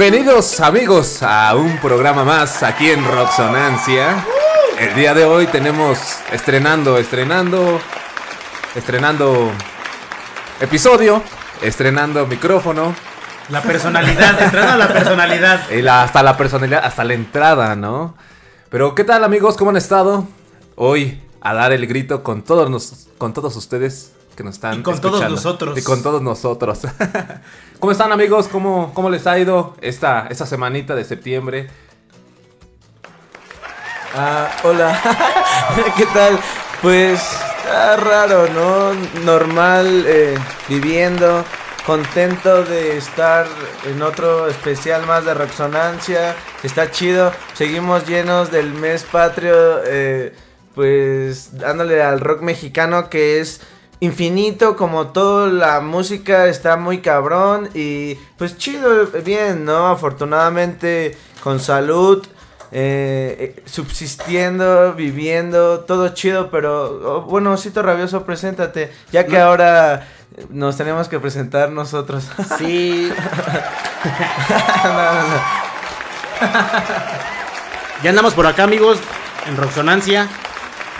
Bienvenidos amigos a un programa más aquí en Roxonancia. El día de hoy tenemos estrenando, estrenando, estrenando episodio, estrenando micrófono La personalidad, entrando a la personalidad. y la- hasta la personalidad, hasta la entrada, ¿no? Pero ¿qué tal amigos? ¿Cómo han estado? Hoy a dar el grito con todos nos- con todos ustedes que nos están Y con todos nosotros. Y con todos nosotros. ¿Cómo están amigos? ¿Cómo, cómo les ha ido esta, esta semanita de septiembre? Ah, hola. ¿Qué tal? Pues está raro, ¿no? Normal, eh, viviendo, contento de estar en otro especial más de Roxonancia. Está chido. Seguimos llenos del mes patrio, eh, pues dándole al rock mexicano que es infinito, como toda la música está muy cabrón y pues chido, bien, ¿no? Afortunadamente con salud. eh, eh, subsistiendo, viviendo, todo chido, pero oh, bueno, Osito Rabioso, preséntate, ya que ahora nos tenemos que presentar nosotros. Sí, No, no, no. ya andamos por acá, amigos, en Roxonancia.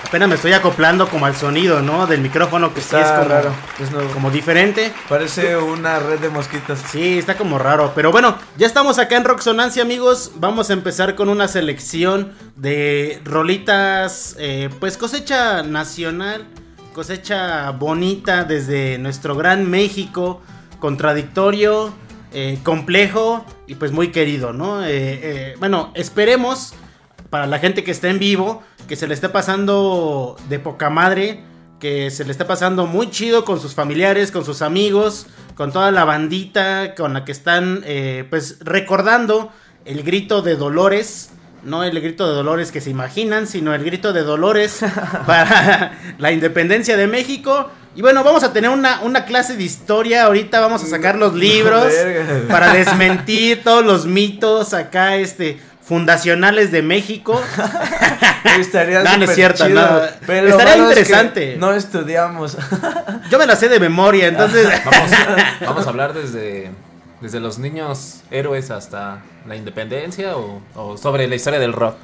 Apenas me estoy acoplando como al sonido, ¿no? Del micrófono que sí es como, raro, es nuevo. como diferente. Parece una red de mosquitos. Sí, está como raro. Pero bueno, ya estamos acá en Roxonancia, amigos. Vamos a empezar con una selección de rolitas, eh, pues cosecha nacional, cosecha bonita desde nuestro gran México, contradictorio, eh, complejo y pues muy querido, ¿no? Eh, eh, bueno, esperemos para la gente que está en vivo que se le esté pasando de poca madre que se le está pasando muy chido con sus familiares, con sus amigos, con toda la bandita con la que están, eh, pues, recordando el grito de Dolores. No el grito de Dolores que se imaginan, sino el grito de Dolores para la independencia de México. Y bueno, vamos a tener una, una clase de historia. Ahorita vamos a sacar los libros Verga. para desmentir todos los mitos acá, este, fundacionales de México. Estaría No, no es cierto, chido, no. pero lo Estaría malo es que interesante. no estudiamos. Yo me la sé de memoria, entonces. Vamos, vamos a hablar desde, desde los niños héroes hasta la independencia o, o sobre la historia del rock.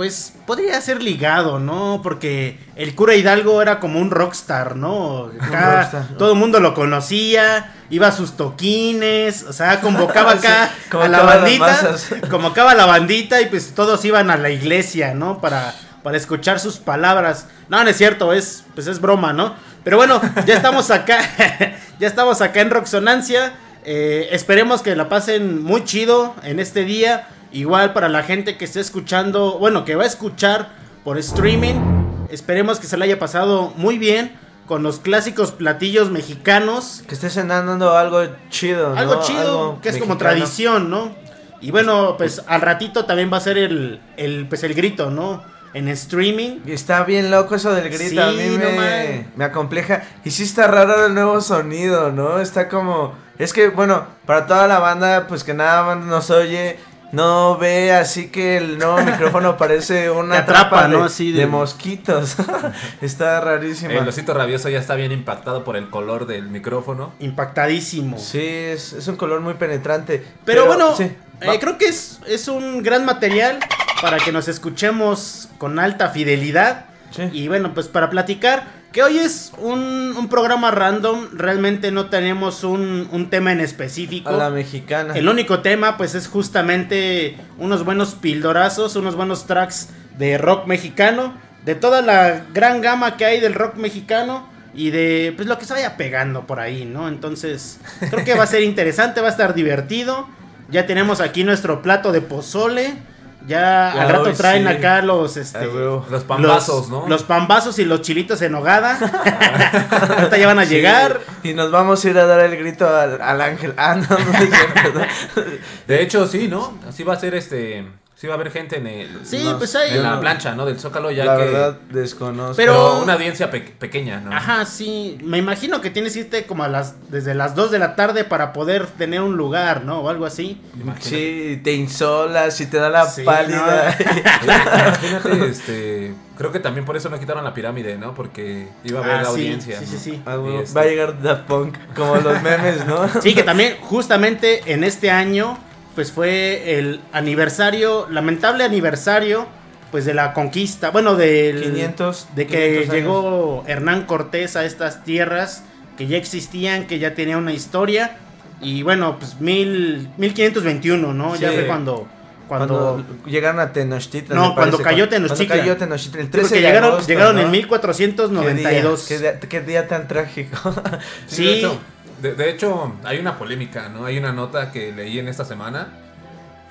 Pues podría ser ligado, ¿no? Porque el cura Hidalgo era como un rockstar, ¿no? Acá rockstar, ¿no? todo el mundo lo conocía, iba a sus toquines, o sea, convocaba acá Sí, a la bandita, convocaba a la bandita y pues todos iban a la iglesia, ¿no? Para, para escuchar sus palabras. No, no es cierto, es, pues es broma, ¿no? Pero bueno, ya estamos acá, ya estamos acá en Roxonancia. Eh, esperemos que la pasen muy chido en este día. Igual para la gente que esté escuchando, bueno, que va a escuchar por streaming, esperemos que se la haya pasado muy bien con los clásicos platillos mexicanos. que esté cenando algo chido, ¿no? Algo chido, Algo que es como tradición, ¿no? Y bueno, pues al ratito también va a ser el, el, pues el grito, ¿no? En streaming. Está bien loco eso del grito, Sí, a mí no me, me acompleja. Y sí está raro el nuevo sonido, ¿no? Está como... Es que, bueno, para toda la banda, pues que nada más nos oye, no ve, así que el nuevo micrófono parece una Te atrapa, trampa de, ¿no? Así de- de mosquitos. está rarísimo. El osito rabioso ya está bien impactado por el color del micrófono. Impactadísimo. Sí, es, es un color muy penetrante. Pero, bueno, sí. eh, creo que es, es un gran material para que nos escuchemos con alta fidelidad. Sí. Y bueno, pues para platicar, que hoy es un, un programa random, realmente no tenemos un, un tema en específico. A la mexicana. El único tema pues es justamente unos buenos pildorazos, unos buenos tracks de rock mexicano, de toda la gran gama que hay del rock mexicano y de pues lo que se vaya pegando por ahí, ¿no? Entonces, creo que va a ser interesante, va a estar divertido. Ya tenemos aquí nuestro plato de pozole. Ya Ya, al rato traen sí. acá los este Ah, huevo. Los pambazos, ¿no? Los pambazos y los chilitos en hogada. Ahorita ya van a Sí, llegar. Y nos vamos a ir a dar el grito al, al ángel. Ah, no, no ¿no? De hecho, sí, ¿no? Así va a ser este. Sí va a haber gente en el. Sí, No, pues en la no. plancha, ¿no? Del Zócalo ya La que. verdad, desconozco. Pero- Pero una audiencia pe- pequeña, ¿no? Ajá, sí. Me imagino que tienes que irte como a las desde las 2 de la tarde para poder tener un lugar, ¿no? O algo así. Imagínate. Sí, te insolas y te da la Sí, pálida. Imagínate, este. Creo que también por eso no quitaron la pirámide, ¿no? Porque iba a haber Ah, sí, audiencia. sí, sí, ¿no? sí. Ah, bueno, este- Va a llegar Daft Punk, como los memes, ¿no? Sí, que también justamente en este año pues fue el aniversario, lamentable aniversario pues de la conquista, bueno, del 500, de que 500 llegó Hernán Cortés a estas tierras que ya existían, que ya tenían una historia y bueno, pues mil, 1521, ¿no? Ya fue cuando cuando, Cuando, llegaron a Tenochtitlan. No, cuando cayó Tenochtitlan. Cuando cayó Tenochtitlan, el Sí, 13 porque de llegaron, agosto, llegaron ¿no? en 1492. ¿Qué día, qué, día, qué día tan trágico. Sí, de hecho, de, de hecho, hay una polémica, ¿no? Hay una nota que leí en esta semana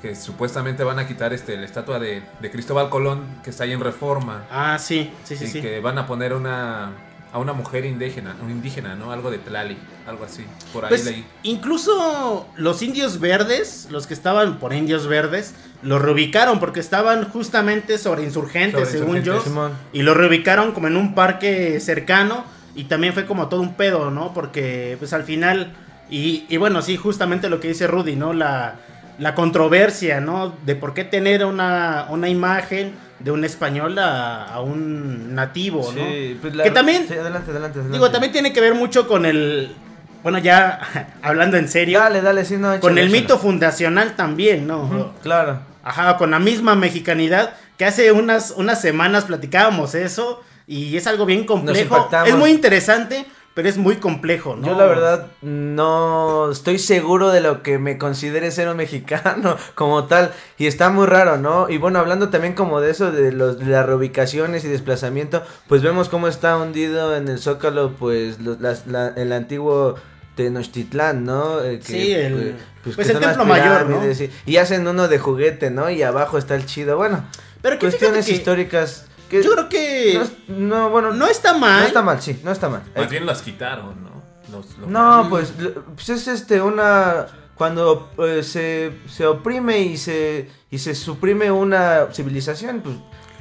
que supuestamente van a quitar este la estatua de, de Cristóbal Colón que está ahí en Reforma Ah, sí, sí, sí, y sí. que van a poner una a una mujer indígena, un indígena, ¿no? Algo de Tlali, algo así. Por ahí Pues, leí. incluso los indios verdes, los que estaban por indios verdes, los reubicaron porque estaban justamente sobre insurgentes, Sobre según yo. Simón. Y lo reubicaron como en un parque cercano. Y también fue como todo un pedo, ¿no? Porque pues al final... Y, y bueno, sí, justamente lo que dice Rudy, ¿no? La, la controversia, ¿no? De por qué tener una, una imagen de un español a, a un nativo, ¿no? Sí, pues la- Que también- sí, adelante, adelante, adelante. Digo, también tiene que ver mucho con el... Bueno, ya hablando en serio, Dale, dale, sí, no. con échale, el échale. mito fundacional también, ¿no? Claro. Ajá, con la misma mexicanidad, que hace unas, unas semanas platicábamos eso, y es algo bien complejo. Es muy interesante, pero es muy complejo, ¿no? Yo la verdad no estoy seguro de lo que me considere ser un mexicano como tal y está muy raro, ¿no? Y bueno, hablando también como de eso, de, los, de las reubicaciones y desplazamiento, pues vemos cómo está hundido en el zócalo pues los- las- la- el antiguo Tenochtitlán, ¿no? Eh, que, Sí, el- pues que el son las templo mayor, ¿no? Y, y hacen uno de juguete, ¿no? Y abajo está el chido. Bueno, Pero cuestiones que históricas que Yo creo que no, es- no, bueno, no está mal. no está mal, sí, no está mal. Más Eh, bien las quitaron, ¿no? Los- los- no, pues, pues es este una cuando eh, se, se oprime y se y se suprime una civilización, pues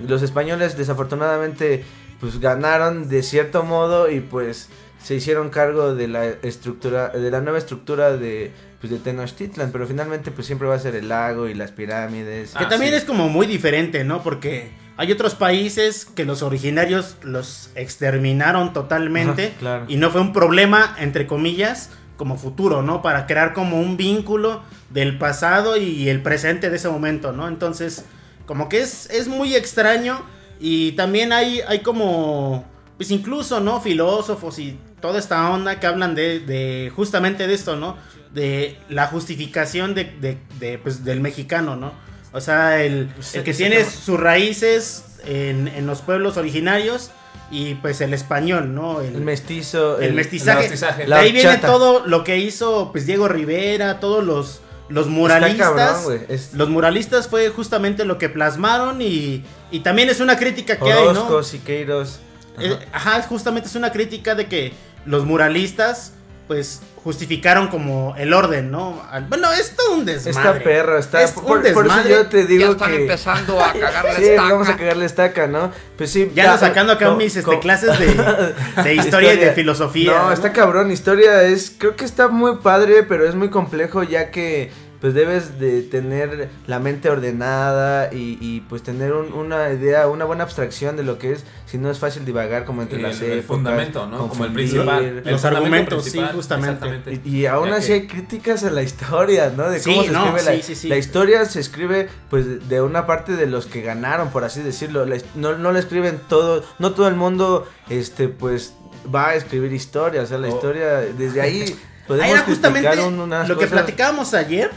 los españoles desafortunadamente pues ganaron de cierto modo y pues se hicieron cargo de la estructura de la nueva estructura de, pues de Tenochtitlan, pero finalmente pues siempre va a ser el lago y las pirámides. Que Ah, también sí. es como muy diferente, ¿no? Porque hay otros países que los originarios los exterminaron totalmente Ajá, claro. y no fue un problema, entre comillas, como futuro, ¿no? Para crear como un vínculo del pasado y el presente de ese momento, ¿no? Entonces, como que es, es muy extraño y también hay, hay como, pues incluso, ¿no? Filósofos y toda esta onda que hablan de, de justamente de esto, ¿no? De la justificación de, de- de, pues, del mexicano, ¿no? O sea, el, el que tiene sus raíces en, en los pueblos originarios y pues el español, ¿no? El mestizo, el, mestizaje. el mestizaje. De La ahí viene todo lo que hizo pues Diego Rivera, todos los, los muralistas. cabrón, güey, es- Los muralistas fue justamente lo que plasmaron y, y también es una crítica que hay, ¿no? Siqueiros. Eh, Ajá, justamente es una crítica de que los muralistas pues justificaron como el orden, ¿no? Bueno, es todo un desmadre. Está perro, está. Es por, un por eso desmadre. yo te digo ya están que. empezando a cagarle Sí, estaca. vamos a cagarle estaca, ¿no? Pues sí. Ya ando sacando acá mis este, clases de, de historia y de filosofía. No, está cabrón. Historia es. Creo que está muy padre, pero es muy complejo ya que. Pues debes de tener la mente ordenada y, y, pues tener un- una idea, una buena abstracción de lo que es, si no es fácil divagar como entre El- las el épocas, fundamento, ¿no? Como el principal. Los El argumentos, sí, justamente. exactamente. Y, y aún Ya así que- hay críticas a la historia, ¿no? De Sí, cómo se no, escribe la, sí, sí, sí. la historia se escribe pues de una parte de los que ganaron, por así decirlo. La no, no la escriben todo, no todo el mundo este pues va a escribir historia, o sea, la Oh. historia desde ahí podemos Ahí era justamente un- lo que platicábamos ayer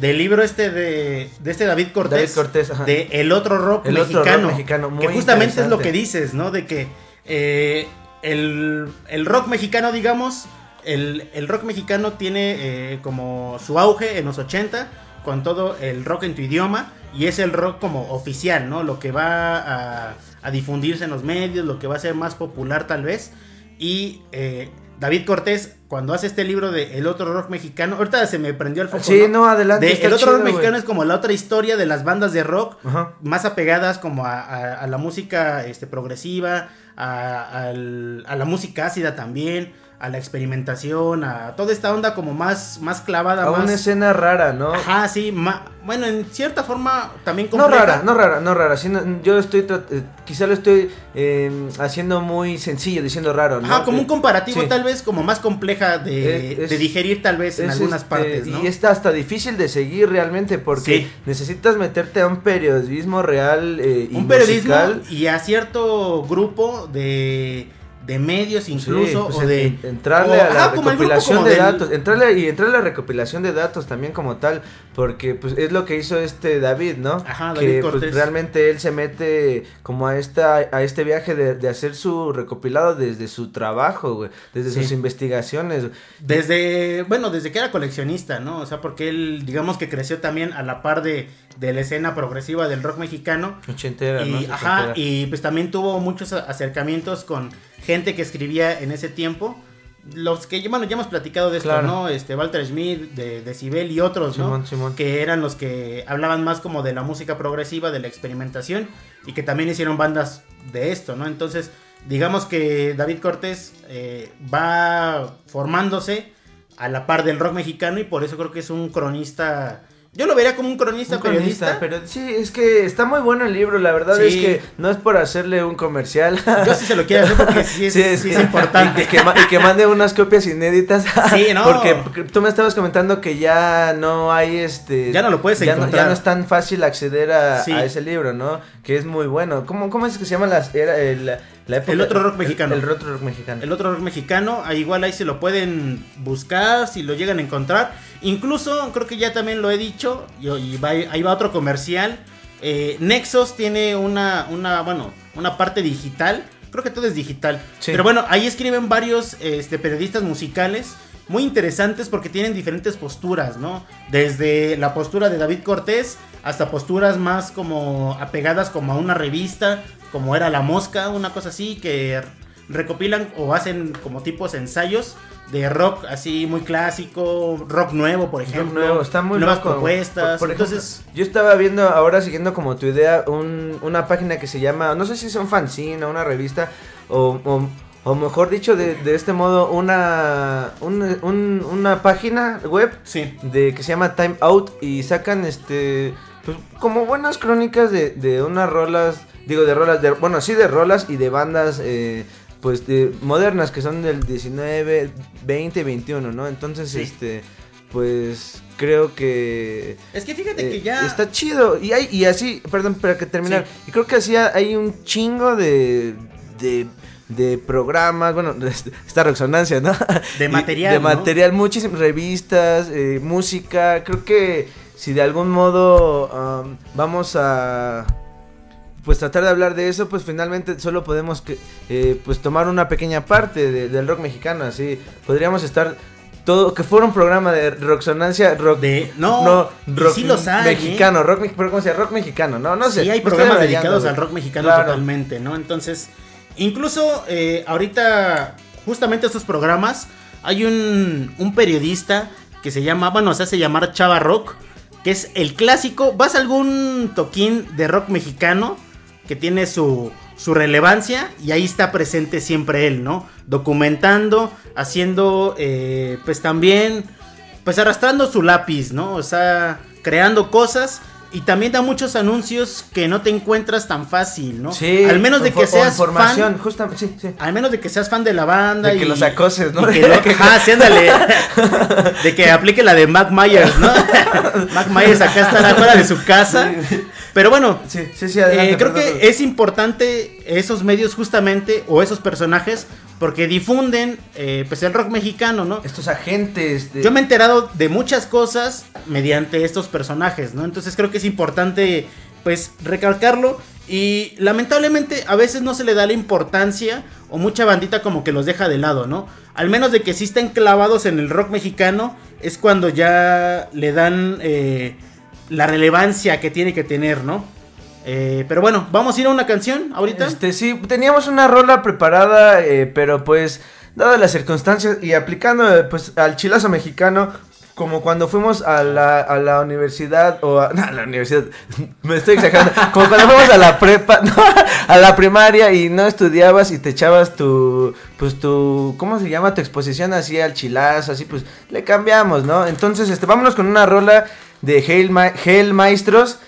del libro este de, de este David Cortés. David Cortés, ajá. de El otro rock El otro mexicano. rock mexicano, muy que justamente es lo que dices, ¿no? De que eh, el, el rock mexicano, digamos, el, el rock mexicano tiene eh, como su auge en los 80 con todo el rock en tu idioma y es el rock como oficial, ¿no? Lo que va a, a difundirse en los medios, lo que va a ser más popular tal vez. Y eh, David Cortés, cuando hace este libro de El otro rock mexicano, ahorita se me prendió el foco. Sí, no, adelante, De el otro chido, rock mexicano es como la otra historia de las bandas de rock Ajá. más apegadas como a, a- a la música este, progresiva, a la música ácida también, a la experimentación, a toda esta onda como más, más clavada, A más... una escena rara, ¿no? Ajá, sí, ma- bueno, en cierta forma también No compleja. rara, no rara, no rara. sino- yo estoy, trat- eh, quizá lo estoy eh, haciendo muy sencillo, diciendo raro, ¿no? Ajá, como un Eh, comparativo sí. tal vez como más compleja de, Eh, es- de digerir tal vez en algunas este, partes, ¿no? Y está hasta difícil de seguir realmente porque Sí. necesitas meterte a un periodismo real y un periodismo musical. y a cierto grupo de, de medios incluso Sí, pues, o de en- entrarle o- a la ajá, recopilación de del- datos, entrarle y entrarle a la recopilación de datos también como tal, porque pues es lo que hizo este David, ¿no? Ajá, David que pues, realmente él se mete como a esta a este viaje de, de hacer su recopilado desde su trabajo, güey, desde Sí. sus investigaciones. Desde, bueno, desde que era coleccionista, ¿no? O sea, porque él, digamos que creció también a la par de, de la escena progresiva del rock mexicano. Ochentera, ¿no? Y, ajá, Setentera. y pues también tuvo muchos acercamientos con gente que escribía en ese tiempo. Los que, bueno, ya hemos platicado de esto, Claro. ¿no? Este, Walter Smith, de Decibel y otros, ¿no? Simón, Simón. Que eran los que hablaban más como de la música progresiva, de la experimentación, y que también hicieron bandas de esto, ¿no? Entonces, digamos que David Cortés eh, va formándose a la par del rock mexicano y por eso creo que es un cronista. Yo lo vería como un cronista Un periodista. cronista, pero sí, es que está muy bueno el libro, la verdad Sí. es que no es por hacerle un comercial. Yo sí se lo quiero hacer porque sí es, sí es importante. Y, que, ma- y que mande unas copias inéditas. Sí, no. Porque tú me estabas comentando que ya no hay este. Ya no lo puedes ya no, encontrar. ya no es tan fácil acceder a, a ese libro, ¿no? Que es muy bueno. ¿Cómo, cómo es que se llama las, era el, la época? El otro rock mexicano. El, el otro rock mexicano. El otro rock mexicano, igual ahí se lo pueden buscar, si lo llegan a encontrar. Incluso, creo que ya también lo he dicho, y, y va- ahí va otro comercial. Eh, Nexos tiene una, una, bueno, una parte digital. Creo que todo es digital. Sí. Pero bueno, ahí escriben varios este, periodistas musicales muy interesantes porque tienen diferentes posturas, ¿no? Desde la postura de David Cortés hasta posturas más como apegadas como a una revista, como era La Mosca, una cosa así, que recopilan o hacen como tipos ensayos de rock así muy clásico, rock nuevo, por ejemplo. Rock nuevo, está muy nuevas loco. propuestas. Por- por ejemplo, Entonces, yo estaba viendo ahora siguiendo como tu idea un- una página que se llama, no sé si es un fanzine o una revista o, o- o mejor dicho, de, de este modo, una, un- un- una página web Sí. de que se llama Time Out y sacan este pues como buenas crónicas de, de unas rolas, digo de rolas, de, bueno, sí de rolas y de bandas eh, pues de modernas que son del 19, 20, 21, ¿no? Entonces, Sí. este pues creo que Es que fíjate eh, que ya. está chido y hay y así, perdón, para que terminar. Y creo que así hay un chingo de de de programas, bueno, esta resonancia, ¿no? De material, De ¿no? material, muchísimas revistas, eh, música. Creo que si de algún modo am, vamos a pues tratar de hablar de eso, pues finalmente solo podemos que, eh, pues tomar una pequeña parte de- del rock mexicano, así podríamos estar todo que fuera un programa de rocksonancia rock De- no, y sí los hay, ¿eh? mexicano, rock me- pero ¿cómo se rock mexicano, no, no sé. Sí, hay programas dedicados al rock mexicano Claro. totalmente, ¿no? Entonces, incluso eh, ahorita, justamente estos programas, hay un, un periodista que se llama, bueno, se hace llamar Chava Rock, que es el clásico. Vas a algún toquín de rock mexicano que tiene su, su relevancia y ahí está presente siempre él, ¿no? Documentando, haciendo, eh, pues también, pues arrastrando su lápiz, ¿no? O sea, creando cosas. Y también da muchos anuncios que no te encuentras tan fácil, ¿no? Sí, Al menos de que seas información, fan. justamente, sí, sí. Al menos de que seas fan de la banda De y que los acoses, ¿no? que lo- Ajá, sí, ándale. De que aplique la de Mac Myers, ¿no? Mac Myers acá está afuera de su casa. Pero bueno, Sí, sí, sí, adelante. eh, creo perdón. que es importante esos medios justamente o esos personajes porque difunden eh, pues el rock mexicano, ¿no? Estos agentes. de- Yo me he enterado de muchas cosas mediante estos personajes, ¿no? Entonces creo que es importante, pues, recalcarlo. Y lamentablemente a veces no se le da la importancia o mucha bandita como que los deja de lado, ¿no? Al menos de que sí estén clavados en el rock mexicano, es cuando ya le dan eh, la relevancia que tiene que tener, ¿no? Eh, pero bueno, vamos a ir a una canción ahorita. Este, sí, teníamos una rola preparada, eh, pero pues, dadas las circunstancias y aplicando eh, pues al chilazo mexicano, como cuando fuimos a la, a la universidad, o a, la universidad, me estoy exagerando, como cuando fuimos a la prepa, a la primaria y no estudiabas y te echabas tu, pues tu, ¿cómo se llama? Tu exposición así al chilazo, así pues, le cambiamos, ¿no? Entonces, este, vámonos con una rola de Hail, Ma- Hail Maestros.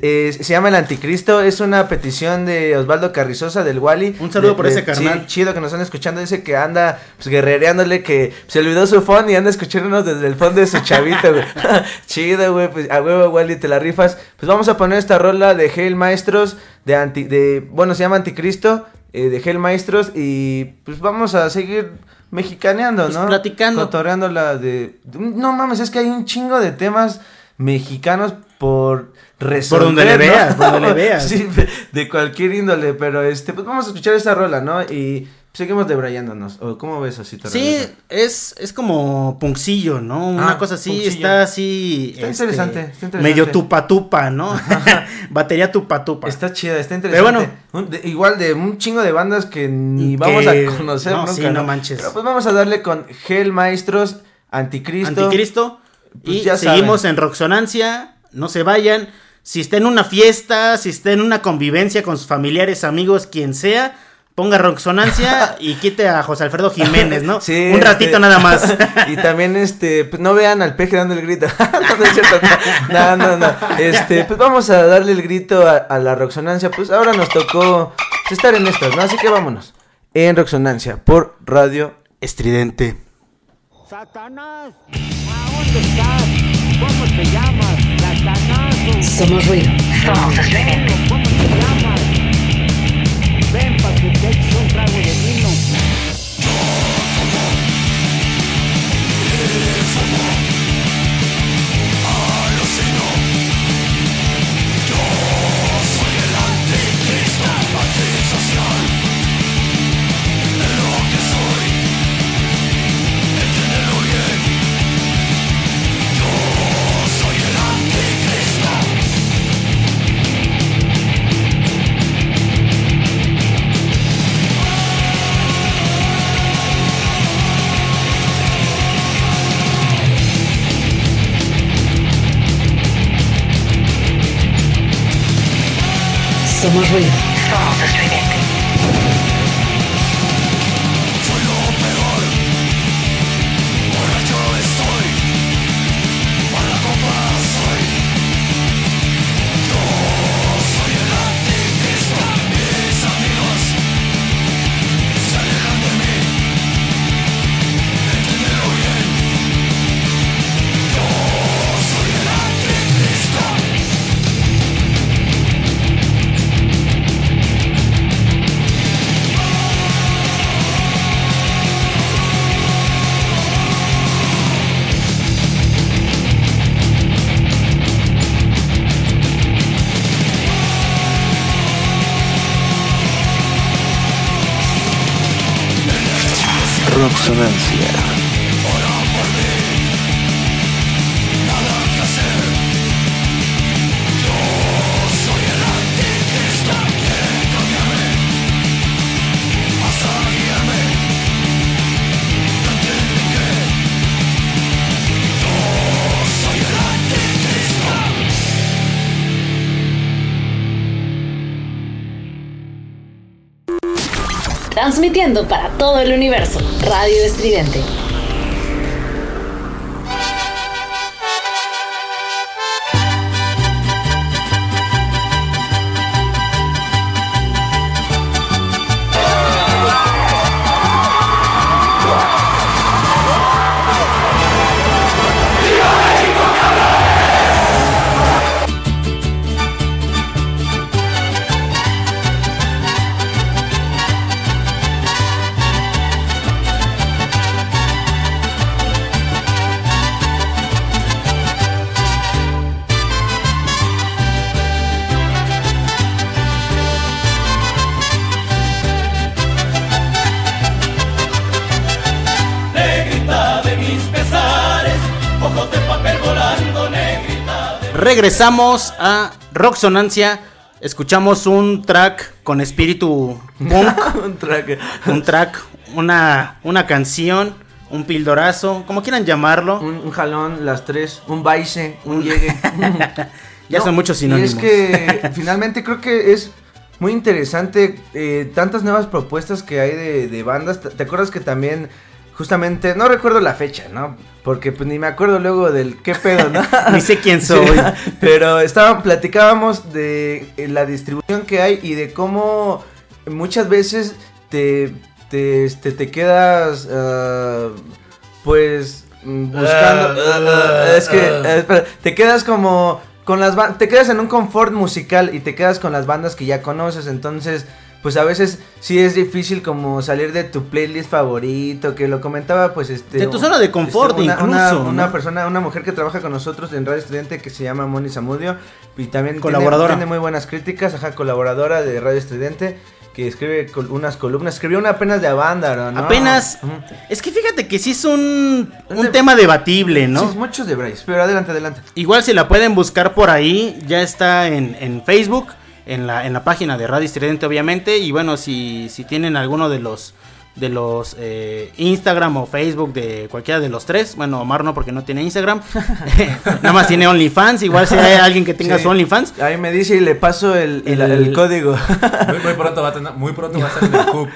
Eh, se llama El Anticristo, es una petición de Osvaldo Carrizosa del Wally. Un saludo De- por de- ese carnal. Sí, chido que nos están escuchando, dice que anda pues guerrereándole, que se olvidó su phone y anda escuchándonos desde el fondo de su chavito, güey. chido, güey, pues a huevo, Wally, te la rifas. Pues vamos a poner esta rola de Hail Maestros, de anti, de, bueno, se llama Anticristo, eh, de Hail Maestros, y pues vamos a seguir mexicaneando, Pues ¿no? platicando. De, de- No mames, es que hay un chingo de temas mexicanos por resolver. donde le ¿no? veas, por donde le veas. Sí, de- cualquier índole, pero este, pues vamos a escuchar esta rola, ¿no? Y seguimos debrayándonos. ¿O cómo ves así? Sí, es, es como punkcillo, ¿no? Una Ah, cosa así, está así. Está este, interesante, está interesante. Medio tupa tupa, ¿no? Batería tupa tupa. Está chida, está interesante. Pero bueno. Un- de- igual de un chingo de bandas que ni Que- vamos a conocer no, nunca. sí, no manches. Pero pues vamos a darle con Hell Maestros, Anticristo. Anticristo. Pues y ya seguimos saben. en Roxonancia. No se vayan. Si está en una fiesta, si está en una convivencia con sus familiares, amigos, quien sea, ponga Roxonancia y quite a José Alfredo Jiménez, ¿no? Sí, Un ratito este- nada más. y también, este, pues no vean al peje dando el grito. no, no es cierto. No, no, no. Este, pues vamos a darle el grito a, a la Roxonancia. Pues ahora nos tocó pues, estar en estas, ¿no? Así que vámonos. En Roxonancia, por Radio Estridente. Satanás, ¿a dónde estás? ¿Cómo te llamas? Satanás. Somos ruido. Somos ¿Cómo te llamas? Ven para que te eches un trago de vino. Somos ruido. Somos estridente. Transmitiendo para todo el universo, Radio Estridente. Regresamos a Roxonancia. Escuchamos un track con espíritu punk. Un track. un track, una, una canción, un pildorazo, como quieran llamarlo. Un, un jalón, las tres, un baise, un llegue. Ya son muchos sinónimos. Y es que finalmente creo que es muy interesante eh, tantas nuevas propuestas que hay de, de bandas. ¿Te, te acuerdas que también, justamente, no recuerdo la fecha, ¿no? Porque pues ni me acuerdo luego del qué pedo, ¿no? Ni sé quién soy. Sí, pero estaba, platicábamos de eh, la distribución que hay y de cómo muchas veces te, te, este, te quedas, ah, pues, mm, buscando... Ah, ah, es que, eh, espera, te quedas como... Con las te quedas en un confort musical y te quedas con las bandas que ya conoces, entonces pues a veces sí es difícil como salir de tu playlist favorito, que lo comentaba pues este... De tu zona de confort una, incluso, Una, ¿no? una persona, una mujer que trabaja con nosotros en Radio Estudiante que se llama Moni Zamudio y también tiene- Colaboradora. Tiene, muy buenas críticas, ajá, colaboradora de Radio Estudiante que escribe col- unas columnas, escribió una apenas de Avándaro, ¿no? Apenas. Es que fíjate que sí es un, un de- tema debatible, ¿no? Sí, muchos de Bryce, pero adelante, adelante. Igual si la pueden buscar por ahí, ya está en, en Facebook, en la, en la página de Radio Estridente obviamente, y bueno, si, si tienen alguno de los de los eh, Instagram o Facebook de cualquiera de los tres, bueno, Omar no porque no tiene Instagram, nada más tiene OnlyFans, igual si hay alguien que tenga Sí. su OnlyFans, Ahí me dice y le paso el, el- El- el código. Muy, muy pronto va a tener, muy pronto va a estar en el CUP.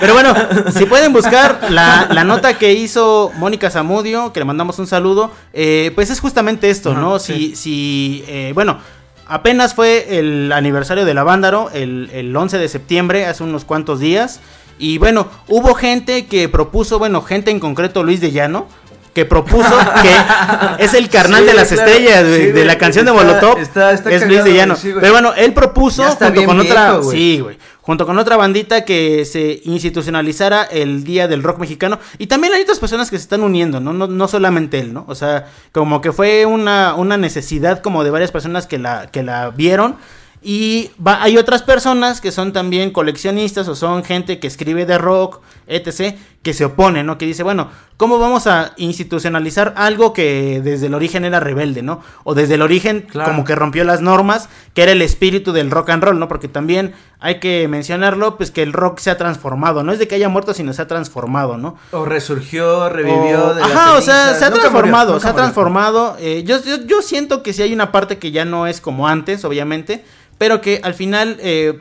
Pero bueno, si pueden buscar la, la nota que hizo Mónica Zamudio, que le mandamos un saludo, eh, pues es justamente esto, ¿no? sí. Si, si eh, bueno, apenas fue el aniversario de la Vándaro, el, el 11 de septiembre, hace unos cuantos días. Y bueno, hubo gente que propuso, bueno, gente en concreto, Luis de Llano, que propuso que es el carnal Sí, de las claro. estrellas, Sí, de la canción de Molotov, está- está es Luis de Llano. sí. Pero bueno, él propuso junto con otra, sí, güey, junto con otra bandita que se institucionalizara el Día del Rock Mexicano. Y también hay otras personas que se están uniendo, ¿no? No, no solamente él, ¿no? O sea, como que fue una, una necesidad como de varias personas que la, que la vieron. Y va- hay otras personas que son también coleccionistas o son gente que escribe de rock, etc., que se opone, ¿no? Que dice, bueno, ¿cómo vamos a institucionalizar algo que desde el origen era rebelde, ¿no? O desde el origen Claro. como que rompió las normas, que era el espíritu del rock and roll, ¿no? Porque también hay que mencionarlo, pues que el rock se ha transformado, no es de que haya muerto, sino se ha transformado, ¿no? O resurgió, revivió O- de las Ajá, o sea, se ha Nunca transformado, murió, se ha murió. transformado. eh, yo, yo, yo siento que sí hay una parte que ya no es como antes, obviamente, pero que al final eh,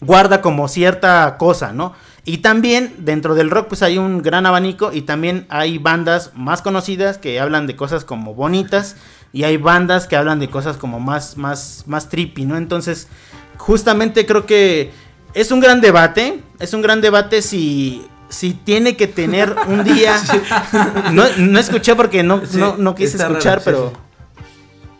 guarda como cierta cosa, ¿no? Y también dentro del rock pues hay un gran abanico y también hay bandas más conocidas que hablan de cosas como bonitas y hay bandas que hablan de cosas como más, más, más trippy, ¿no? Entonces, justamente creo que es un gran debate, es un gran debate si, si tiene que tener un día... No, no escuché porque no, Sí, no, no quise raro, escuchar, pero... sí.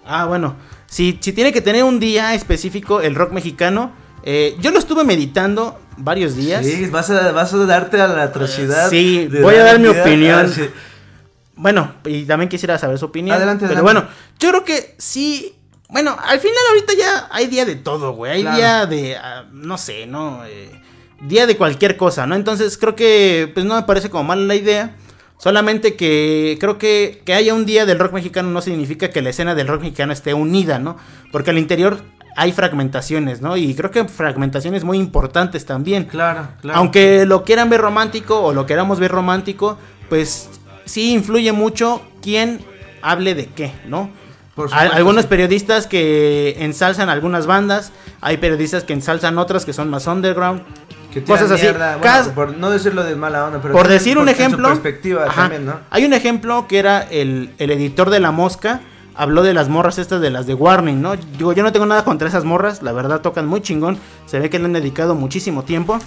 Ah, bueno. Si, si tiene que tener un día específico el rock mexicano, eh, yo lo estuve meditando varios días. Sí, vas a, vas a darte a la atrocidad. Sí, voy a dar mi opinión. Ah, sí. Bueno, y también quisiera saber su opinión. Adelante, Pero adelante. bueno, yo creo que sí. Bueno, al final ahorita ya hay día de todo, güey. Hay Claro. día de, ah, no sé, ¿no? Eh, día de cualquier cosa, ¿no? Entonces creo que pues no me parece como mala la idea. Solamente que creo que que haya un día del rock mexicano no significa que la escena del rock mexicano esté unida, ¿no? Porque al interior hay fragmentaciones, ¿no? Y creo que fragmentaciones muy importantes también. Claro, claro. Aunque lo quieran ver romántico o lo queramos ver romántico, pues sí influye mucho quién hable de qué, ¿no? Por supuesto, algunos sí. periodistas que ensalzan algunas bandas, hay periodistas que ensalzan otras que son más underground. Que cosas así. bueno, Cas- por no decirlo de mala onda, pero por decir un ejemplo, perspectiva ajá, también, ¿no? hay un ejemplo que era el, el editor de La Mosca, habló de las morras estas de las de Warning, ¿no? Digo, yo no tengo nada contra esas morras, la verdad tocan muy chingón, se ve que le han dedicado muchísimo tiempo,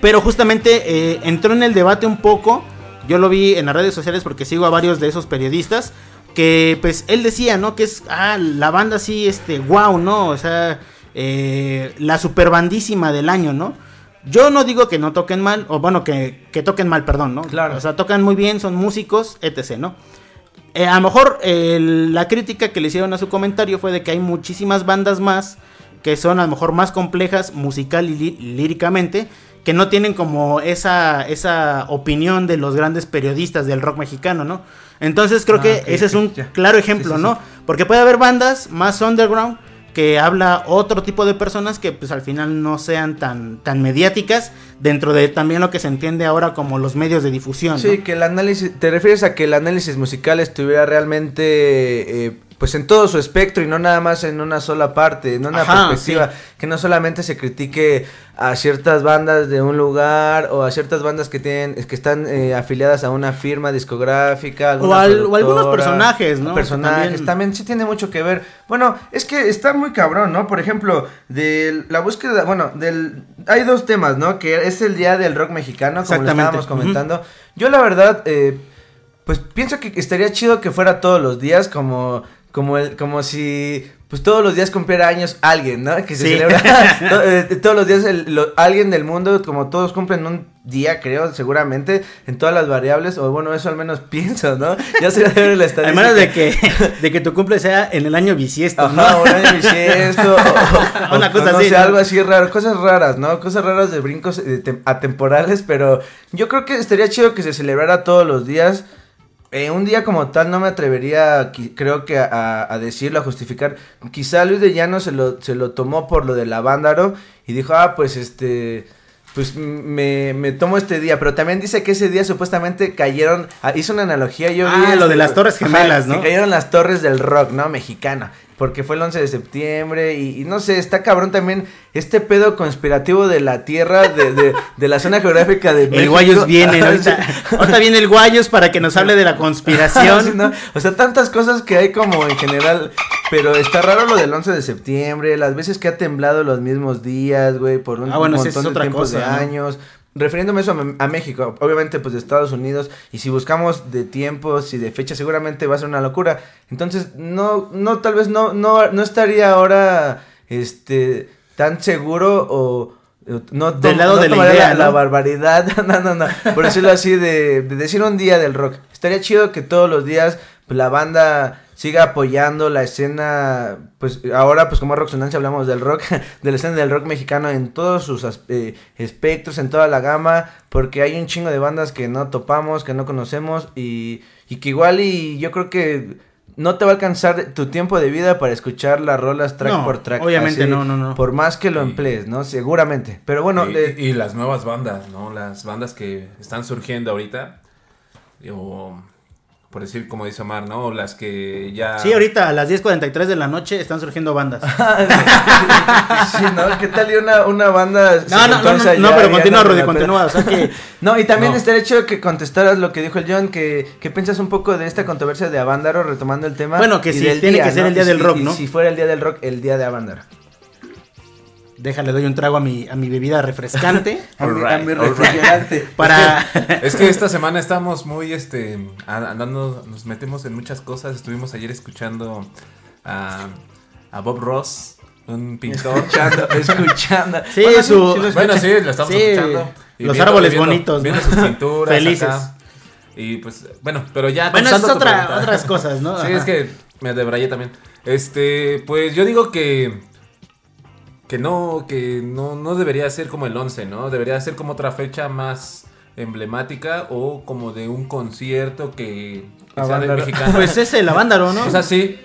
pero justamente eh, entró en el debate un poco, yo lo vi en las redes sociales porque sigo a varios de esos periodistas, que pues él decía, ¿no? Que es, ah, la banda sí, este, wow, ¿no? O sea, eh, la superbandísima del año, ¿no? Yo no digo que no toquen mal, o bueno, que, que toquen mal, perdón, ¿no? Claro. O sea, tocan muy bien, son músicos, etc., ¿no? Eh, a lo mejor eh, la crítica que le hicieron a su comentario fue de que hay muchísimas bandas más que son a lo mejor más complejas musical y lí- líricamente, que no tienen como esa, esa opinión de los grandes periodistas del rock mexicano, ¿no? Entonces creo Ah, que ese es un claro ejemplo, Sí, sí, ¿no? sí. Porque puede haber bandas más underground que habla otro tipo de personas que pues al final no sean tan, tan mediáticas dentro de también lo que se entiende ahora como los medios de difusión. Sí, ¿no? que el análisis, te refieres a que el análisis musical estuviera realmente, eh, pues en todo su espectro y no nada más en una sola parte, en una Ajá, perspectiva, que no solamente se critique a ciertas bandas de un lugar o a ciertas bandas que tienen, que están eh, afiliadas a una firma discográfica, O al- o algunos personajes, ¿no? Personajes, También- también. sí tiene mucho que ver. Bueno, es que está muy cabrón, ¿no? Por ejemplo, de la búsqueda, bueno, del hay dos temas, ¿no? Que es el día del rock mexicano, como lo estábamos comentando. Yo la verdad, eh, pues pienso que estaría chido que fuera todos los días, como, como el, como si pues todos los días cumpliera años alguien, ¿no? Que se Sí. celebra to- eh, todos los días el- lo- alguien del mundo, como todos cumplen un día, creo, seguramente, en todas las variables, o bueno, eso al menos pienso, ¿no? Ya se debe la estadística. menos de que, de que tu cumple sea en el año bisiesto, ¿no? Ajá, un año bisiesto, o, o- Una cosa o no así, sé, ¿no? algo así raro, cosas raras, ¿no? Cosas raras de brincos eh, tem- atemporales, pero yo creo que estaría chido que se celebrara todos los días. Eh, un día como tal no me atrevería, creo que a, a decirlo, a justificar. Quizá Luis de Llano se lo, se lo tomó por lo de la Vándaro y dijo, ah, pues este, pues me, me tomo este día. Pero también dice que ese día supuestamente cayeron, ah, hizo una analogía, yo vi Ah, lo este, de las Torres ajá, Gemelas, que ¿no? cayeron las torres del rock, ¿no? Mexicana. Porque fue el 11 de septiembre y, y no sé, está cabrón también este pedo conspirativo de la tierra, de, de, de la zona geográfica de México. El Guayos viene, Ajá, ahorita, ahorita viene el Guayos para que nos hable de la Sí, conspiración. ¿no? O sea, tantas cosas que hay como en general. Pero está raro lo del 11 de septiembre, las veces que ha temblado los mismos días, güey, por un Ah, bueno, montón es de tiempos de cosa, ¿no? años. Refiriéndome eso a, a México, obviamente pues de Estados Unidos, y si buscamos de tiempos y de fechas, seguramente va a ser una locura. Entonces, no, no, tal vez no, no, no estaría ahora, este, tan seguro o... No, Del lado no de la idea, la, la barbaridad, no, no, no, por decirlo así, de, de decir un día del rock. Estaría chido que todos los días pues, la banda siga apoyando la escena, pues ahora pues como Roxonancia hablamos del rock, de la escena del rock mexicano en todos sus eh, espectros, en toda la gama, porque hay un chingo de bandas que no topamos, que no conocemos y, y que igual y yo creo que no te va a alcanzar tu tiempo de vida para escuchar las rolas track No, por track. obviamente no, no, no. Por más que lo emplees, ¿no? Seguramente. Pero bueno, y, eh, y las nuevas bandas, ¿no? Las bandas que están surgiendo ahorita. O, por decir, como dice Omar, ¿no? Las que ya... Sí, ahorita a las 10.43 de la noche están surgiendo bandas. sí, ¿no? ¿Qué tal y una, una banda? No, no, no, no, no, pero continúa, Rudy, continúa. O sea que No, y también No. estaría hecho que contestaras lo que dijo el John, que, que piensas un poco de esta controversia de Avándaro, retomando el tema. Bueno, que sí, tiene que ser el día Y del rock, y ¿no? Si fuera el día del rock, el día de Avándaro. Déjale, doy un trago a mi, a mi bebida refrescante. A mi- a refrigerante. para... Es que esta semana estamos muy, este, andando, nos metemos en muchas cosas. Estuvimos ayer escuchando a, a Bob Ross, un pintor. Escuchando, escuchando. Sí, Bueno, su- lo Bueno, sí, lo estamos Sí, escuchando. Y los árboles bonitos, Viendo ¿no? sus pinturas. Felices. acá. Y pues, bueno, pero ya. bueno, es otra, otras cosas, ¿no? Sí, Ajá. es que me debrayé también. Este, pues yo digo que que no, que no, no debería ser como el 11, ¿no? Debería ser como otra fecha más emblemática o como de un concierto que, que sea de Avándaro. mexicano. Pues es el Avándaro, ¿no? o sea, sí,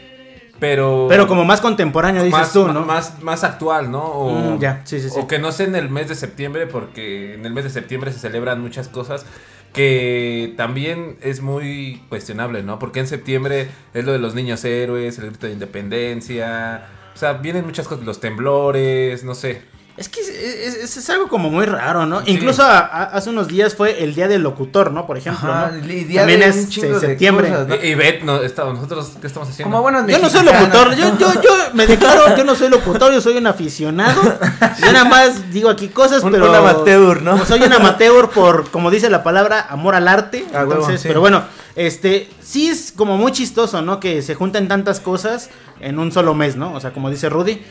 pero... Pero como más contemporáneo, dices más, tú, ¿no? más, más actual, ¿no? O, Mm, ya, sí, sí, sí. o que no sea en el mes de septiembre, porque en el mes de septiembre se celebran muchas cosas que también es muy cuestionable, ¿no? Porque en septiembre es lo de los niños héroes, el grito de independencia, o sea, vienen muchas cosas, los temblores, no sé. Es que es, es- es algo como muy raro, ¿no? Sí. Incluso a- a- hace unos días fue el Día del Locutor, ¿no? Por ejemplo, Ajá, día También de es un chingo se- de septiembre. cosas, ¿no? Y, y Beth, no, está- nosotros, ¿qué estamos haciendo? Como buenos Yo no soy locutor, yo, yo, yo me declaro, yo no soy locutor, yo soy un aficionado. Yo nada más digo aquí cosas, Un- pero. un amateur, ¿no? Soy un amateur por, como dice la palabra, amor al arte. A huevo, entonces, sí. pero bueno, este, sí es como muy chistoso, ¿no? Que se junten tantas cosas en un solo mes, ¿no? O sea, como dice Rudy.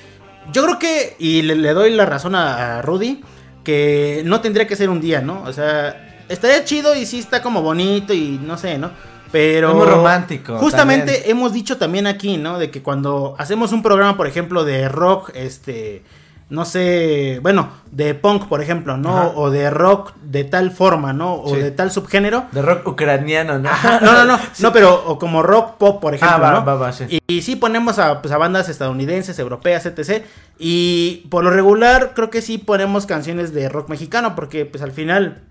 Yo creo que, y le, le doy la razón a, a Rudy, que no tendría que ser un día, ¿no? O sea, estaría chido y sí está como bonito y no sé, ¿no? Pero... Es muy romántico Justamente también. hemos dicho también aquí, ¿no? De que cuando hacemos un programa, por ejemplo, de rock, este... No sé, bueno, de punk, por ejemplo, ¿no? Ajá. O de rock de tal forma, ¿no? O Sí. de tal subgénero. De rock ucraniano, ¿no? Ajá, no, no, no, no, pero o como rock pop, por ejemplo, Ah, va, ¿no? va, va, sí. Y, y sí ponemos a, pues, a bandas estadounidenses, europeas, etc. Y por lo regular creo que sí ponemos canciones de rock mexicano porque pues al final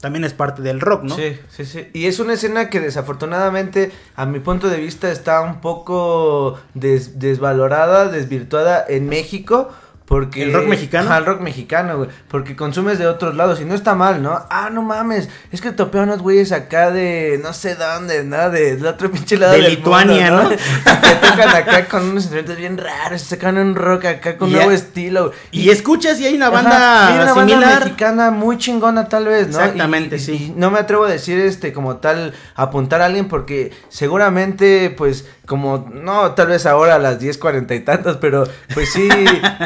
también es parte del rock, ¿no? Sí, sí, sí. Y es una escena que desafortunadamente, a mi punto de vista, está un poco des- desvalorada, desvirtuada en México. Porque... ¿El rock mexicano? Ajá, el rock mexicano, güey. Porque consumes de otros lados y no está mal, ¿no? Ah, no mames. Es que topé a unos güeyes acá de no sé dónde, ¿no? De, del otro pinche lado De del Lituania, mundo, ¿no? que tocan acá con unos instrumentos bien raros. Sacan un rock acá con Y un nuevo estilo. Y escuchas y hay una Ajá, banda hay una similar. banda mexicana muy chingona tal vez, ¿no? Exactamente, Y- y- sí. y no me atrevo a decir este como tal apuntar a alguien porque seguramente pues como no tal vez ahora a las 10:40 y tantas, pero pues sí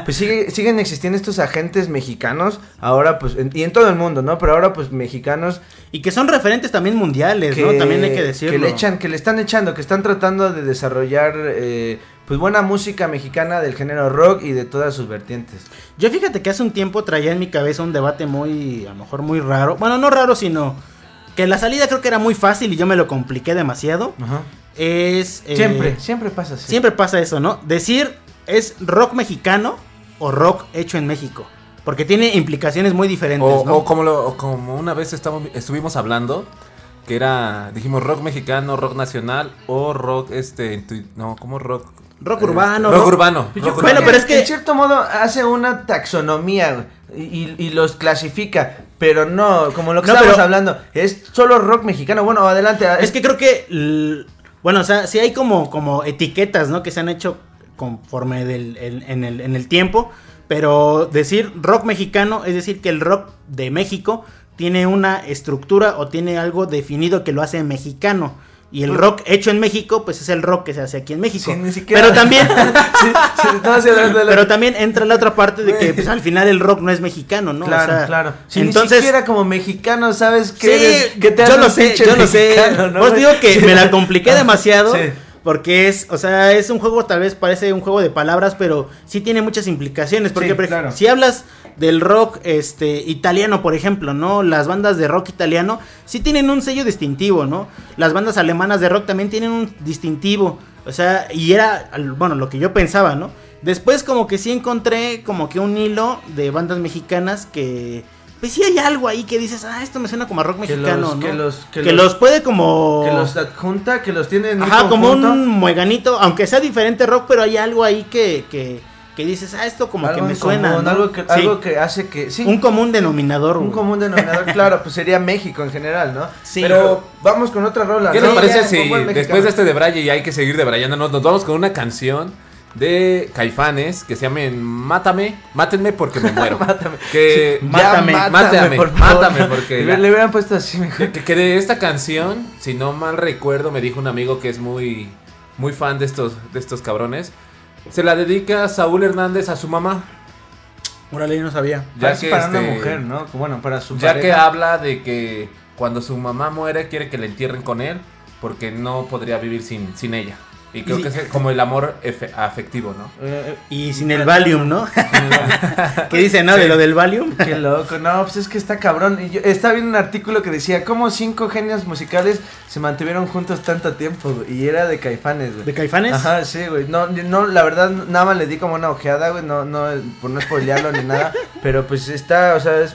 pues sigue, siguen existiendo estos agentes mexicanos ahora pues en- y en todo el mundo, ¿no? Pero ahora pues mexicanos Y que son referentes también mundiales, ¿no? También hay que decirlo. que le echan que le están echando, que están tratando de desarrollar eh, pues buena música mexicana del género rock y de todas sus vertientes. Yo fíjate que hace un tiempo traía en mi cabeza un debate muy, a lo mejor muy raro. Bueno, no raro, sino que la salida creo que era muy fácil y yo me lo compliqué demasiado. Ajá. Es... eh, Siempre, siempre pasa así. Siempre pasa eso, ¿no? Decir es rock mexicano o rock hecho en México. Porque tiene implicaciones muy diferentes, O, ¿no? o como, lo, o como una vez estamos, estuvimos hablando, que era, dijimos rock mexicano, rock nacional o rock, este, no, como rock... Rock eh, urbano, Rock, rock- urbano. Rock creo Bueno, urbano. pero es que- en cierto modo hace una taxonomía y, y los clasifica, pero no, como lo que No, estamos pero- hablando, es solo rock mexicano. Bueno, adelante. Es que creo que, bueno, o sea, sí hay como, como etiquetas, ¿no? Que se han hecho conforme del, el- en, el, en el tiempo, pero decir rock mexicano es decir que el rock de México tiene una estructura o tiene algo definido que lo hace mexicano. Y el rock hecho en México, pues es el rock que se hace aquí en México. Sí, ni siquiera- Pero también, Sí, sí, no, pero también entra la otra parte de que pues, al final el rock no es mexicano, ¿no? O Claro, sea, claro. Si entonces, ni siquiera como mexicano sabes Sí, eres, que te yo lo sé, yo lo sé. ¿no, Pues digo que me la compliqué Ah, demasiado. Porque es, o sea, es un juego, tal vez parece un juego de palabras, pero sí tiene muchas implicaciones. Porque, Sí, por ejemplo, claro. si hablas del rock este italiano, por ejemplo, ¿no? Las bandas de rock italiano sí tienen un sello distintivo, ¿no? Las bandas alemanas de rock también tienen un distintivo. O sea, y era, bueno, lo que yo pensaba, ¿no? Después como que sí encontré como que un hilo de bandas mexicanas que... Pues sí hay algo ahí que dices, ah, esto me suena como a rock Que mexicano, los- ¿no? que los- que que los- los puede como... Que los adjunta, que los tiene en un Ajá, como un mueganito, aunque sea diferente rock, pero hay algo ahí que, que, que dices, ah, esto como Algo que me en suena. común, ¿no? algo, que, Sí, algo que hace que... Sí, Un común denominador. Un güey. común denominador, claro, pues sería México en general, ¿no? Sí. Pero vamos con otra rola. ¿Qué ¿no? les parece si después de este de Braille y hay que seguir debrayándonos, nos vamos con una canción de Caifanes que se llama Mátame, mátenme porque me muero. Mátame. Que Ya, Mátame, mátame, por mátame, porque Le, la- le hubieran puesto así mejor. que, que de esta canción, si no mal recuerdo, me dijo un amigo que es muy muy fan de estos de estos cabrones. Se la dedica Saúl Hernández a su mamá, Órale, no sabía. ya que para una este, mujer, ¿no? Bueno, para su ya que habla de que cuando su mamá muere quiere que la entierren con él porque no podría vivir sin, sin ella. Y creo Y- que es como el amor efe- afectivo, ¿no? Eh, Y sin el Valium, ¿no? ¿Qué dice, no? De lo del Valium. Qué loco, no, pues es que está cabrón. Y yo estaba viendo un artículo que decía cómo cinco genios musicales se mantuvieron juntos tanto tiempo, güey, y era de Caifanes, güey. ¿De Caifanes? Ajá, sí, güey. No, no, la verdad, nada más le di como una ojeada, güey, no, no, por no spoilearlo ni nada. Pero pues está, o sea, es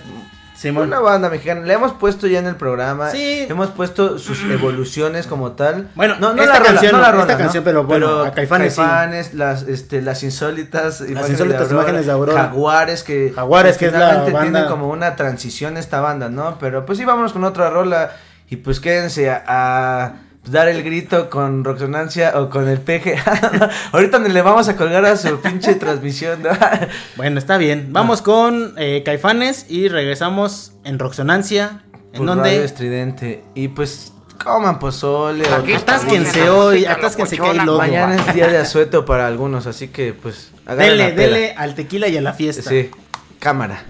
Simón. una banda mexicana. Le hemos puesto ya en el programa. Sí. Hemos puesto sus evoluciones como tal. Bueno, no, no esta la rola, canción no la esta rola, ¿no? canción, pero bueno, a Caifanes sí. Las, este, las insólitas imágenes insólitas imágenes de Aurora. Jaguares que, Jaguares, que es la banda- tienen como una transición esta banda, ¿no? Pero pues sí, vámonos con otra rola. Y pues quédense a, a dar el grito con Roxonancia o con el peje. Ahorita le vamos a colgar a su pinche transmisión. ¿no? Bueno, está bien. Vamos con eh, Caifanes y regresamos en Roxonancia. ¿En Por donde Radio Estridente. Y pues coman pozole. o Atásquense hoy, atásquense que hay lodo. Mañana es día de asueto para algunos, así que pues Dele, dele al tequila y a la fiesta. Sí, cámara.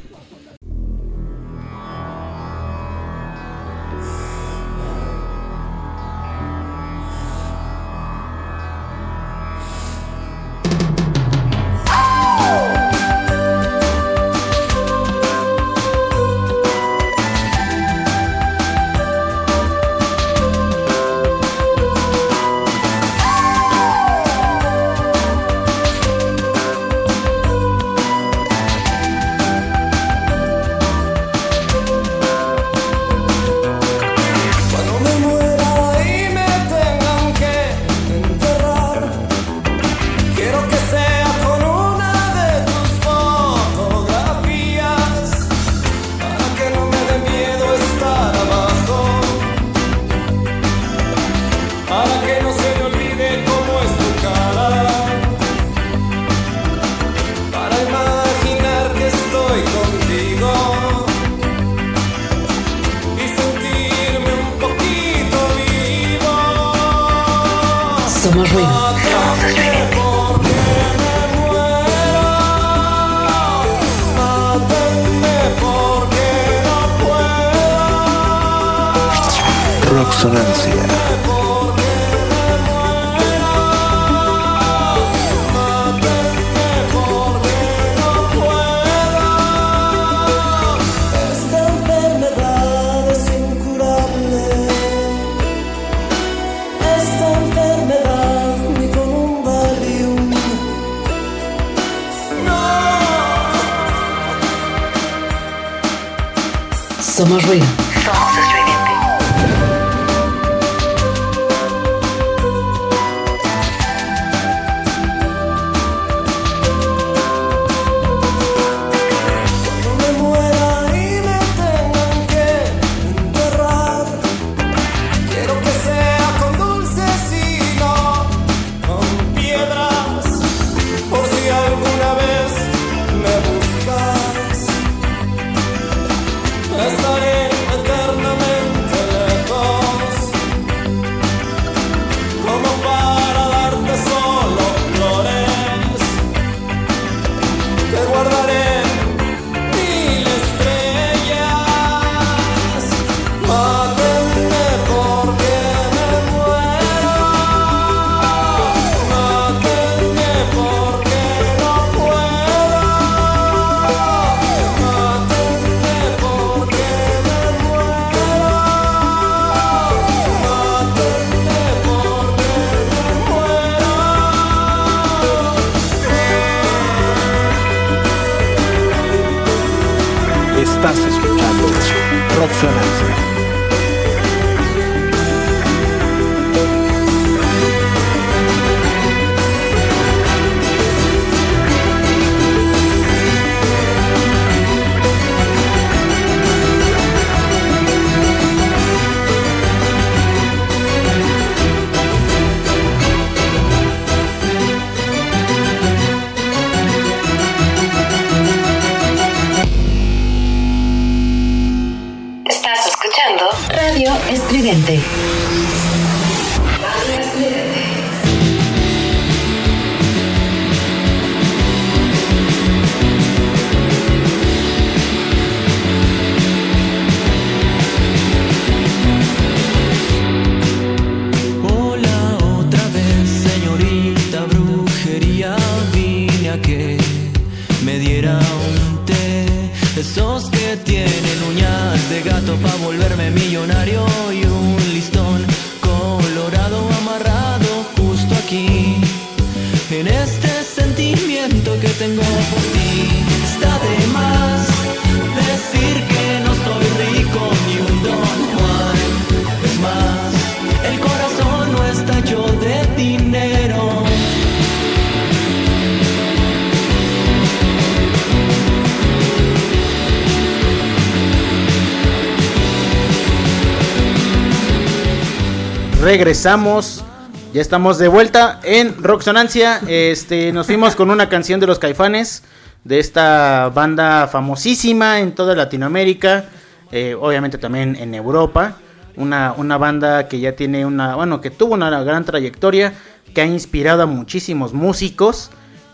Regresamos. Ya estamos de vuelta en Rocksonancia. Este, nos fuimos con una canción de los Caifanes, de esta banda famosísima en toda Latinoamérica, eh, obviamente también en Europa. Una, una banda que ya tiene una, bueno, que tuvo una gran trayectoria, que ha inspirado a muchísimos músicos.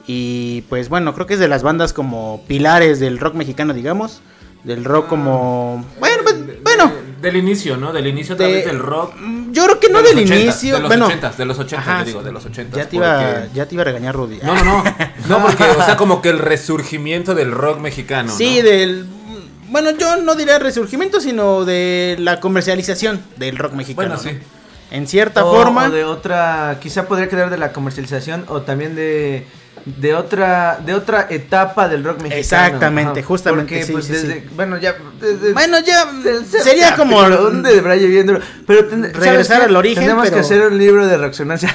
Y pues bueno, creo que es de las bandas como pilares del rock mexicano, digamos. Del rock como... Bueno, pues, bueno, Del inicio, ¿no? Del inicio tal De- vez del rock. yo creo que no de del 80, inicio. De los bueno, 80, de los 80, Ajá, te digo, de los 80. ya te, iba, porque- ya te iba a regañar Rudy. No, no, no. No, porque, o sea, como que el resurgimiento del rock mexicano. sí, ¿no? del... Bueno, yo no diría resurgimiento, sino de la comercialización del rock mexicano. Bueno, sí. ¿no? En cierta O- forma... o de otra, quizá podría quedar de la comercialización o también de de otra de otra etapa del rock mexicano. Exactamente, justamente, Porque, sí, pues, sí, desde- sí. bueno, ya desde- Bueno, ya desde- sería como... desbraye bien duro. Pero ten- ¿sabes Regresar al origen, Tenemos que hacer un libro de reaccionancia.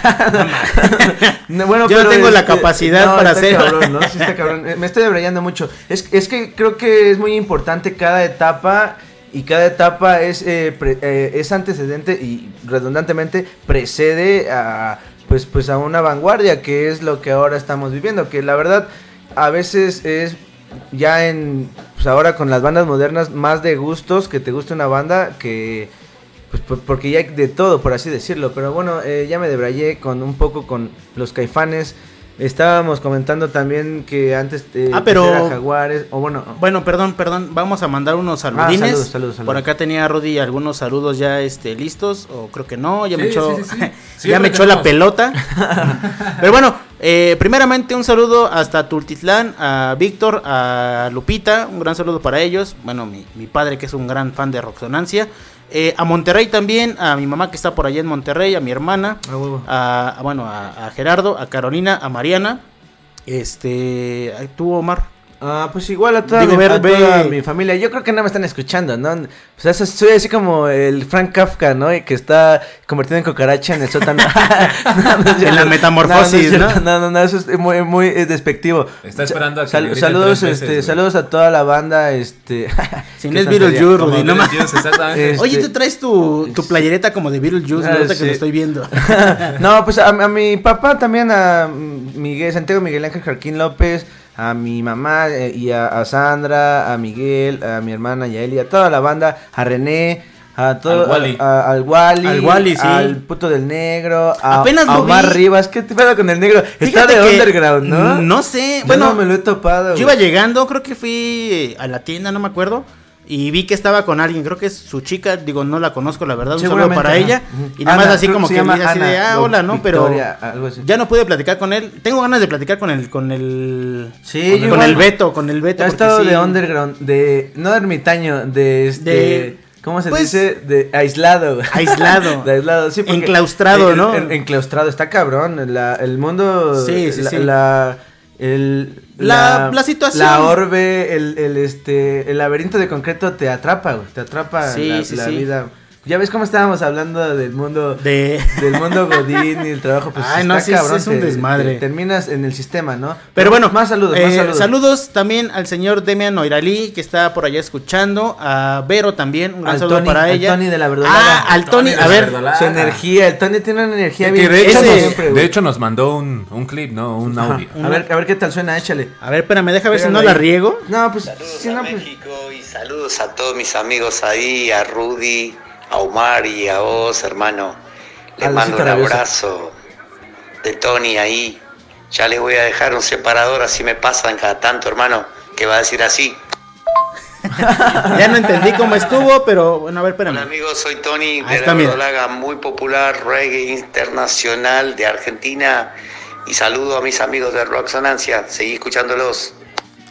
No, bueno, Yo no tengo la este, capacidad no, para está hacer- cabrón, ¿no? Sí está cabrón. Eh, Me estoy debrayando mucho. Es, es que creo que es muy importante cada etapa y cada etapa es, eh, pre- eh, es antecedente y redundantemente precede a pues pues a una vanguardia que es lo que ahora estamos viviendo que la verdad a veces es ya en pues ahora con las bandas modernas más de gustos que te guste una banda que pues por- porque ya hay de todo por así decirlo. Pero bueno eh, ya me debrayé con un poco con los caifanes estábamos comentando también que antes eh, Ah, pero- era jaguares o bueno Bueno, perdón, perdón, vamos a mandar unos saludines. Ah, saludos, saludos, saludos. Por acá tenía Rudy algunos saludos ya este listos, o creo que no, ya me echó, sí, sí, sí. ya me echó la pelota. Pero bueno, eh, primeramente un saludo hasta Tultitlán, a Víctor, a Lupita, un gran saludo para ellos. Bueno, mi, mi padre que es un gran fan de Roxonancia. Eh, a Monterrey también, a mi mamá que está por allá en Monterrey, a mi hermana, A huevo. a, a, bueno, a, a Gerardo, a Carolina, a Mariana. Este, tú Omar. Ah, pues igual a toda, Digo, mi, ver, a toda ve- mi familia. Yo creo que no me están escuchando, ¿no? O sea, soy así como el Frank Kafka, ¿no? Y que está convertido en cucaracha en el sótano. No, no. En la metamorfosis, no, ¿no? No, no, no, eso es muy, muy eh, despectivo. Está esperando a que Sal- saludos, veces, este, güey. saludos a toda la banda, este. Si ¿qué no es? Beetlejuice, Rudy, no exactamente. Este- Oye, tú traes tu, tu playereta como de Beetlejuice, Ah, ahorita que lo estoy viendo. no, pues a, a mi papá también, a Miguel, Santiago Miguel Ángel Jarquín López, a mi mamá eh, y a, a Sandra, a Miguel, a mi hermana Yaeli, a toda la banda, a René, a todo, Al Wally. a- a- al Wally, Al Wally, sí. al puto del negro, a, Apenas a Omar vi. Rivas, ¿qué te pasa con el negro? Está Fíjate de que- underground, ¿no? No sé, Yo bueno, no me lo he topado. yo iba llegando, creo que fui a la tienda, no me acuerdo. Y vi que estaba con alguien, creo que es su chica, digo, no la conozco, la verdad, un saludo para ella. Y nada más así como que dije así de, ah, hola, ¿no? Pero ya no pude platicar con él. Tengo ganas de platicar con el, con el, Sí, con, yo el- con el Beto, con el Beto. Ha estado sí. de underground, de, no de ermitaño, de este... De- ¿Cómo se pues, dice? De aislado. Aislado. de aislado, sí. Enclaustrado, el- ¿no? enclaustrado, está cabrón. La, el mundo. Sí, sí, la, sí. La, el, La- la situación. La orbe, el, el, este, el laberinto de concreto te atrapa, güey. Te atrapa Sí, la, sí, la sí. vida. Ya ves cómo estábamos hablando del mundo De... del mundo godín y el trabajo pues Ay, está no, sí, cabrón, es un te- desmadre. te terminas en el sistema, ¿no? Pero bueno, más saludos, eh, más saludos. saludos también al señor Demian Noiralí, que está por allá escuchando. A Vero también, un gran Al saludo Tony, para al ella. Tony de la verdolaga. Ah, al Tony, a ver. Su energía, el Tony tiene una energía Que bien de hecho, ese- nos, de hecho nos mandó un, un clip, ¿no? Un audio. A ver, a ver qué tal suena, échale. A ver, espérame, deja ver si Pégalo no la riego. No, pues Saludos si a pues México y saludos a todos mis amigos ahí, a Rudy, a Omar y a vos, hermano. Les A mando un abrazo de Tony ahí. Ya les voy a dejar un separador así me pasan cada tanto, hermano, que va a decir así. Ya no entendí cómo estuvo, pero bueno, a ver, Hola espérame. amigos, soy Tony Ahí de la. Verdolaga, muy popular, reggae internacional de Argentina. Y saludo a mis amigos de Roxonancia, seguí escuchándolos.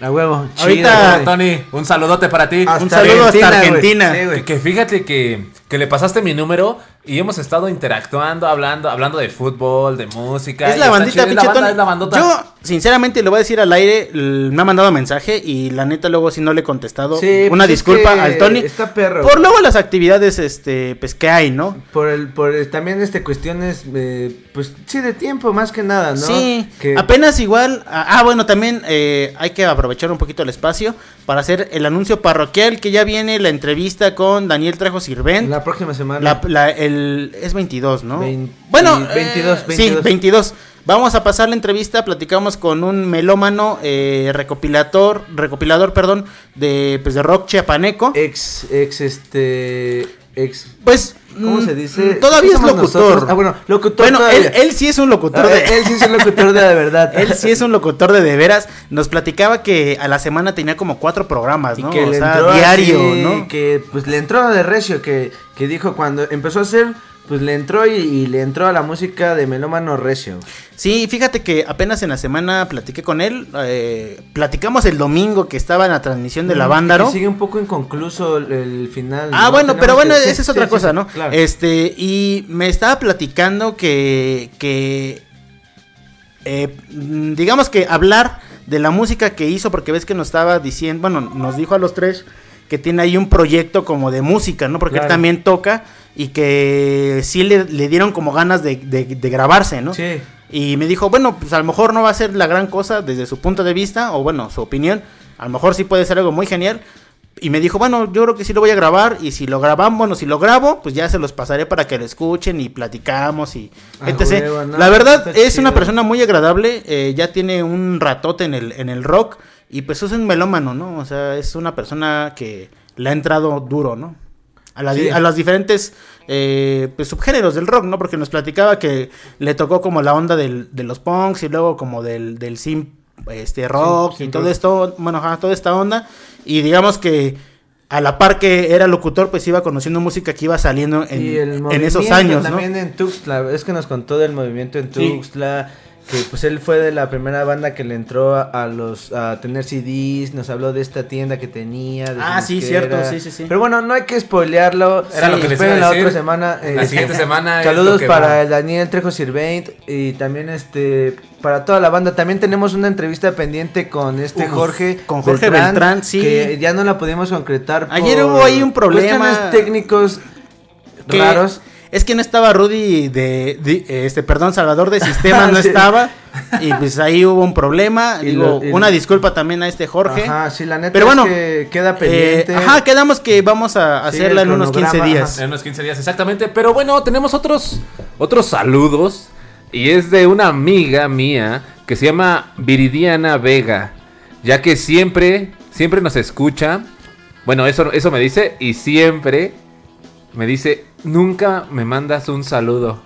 A huevo. Ahorita- chido, güey. Tony, un saludote para ti. Hasta Un saludo hasta güey. Argentina. Sí, güey. Que, que fíjate que, que le pasaste mi número Y hemos estado interactuando, hablando, hablando de fútbol, de música. Es la bandita, pinche la banda, Tony. es la bandota. Yo, sinceramente, lo voy a decir al aire. Me ha mandado mensaje y la neta, luego si no le he contestado. Sí, una pues es disculpa que al Tony. Está perro. Por luego las actividades este, pues, que hay, ¿no? Por el, por el- también este cuestiones, eh, pues sí, de tiempo más que nada, ¿no? Sí, Que- apenas igual. Ah, ah, bueno, también eh, hay que aprovechar un poquito el espacio para hacer el anuncio parroquial que ya viene la entrevista con Daniel Trejo Sirven. la próxima semana. La, la- el, es 22, ¿no? Vein- bueno, sí, 22, eh, 22. Sí, 22. Vamos a pasar la entrevista, platicamos con un melómano eh, recopilador, recopilador, perdón, de, pues, de rock chiapaneco. Ex, ex, este, ex... pues, ¿Cómo mm, se dice? Todavía ¿Qué es locutor. nosotros? Ah, bueno, locutor Bueno, él, todavía. él sí es un locutor Ah, de... él sí es un locutor de la verdad. Él sí es un locutor de de veras. Nos platicaba que a la semana tenía como cuatro programas, Y ¿no? que o le sea, entró diario, así, ¿no? Que pues le entró de recio, que, que dijo cuando empezó a hacer, pues le entró y, y le entró a la música de melómano recio. Sí, fíjate que apenas en la semana platiqué con él. eh, platicamos el domingo que estaba en la transmisión de la banda, Mm, ¿no? sigue un poco inconcluso el, el final. Ah, ¿no? bueno, Tenemos pero bueno, que- esa es sí, otra sí, cosa, sí, ¿no? claro. Este, y me estaba platicando que, que eh, mm, digamos que hablar de la música que hizo, porque ves que nos estaba diciendo, bueno, nos dijo a los tres que tiene ahí un proyecto como de música, ¿no? Porque él también toca y que sí le, le dieron como ganas de, de- de grabarse, ¿no? Sí. Y me dijo, bueno, pues a lo mejor no va a ser la gran cosa desde su punto de vista, o bueno, su opinión. A lo mejor sí puede ser algo muy genial. Y me dijo, bueno, yo creo que sí lo voy a grabar. Y si lo grabamos, bueno, si lo grabo, pues ya se los pasaré para que lo escuchen y platicamos y Ah, etc. huevo, no, la verdad es una persona muy agradable. eh, ya tiene un ratote en el, en el rock. Y pues es un melómano, ¿no? O sea, es una persona que le ha entrado duro, ¿no? A, la Sí. a los diferentes eh, pues, subgéneros del rock, ¿no? Porque nos platicaba que le tocó como la onda del, de los punks y luego como del, del sim este rock y todo rock. esto, bueno, ajá, toda esta onda. Y digamos que a la par que era locutor, pues iba conociendo música que iba saliendo en, esos años, ¿no? También en Tuxtla, es que nos contó del movimiento en. Tuxtla, que pues él fue de la primera banda que le entró a, a los a tener CDs, nos habló de esta tienda que tenía. de Ah, sí, cierto, sí, sí, sí. Pero bueno, no hay que spoilearlo. Era lo que les iba a la otra semana. eh, La siguiente semana es Saludos para va. el Daniel Trejo Sirveint y también este para toda la banda. También tenemos una entrevista pendiente con este Uf, Jorge. con Jorge Beltrán, sí. Que ya no la pudimos concretar. Ayer por hubo ahí un problema. técnicos que raros. Es que no estaba Rudy de, de- este, perdón, Salvador de Sistema no Sí. estaba y pues ahí hubo un problema. Y Digo, lo- y- una disculpa también a este Jorge. Ajá, sí, la neta Pero es bueno, que queda Eh, pendiente. ajá, quedamos que vamos a Sí, hacerla en unos 15 cronograma, días. En unos 15 días, exactamente. Pero bueno, tenemos otros, otros saludos. Y es de una amiga mía que se llama Viridiana Vega. Ya que siempre, siempre nos escucha. Bueno, eso, eso me dice. Y siempre me dice, nunca me mandas un saludo.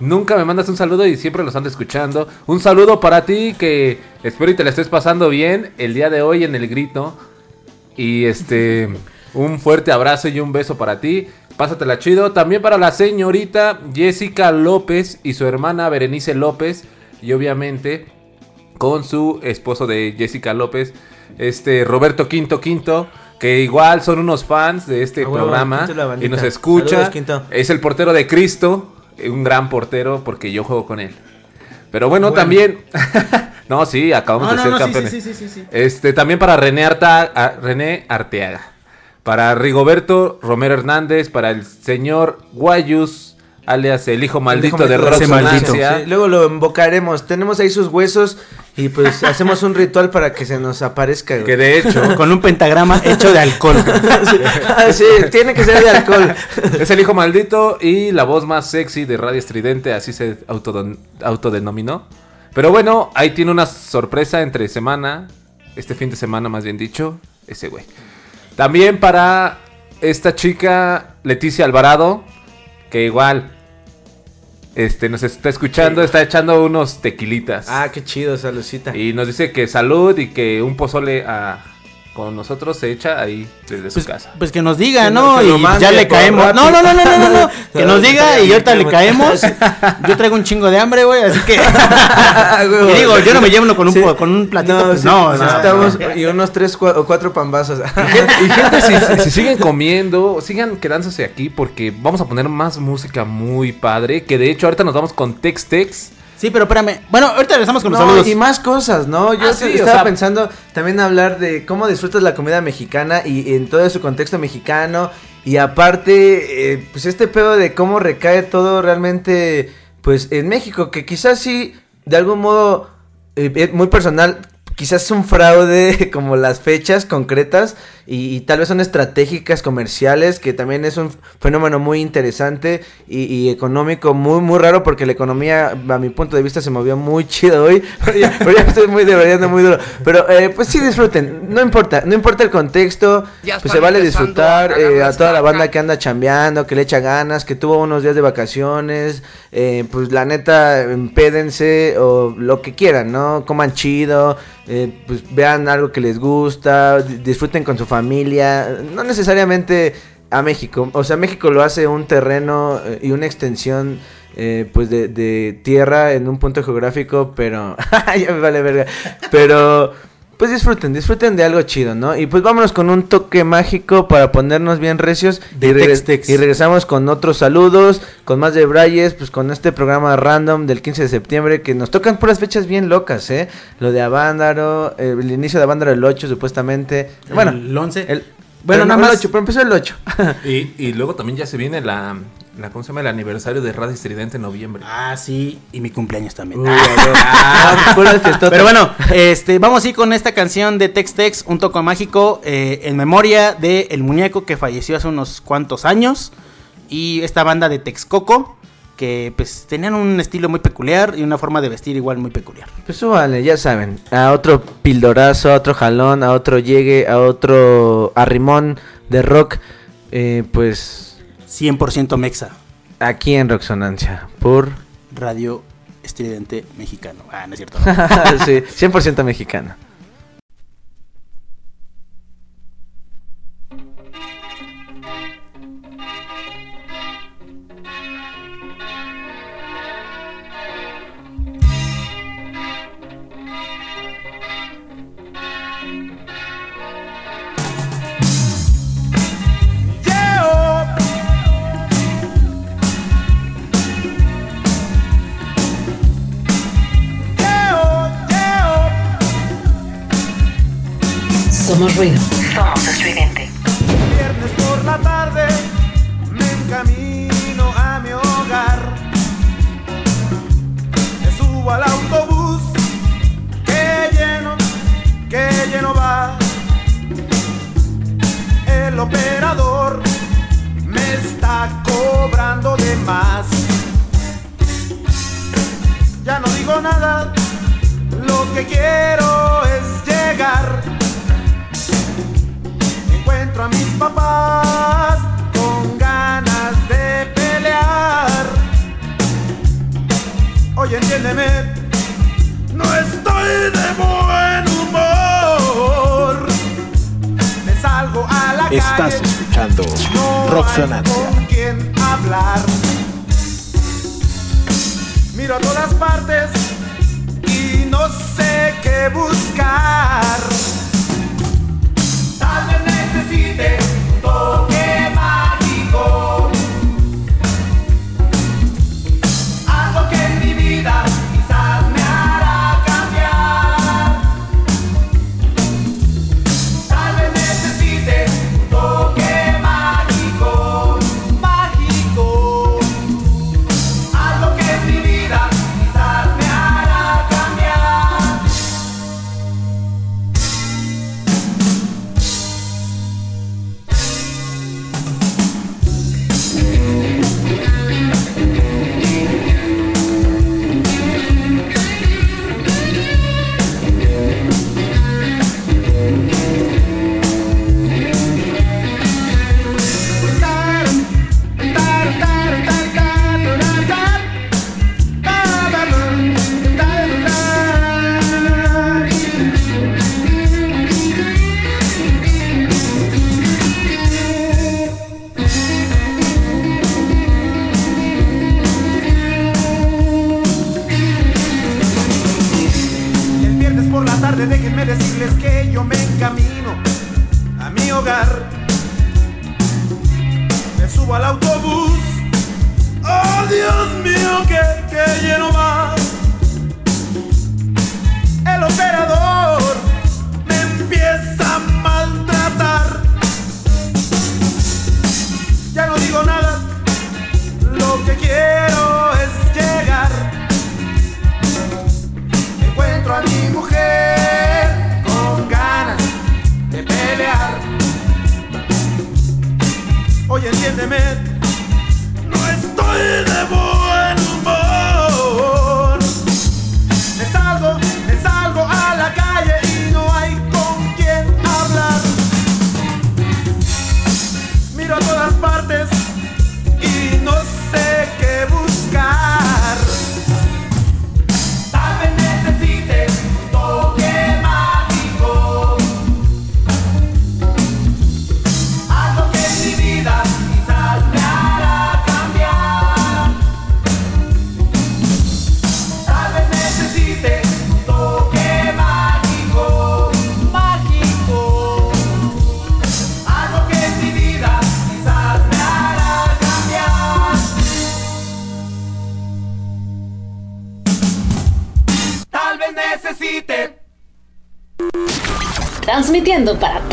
Nunca me mandas un saludo y siempre los ando escuchando. Un saludo para ti que espero y te la estés pasando bien el día de hoy en el grito. Y este, un fuerte abrazo y un beso para ti. Pásatela chido. También para la señorita Jessica López y su hermana Berenice López. Y obviamente con su esposo de Jessica López, este Roberto Quinto Quinto. Que igual son unos fans de este Ah, programa y nos escucha. Saludos. Es el portero de Cristo, un gran portero porque yo juego con él. Pero bueno, Bueno. también. no, sí, acabamos No, de no, ser no, campeones. sí, sí, sí. Este, también para René, Arta- René Arteaga. Para Rigoberto Romero Hernández. Para el señor Guayus, alias el hijo maldito de Rock ese maldito. Sonancia. Sí, luego lo invocaremos. Tenemos ahí sus huesos y pues hacemos un ritual para que se nos aparezca. güey. Que de hecho Con un pentagrama hecho de alcohol. Ah, sí, tiene que ser de alcohol. es el hijo maldito y la voz más sexy de Radio Estridente. Así se autodenominó. Pero bueno, ahí tiene una sorpresa entre semana. Este fin de semana, más bien dicho. Ese güey. También para esta chica, Leticia Alvarado. Que igual. Este, nos está escuchando, está echando unos tequilitas. Ah, qué chido, saludcita. Y nos dice que salud y que un pozole a, con nosotros se echa ahí desde Pues, su casa. pues que nos diga, Que ¿no? no- que y ya le caemos. No, no, no, no, no, no, no. Que nos diga y ahorita le Caemos. Yo traigo un chingo de hambre, güey, así que. Y digo, yo no me llevo con un, Sí. con un platito. No, pues, sí, no, o sea, necesitamos y unos tres o cuatro pambazos. Y gente, si, si- si siguen comiendo, sigan quedándose aquí porque vamos a poner más música muy padre. Que de hecho ahorita nos vamos con Tex Tex. Sí, pero espérame. Bueno, ahorita regresamos con los No, saludos. y más cosas, ¿no? Yo Ah, sí, o estaba sea- pensando también hablar de cómo disfrutas la comida mexicana y, en todo su contexto mexicano. Y aparte, eh, pues este pedo de cómo recae todo realmente, pues en México, que quizás sí, de algún modo, eh, eh, muy personal, quizás es un fraude como las fechas concretas y, y tal vez son estratégicas comerciales, que también es un fenómeno muy interesante y, y económico muy, muy raro porque la economía, a mi punto de vista, se movió muy chido hoy. Pero ya, pero ya estoy muy debrayando muy duro. Pero eh, pues sí disfruten, no importa, no importa el contexto, pues se vale disfrutar a eh, a toda la banda que anda chambeando, que le echa ganas, que tuvo unos días de vacaciones, eh, pues la neta, empédense o lo que quieran, ¿no? Coman chido, eh, pues vean algo que les gusta, di- disfruten con su familia, no necesariamente a México, o sea, México lo hace un terreno eh, y una extensión. eh, pues de, de tierra en un punto geográfico, pero ya me vale verga. Pero pues disfruten, disfruten de algo chido, ¿no? Y pues vámonos con un toque mágico para ponernos bien recios. De y, y regresamos con otros saludos, con más de Brayes, pues con este programa random del 15 de septiembre que nos tocan puras fechas bien locas, ¿eh? Lo de Avándaro, eh, el inicio de Avándaro el 8 supuestamente. bueno, el 11. el, Bueno, nada no el más- 8, pero empezó el 8. Y, y luego también ya se viene la, la ¿cómo se llama? El aniversario de Radio Estridente en noviembre. Ah, sí, y mi cumpleaños también. Uy. Ah, puras fiestotas. Pero bueno, este, vamos a ir con esta canción de Tex Tex, un toco mágico, eh, en memoria de el muñeco que falleció hace unos cuantos años. Y esta banda de Texcoco, que pues tenían un estilo muy peculiar y una forma de vestir igual muy peculiar. Pues súbanle, ya saben. A otro pildorazo, a otro jalón, a otro llegue, a otro arrimón de rock. eh, pues 100% mexa, aquí en Roxonancia. Por. radio estridente mexicano. Ah, no es cierto. sí, 100% mexicano. Somos ruido. Somos estridente. Viernes por la tarde me encamino a mi hogar. Me subo al autobús que lleno, que lleno va. El operador me está cobrando de más. Ya no digo nada, lo que quiero es llegar encuentro a mis papás con ganas de pelear. Oye, entiéndeme, no estoy de buen humor. Me salgo a la Estás calle, escuchando no Roxonancia. con quien hablar. Miro a todas partes y no sé qué buscar. Tal necesite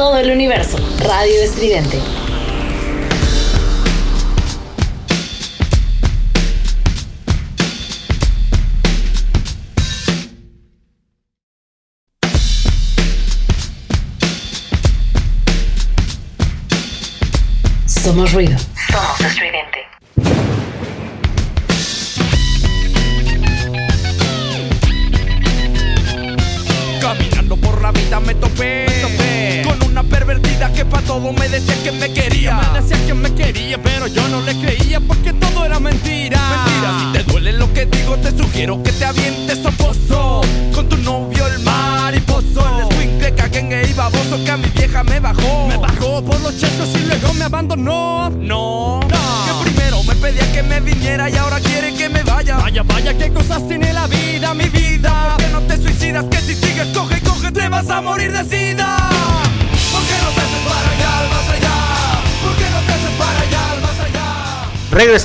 todo el universo, Radio Estridente.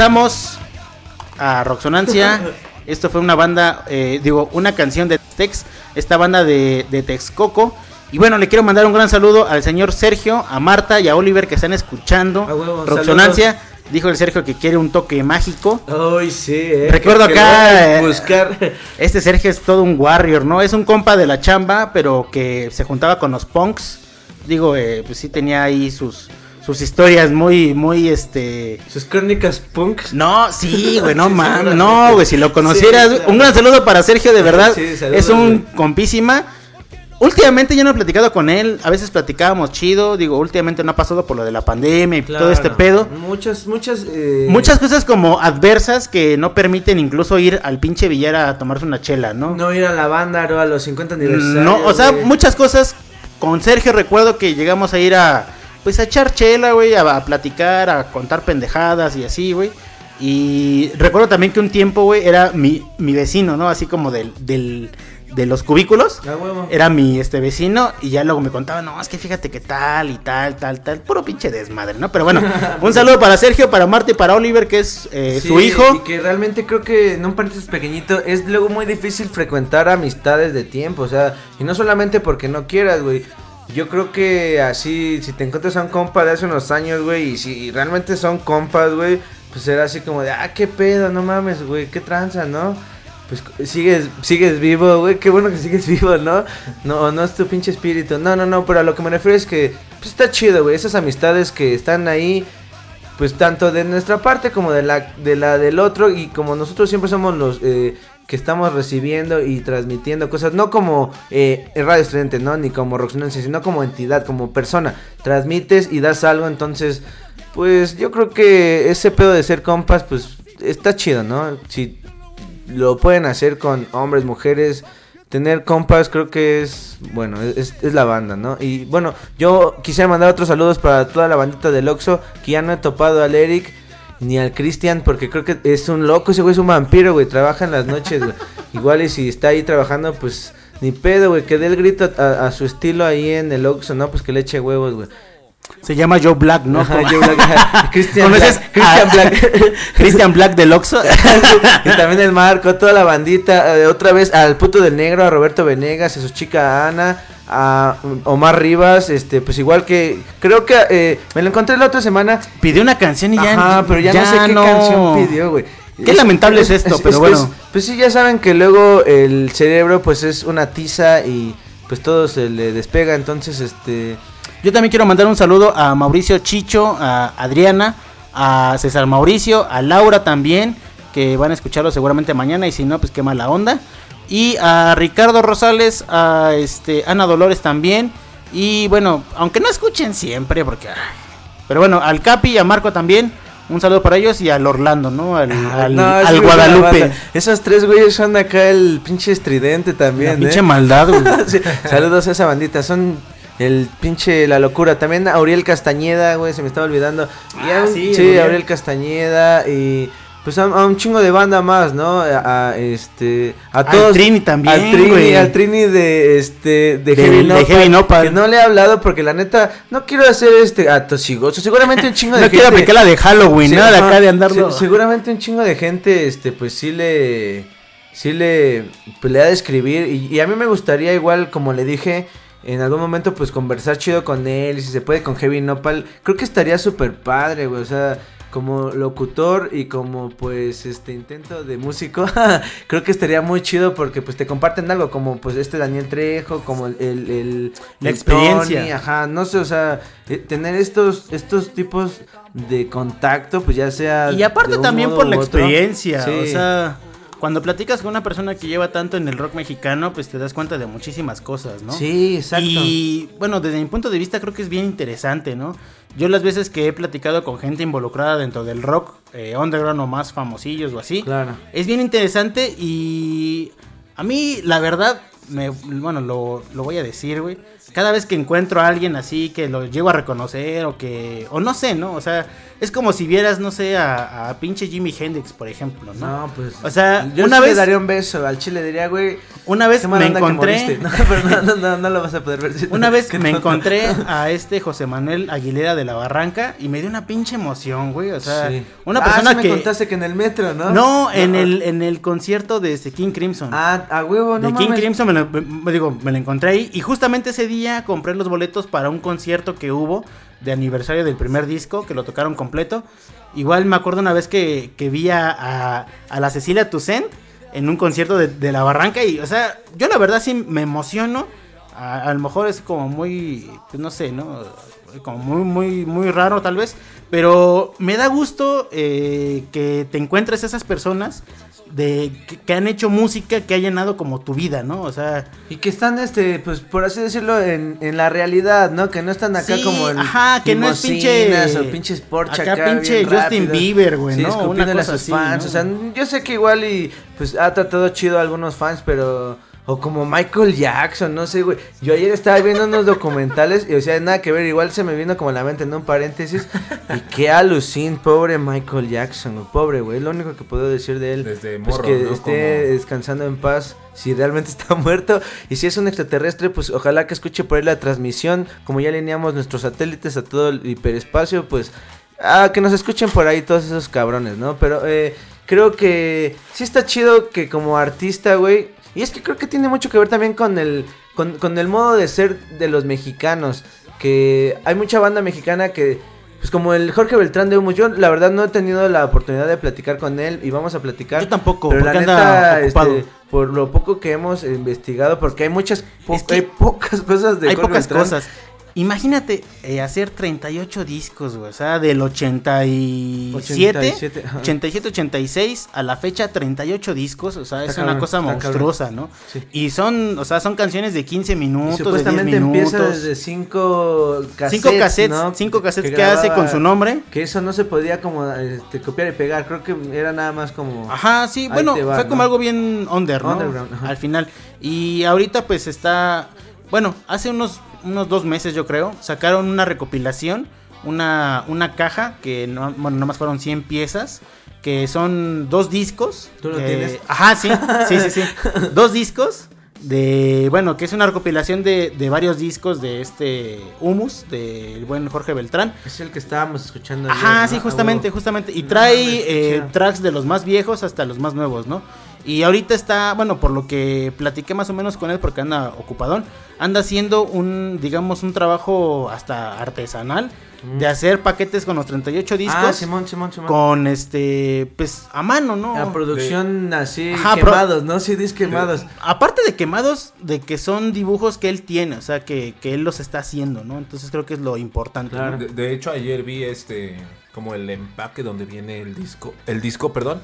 Regresamos a Roxonancia. Esto fue una banda, eh, digo, una canción de Tex, esta banda de, de Texcoco. Y bueno, le quiero mandar un gran saludo al señor Sergio, a Marta y a Oliver que están escuchando Roxonancia. Dijo el Sergio que quiere un toque mágico. Ay, sí, eh. Recuerdo acá. eh, buscar. Este Sergio es todo un warrior, ¿no? Es un compa de la chamba, pero que se juntaba con los punks. Digo, eh, pues sí tenía ahí sus, sus historias muy, muy, este... Sus crónicas punks. No, sí, güey, no mames, no, güey, si lo conocieras, Sí, claro. un gran saludo para Sergio, de verdad, Sí, saludos, es un güey. compísima. Últimamente yo no he platicado con él, a veces platicábamos chido, digo, últimamente no ha pasado por lo de la pandemia y todo este pedo. Muchas, muchas. eh, Muchas cosas como adversas que no permiten incluso ir al pinche billar a tomarse una chela, ¿no? No ir a la banda, ¿no? A los 50 aniversarios. No, o sea, güey. muchas cosas. Con Sergio recuerdo que llegamos a ir a, pues a echar chela, güey, a, a platicar, a contar pendejadas y así, güey. Y recuerdo también que un tiempo, güey, era mi, mi vecino, ¿no? Así como del, del, de los cubículos. A huevo. Era mi este vecino y ya luego me contaba, no, es que fíjate que tal y tal, tal, tal. Puro pinche desmadre, ¿no? Pero bueno, un saludo para Sergio, para Marta y para Oliver, que es eh, Sí, su hijo. Y que realmente creo que en un paréntesis pequeñito es luego muy difícil frecuentar amistades de tiempo. O sea, y no solamente porque no quieras, güey. Yo creo que así, si te encuentras a un compa de hace unos años, güey, y si realmente son compas, güey, pues será así como de, ah, qué pedo, no mames, güey, qué tranza, ¿no? Pues sigues, sigues vivo, güey, qué bueno que sigues vivo, ¿no? No, no es tu pinche espíritu. No, no, no, pero a lo que me refiero es que, pues está chido, güey, esas amistades que están ahí, pues tanto de nuestra parte como de la, de la del otro y como nosotros siempre somos los eh, que estamos recibiendo y transmitiendo cosas, no como eh, Radio Estudiante, ¿no? Ni como Roxonense, sino como entidad, como persona. Transmites y das algo, entonces, pues yo creo que ese pedo de ser compas, pues está chido, ¿no? Si lo pueden hacer con hombres, mujeres, tener compas creo que es, bueno, es, es la banda, ¿no? Y bueno, yo quisiera mandar otros saludos para toda la bandita del Oxxo, que ya no he topado al Eric ni al Cristian, porque creo que es un loco, ese güey es un vampiro, güey, trabaja en las noches, güey. Igual y si está ahí trabajando, pues Ni pedo, güey, que dé el grito a, a su estilo ahí en el Oxxo, ¿no? Pues que le eche huevos, güey. Se llama Joe Black, ¿no? Ajá, Joe Black. Christian ¿Conoces Black, Christian Black. Christian Black del Oxxo. y también el Marco, toda la bandita, eh, otra vez al puto del negro, a Roberto Venegas, a su chica Ana, a Omar Rivas, este, pues igual que, creo que eh, me lo encontré la otra semana. Pidió una canción y ya- Ajá, pero ya, no sé qué no. canción pidió, güey. Qué lamentable es esto, pero bueno. pues sí, ya saben que luego el cerebro pues es una tiza y pues todo se le despega, entonces este... Yo también quiero mandar un saludo a Mauricio Chicho, a Adriana, a César Mauricio, a Laura también, que van a escucharlo seguramente mañana y si no, pues qué mala onda. Y a Ricardo Rosales, a este Ana Dolores también. Y bueno, aunque no escuchen siempre, porque... pero bueno, al Capi y a Marco también. Un saludo para ellos y al Orlando, ¿no? Al, al- No, es al Guadalupe. Esos tres güeyes son acá el pinche estridente también, La pinche ¿eh? maldad, güey. Sí, Saludos a esa bandita, son el pinche la locura. También Auriel Castañeda, güey, se me estaba olvidando. Y a un- sí, sí, Auriel. Castañeda y pues a, a un chingo de banda más, ¿no? A, a, este a Al todos Trini también, al Trini, güey. al Trini de este de, Heavy de Heavy Nopal. que no le he hablado porque la neta no quiero hacer este atosigoso. Seguramente un chingo de No quiero gente- aplicar la de Halloween, Sí, ¿no? Acá de andarlo. Se- seguramente un chingo de gente, este, pues sí le, sí le, pues le ha de escribir y, y a mí me gustaría igual, como le dije, en algún momento pues conversar chido con él si se puede con Heavy Nopal, creo que estaría súper padre, güey, o sea, como locutor y como pues este intento de músico, creo que estaría muy chido porque pues te comparten algo como pues este Daniel Trejo, como el, el, el- La el experiencia. Tony, ajá, no sé, o sea, eh, tener estos, estos tipos de contacto, pues ya sea... Y aparte también por la otro. experiencia, Sí. o sea, cuando platicas con una persona que lleva tanto en el rock mexicano, pues te das cuenta de muchísimas cosas, ¿no? Sí, exacto. Y bueno, desde mi punto de vista creo que es bien interesante, ¿no? Yo las veces que he platicado con gente involucrada dentro del rock, eh, underground o más famosillos o así, Claro. es bien interesante y a mí la verdad, me, bueno, lo, lo voy a decir, güey. Cada vez que encuentro a alguien así que lo llego a reconocer o que, o no sé, ¿no? O sea, es como si vieras, no sé, a, a pinche Jimi Hendrix, por ejemplo, ¿no? No, pues. O sea, yo una sí le vez- daría un beso. Al chile diría, güey. Una vez me encontré-. No, pero no, no, no, no lo vas a poder ver. Una vez Que me encontré a este José Manuel Aguilera de la Barranca y me dio una pinche emoción, güey. O sea, Sí. una Ah, persona sí me que. contaste que en el metro, ¿no? No, en el, en el concierto de este King Crimson. Ah, a huevo, no de King. Crimson me lo, me- digo, me lo encontré ahí. Y justamente ese día compré los boletos para un concierto que hubo de aniversario del primer disco, que lo tocaron completo. Igual me acuerdo una vez que, que vi a, a, la Cecilia Toussaint en un concierto de, de la Barranca. Y, o sea, yo la verdad sí me emociono. A, a lo mejor es como muy, pues no sé, ¿no? Como muy, muy, muy raro tal vez. Pero me da gusto eh, que te encuentres esas personas de que, que han hecho música que ha llenado como tu vida, ¿no? O sea, Y que están, este, pues por así decirlo, en, en la realidad, ¿no? Que no están acá Sí, como en. ajá, que no es pinche- O pinches Porsche acá acá. pinche Justin. Bieber, güey, Sí, ¿no? Una escupiéndole a cosa sus así, fans. ¿no? O sea, yo sé que igual y pues ha tratado chido a algunos fans, pero. O como Michael Jackson, no sé, güey. Yo ayer estaba viendo unos documentales y, o sea, nada que ver. Igual se me vino como a la mente en un paréntesis. Y qué alucin, pobre Michael Jackson, güey, pobre, güey. Es lo único que puedo decir de él. Desde pues morro, que ¿no? esté Como- descansando en paz. Si realmente está muerto. Y si es un extraterrestre, pues ojalá que escuche por ahí la transmisión. Como ya alineamos nuestros satélites a todo el hiperespacio, pues. Ah, que nos escuchen por ahí todos esos cabrones, ¿no? Pero eh, creo que sí está chido que como artista, güey. Y es que creo que tiene mucho que ver también con el, con, con el modo de ser de los mexicanos. Que hay mucha banda mexicana que, pues como el Jorge Beltrán de Humus, yo la verdad no he tenido la oportunidad de platicar con él y vamos a platicar. Yo tampoco, Pero la neta, este, por lo poco que hemos investigado, porque hay muchas, po- Es que hay pocas cosas de hay Jorge pocas Beltrán. cosas. Imagínate eh, hacer 38 discos, güey. O sea, del 87, 87, ajá. 87, 86 a la fecha 38 discos. O sea, es Está una cosa monstruosa, ¿no? Sí. Y son, o sea, son canciones de 15 Y minutos, de 10 supuestamente minutos. empieza desde cinco cassettes, Cinco cassettes, ¿no? cinco cassettes que hace grababa- con su nombre. Que eso no se podía como este, copiar y pegar, creo que era nada más como... Ajá, sí, bueno, va, fue como ¿no? algo bien under, ¿no? Underground, ajá. Al final. Y ahorita pues está, bueno, hace unos, unos dos meses yo creo, sacaron una recopilación, una, una caja que no, bueno, nomás fueron 100 piezas, que son dos discos. ¿Tú lo tienes? Ajá, sí, sí, sí, sí. dos discos de, bueno, que es una recopilación de, de varios discos de este Humus, del buen Jorge Beltrán. Es el que estábamos escuchando. Ajá, ayer, sí, justamente, justamente. Y No trae eh, tracks de los más viejos hasta los más nuevos, ¿no? Y ahorita está, bueno, por lo que platiqué más o menos con él, porque anda ocupadón, anda haciendo un, digamos, un trabajo hasta artesanal de hacer paquetes con los 38 discos. Ah, Simón, Simón, Simón. Con este, pues a mano, ¿no? La producción así, Ajá, pro- quemados, ¿no? Sí, dis quemados. Aparte de quemados, de que son dibujos que él tiene, o sea, que, que él los está haciendo, ¿no? Entonces creo que es lo importante. ¿no? De, de hecho, ayer vi este como el empaque donde viene el disco, el disco, perdón.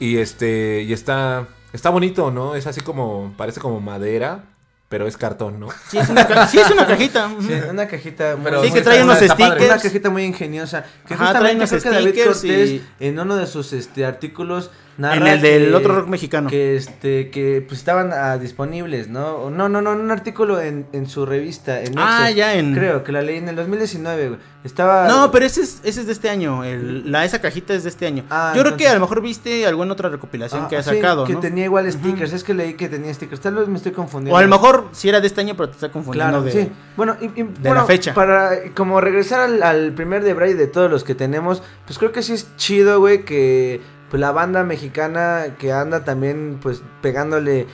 Y este y está está bonito, ¿no? Es así como parece como madera, pero es cartón, ¿no? Sí, es una, ca- sí, es una cajita. Sí, una cajita. muy- Sí, que trae unos padre. stickers. Una cajita muy ingeniosa. Que Ajá, justamente trae unos creo que David stickers Cortés y- en uno de sus este, artículos En el del que- otro rock mexicano. Que este que pues estaban ah, disponibles, ¿no? No, no, no, un artículo en, en su revista. En Ah, ya, en- Creo que la leí en el 2019, güey. Estaba. No, pero ese es, ese es de este año. el- la, esa cajita es de este año. Ah, Yo creo que a lo mejor viste alguna otra recopilación Ah, que ha sí, sacado, que ¿no? tenía igual stickers. Es que leí que tenía stickers. Tal vez me estoy confundiendo. O a lo mejor si era de este año, pero te está confundiendo Claro, de... sí. Bueno, y, y, de bueno, la fecha. Para como regresar al, al primer de Bray de todos los que tenemos, pues creo que sí es chido, güey, que pues la banda mexicana que anda también pues pegándole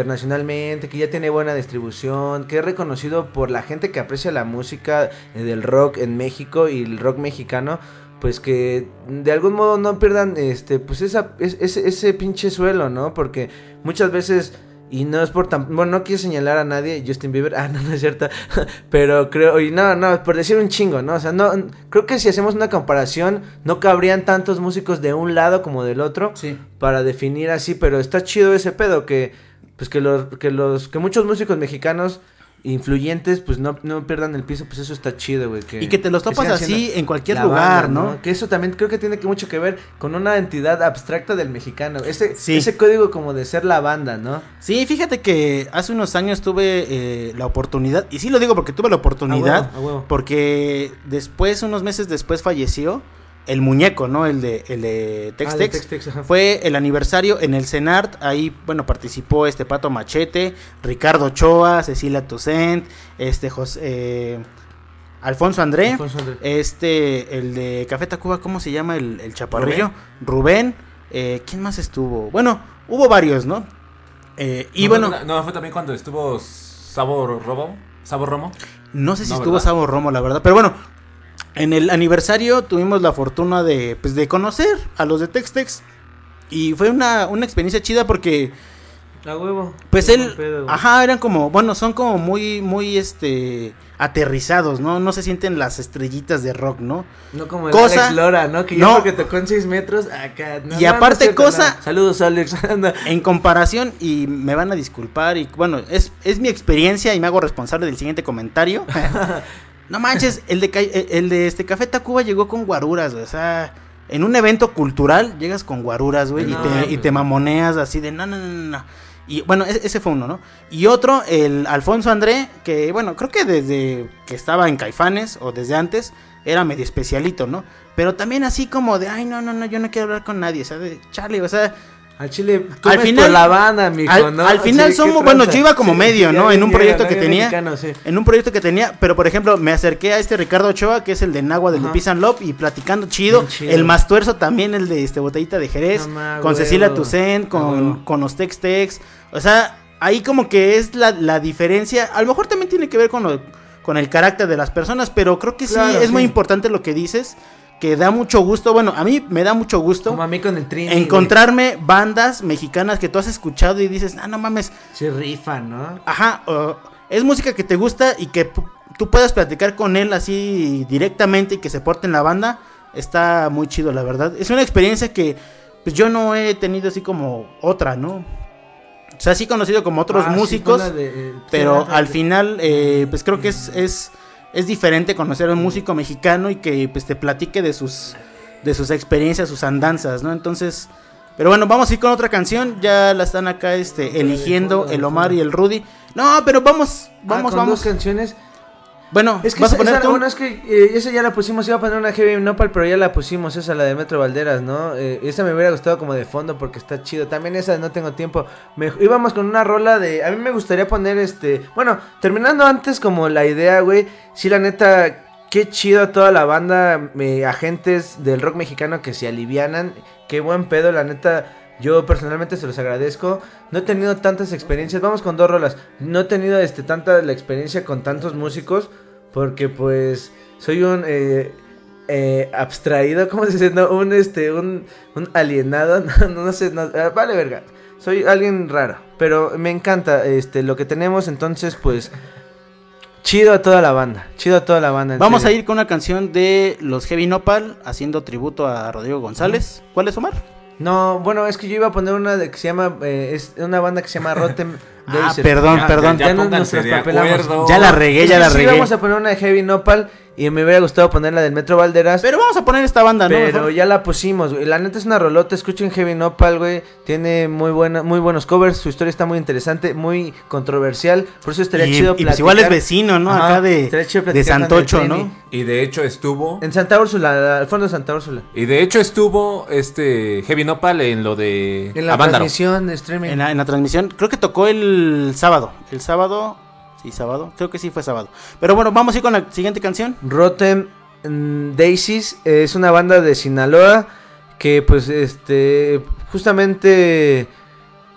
internacionalmente, que ya tiene buena distribución, que es reconocido por la gente que aprecia la música eh, del rock en México y el rock mexicano, pues que de algún modo no pierdan este pues esa es- ese, ese pinche suelo, ¿no? Porque muchas veces y no es por tan... Bueno, no quiero señalar a nadie, Justin Bieber, ah, no, no es cierto, pero creo, y no, no, por decir un chingo, ¿no? O sea, no, creo que si hacemos una comparación, no cabrían tantos músicos de un lado como del otro Sí. para definir así, pero está chido ese pedo, que, pues que los, que los, que muchos músicos mexicanos influyentes, pues no, no pierdan el piso, pues eso está chido, güey. Y que te los topas así en cualquier lugar, banda, ¿no? Que eso también creo que tiene que mucho que ver con una entidad abstracta del mexicano. Ese, Sí. ese código como de ser la banda, ¿no? Sí, fíjate que hace unos años tuve eh, la oportunidad, y sí lo digo porque tuve la oportunidad, porque después, unos meses después falleció el muñeco, ¿no? El de, el de Tex Ah, de Tex. Tex Tex, ajá. Fue el aniversario en el CENART, ahí, bueno, participó este Pato Machete, Ricardo Ochoa, Cecilia Toussaint, este José... eh, Alfonso André, Alfonso André. este, el de Café Tacuba, ¿cómo se llama? El, el chaparrillo. Rubén. Rubén. eh, ¿Quién más estuvo? Bueno, hubo varios, ¿no? Eh, y No, bueno, No, no, fue también cuando estuvo Sabor Robo. Sabor Romo. no sé si no, estuvo ¿verdad? Sabo Romo, la verdad. Pero bueno, en el aniversario tuvimos la fortuna de, pues, de conocer a los de Textex. Y fue una, una experiencia chida porque, A huevo. pues él, pedo, ajá, eran como, bueno, son como muy, muy, este, aterrizados, ¿no? No se sienten las estrellitas de rock, ¿no? No como el Cosa- Alex Lora, ¿no? Que No. yo porque tocó en 6 metros, acá. no, Y no, aparte cierto, cosa-. Saludos, Alex. En comparación, y me van a disculpar, y bueno, es, es mi experiencia y me hago responsable del siguiente comentario. no manches, el de, ca- el de este Café Tacuba llegó con guaruras, güey, o sea, en un evento cultural llegas con guaruras, güey, y, te, y te mamoneas así de no, no, no, no, no. Y bueno, e- ese fue uno, ¿no? Y otro, el Alfonso André, que bueno, creo que desde que estaba en Caifanes o desde antes, era medio especialito, ¿no? Pero también así como de, ay, no, no, no, yo no quiero hablar con nadie, o sea, de, Charlie, o sea, Al Chile, tú Al final- por la banda, mijo, al, ¿no? al final Sí, ¿qué somos, bueno, yo iba como Sí, medio, ¿no? En un proyecto que ¿no? tenía, Mexicano, sí. en un proyecto que tenía, pero por ejemplo, me acerqué a este Ricardo Ochoa, que es el de Nagua del de. Peace and Love, y platicando chido, el más tuerzo también, el de este Botellita de Jerez, No con. Cecilia A con, huevo. con los Tex Tex, o sea, ahí como que es la, la diferencia, a lo mejor también tiene que ver con lo, con el carácter de las personas, pero creo que sí, Claro, es muy importante lo que dices, que da mucho gusto, bueno, a mí me da mucho gusto Como a mí con el Trini. güey. encontrarme bandas mexicanas que tú has escuchado y dices, ah, no mames, Se rifan, ¿no? Ajá, es música que te gusta y que tú puedas platicar con él así directamente y que se porte en la banda. Está muy chido, la verdad. Es una experiencia que pues yo no he tenido así como otra, ¿no? O sea, sí conocido como otros Ah, músicos, de, eh, pero al final eh, pues creo que es, es, es diferente conocer a un músico mexicano y que pues te platique de sus, de sus experiencias, sus andanzas, ¿no? Entonces... Pero bueno, vamos a ir con otra canción. Ya la están acá este, eligiendo el Omar y el Rudy. No, pero vamos, Ah, vamos, con vamos. dos canciones. Bueno, Es que vas a esa, poner esa- tú? bueno, es que eh, esa ya la pusimos, iba a poner una Heavy Nopal, pero ya la pusimos, esa la de Metro Valderas, ¿no? Eh, esa me hubiera gustado como de fondo porque está chido. También esa no tengo tiempo. Me, íbamos con una rola de... A mí me gustaría poner este... Bueno, terminando antes como la idea, güey. Sí, la neta, qué chido toda la banda, eh, agentes del rock mexicano que se alivianan. Qué buen pedo, la neta. Yo personalmente se los agradezco. No he tenido tantas experiencias. Vamos con dos rolas. No he tenido este tanta la experiencia con tantos músicos. Porque pues soy un eh, eh, abstraído. ¿Cómo se dice? No, un este. Un, un alienado. No, no sé. no, ah, vale, verga. Soy alguien raro. Pero me encanta este lo que tenemos. Entonces, pues. Chido a toda la banda. Chido a toda la banda. Vamos a ir con una canción de los Heavy Nopal haciendo tributo a Rodrigo González. ¿Cuál es Omar? No, bueno, es que yo iba a poner una de que se llama, eh, es una banda que se llama Rotten Ah, perdón, perdón. ya de traspapelamos. acuerdo. Ya la regué, ya la sí regué. vamos a poner una de Heavy Nopal y me hubiera gustado poner la del Metro Valderas. Pero vamos a poner esta banda, ¿no? Pero Mejor. ya la pusimos, güey. La neta es una rolota. Escuchen Heavy Nopal, güey. Tiene muy buena, muy buenos covers. Su historia está muy interesante, muy controversial. Por eso estaría Y- chido y pues igual es platicar- vecino, ¿no? Ajá, Acá de, de platicar Santocho. ¿no? Y de hecho estuvo. En Santa Úrsula, al fondo de Santa Úrsula. Y de hecho estuvo este Heavy Nopal en lo de En la Avándaro. transmisión de streaming. En la, en la transmisión, creo que tocó el sábado. El sábado, sí, sábado. Creo que sí fue sábado. Pero bueno, vamos a ir con la siguiente canción. Rotten mm, Daisies es una banda de Sinaloa que pues este justamente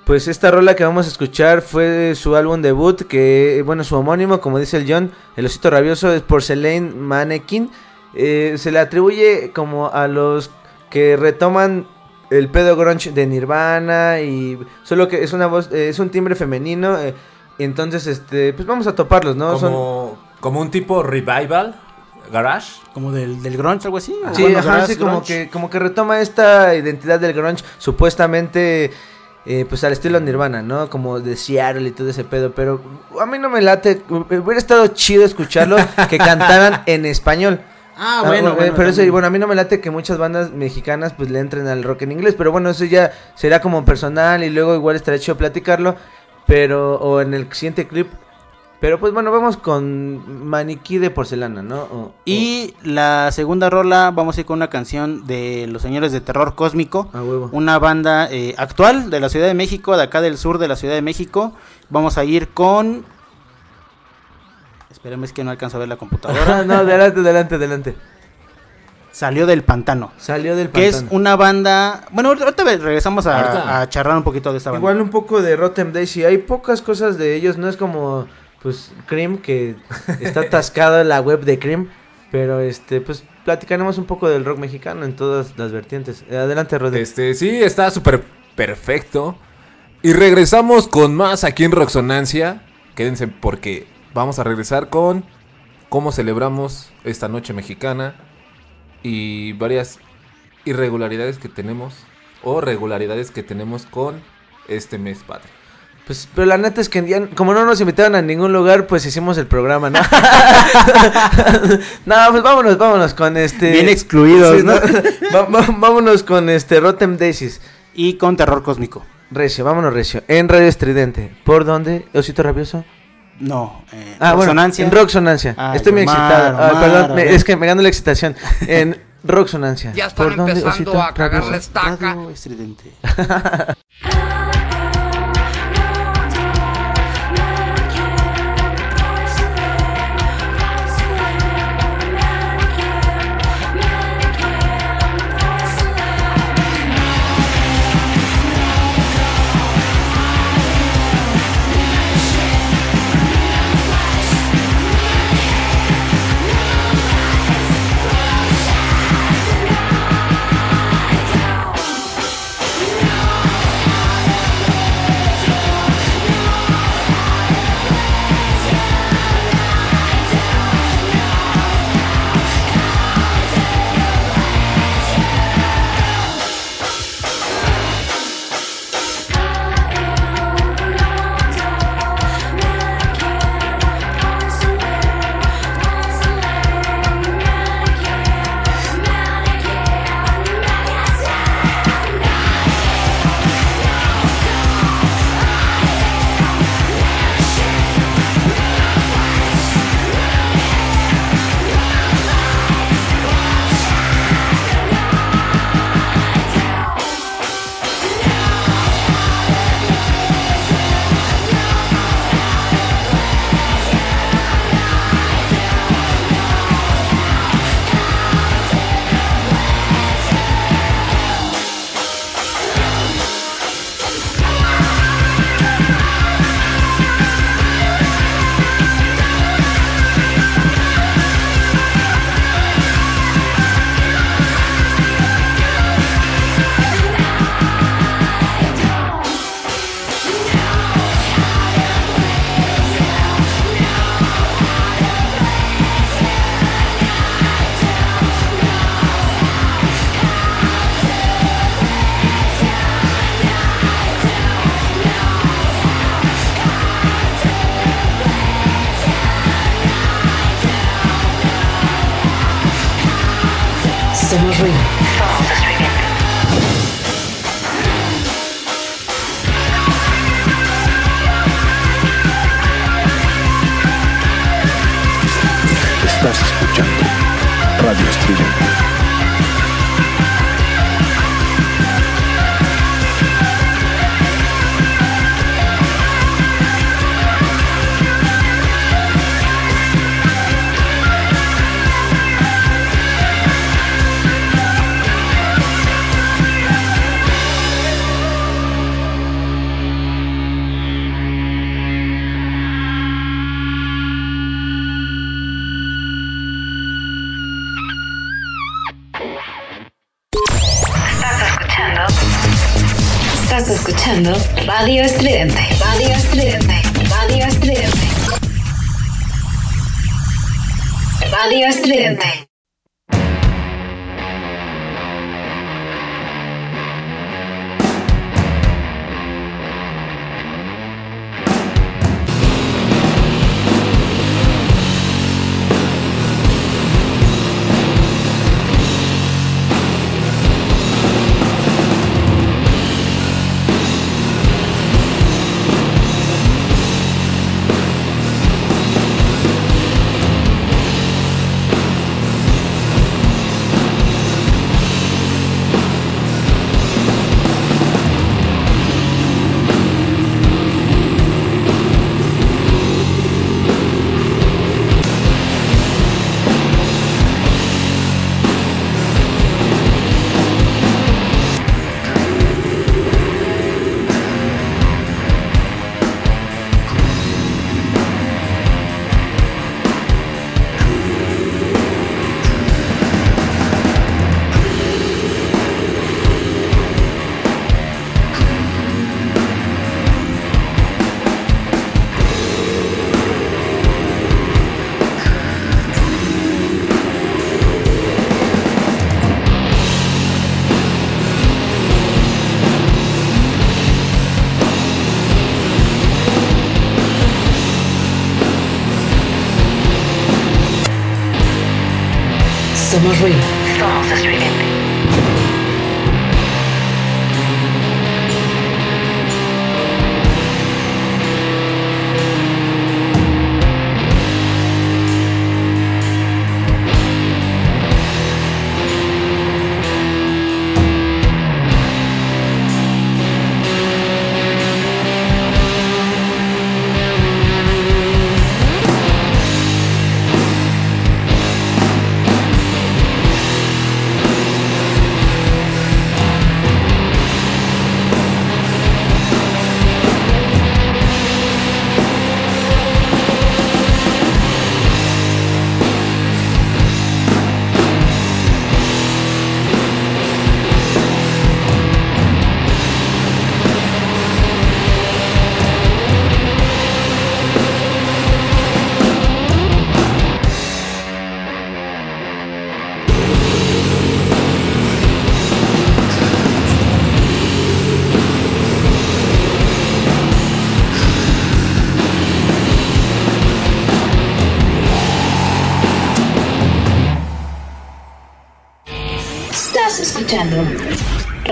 pues esta rola que vamos a escuchar fue su álbum debut que bueno su homónimo como dice el John el osito rabioso es Porcelain Mannequin Eh, se le atribuye como a los que retoman el pedo grunge de Nirvana y solo que es una voz eh, es un timbre femenino eh, entonces este pues vamos a toparlos no Son- Como, como un tipo revival, garage. Como del, del grunge, algo así. Sí, bueno, ajá, garage sí, como que, como que retoma esta identidad del grunge, supuestamente, eh, pues al estilo Nirvana, ¿no? Como de Seattle y todo ese pedo, pero a mí no me late, hubiera estado chido escucharlo, que cantaran en español. Ah, bueno, eh, bueno, pero eso, y bueno, a mí no me late que muchas bandas mexicanas pues le entren al rock en inglés, pero bueno, eso ya será como personal y luego igual estaría chido platicarlo, pero, o en el siguiente clip, pero pues bueno, vamos con Maniquí de Porcelana, ¿no? O- Y la segunda rola, vamos a ir con una canción de los señores de terror cósmico. o- a huevo. Una banda eh, actual de la Ciudad de México, de acá del sur de la Ciudad de México. Vamos a ir con. Esperemos es que no alcanzo a ver la computadora. no, adelante, adelante, adelante. Salió del pantano. Salió del Que es pantano. una banda. Bueno, ahorita regresamos a, Ahorita. a charlar un poquito de esta banda. Igual un poco de Rotten Daisy. Hay pocas cosas de ellos. No es como, pues, Cream, que está atascado en la web de Cream. Pero, este, pues, platicaremos un poco del rock mexicano en todas las vertientes. Adelante, Rodri. Este, sí, está súper perfecto. Y regresamos con más aquí en Roxonancia. Quédense porque vamos a regresar con cómo celebramos esta noche mexicana y varias irregularidades que tenemos o regularidades que tenemos con este mes patrio. Pues, pero la neta es que ya, como no nos invitaron a ningún lugar, pues hicimos el programa, ¿no? no, pues vámonos, vámonos con este... Bien excluidos, Sí, ¿no? Vámonos con este Rotten Daisies. Y con terror cósmico. Recio, vámonos Recio. En Radio Estridente. ¿Por dónde? ¿Osito Rabioso? No, eh, Ah, bueno, en Roxonancia. Ay, Estoy muy Omar, excitado. Ah, perdón, me- es que me ganó la excitación. En Roxonancia. Ya están ¿Por dónde, empezando Osito a cagar la estaca. Radio estridente.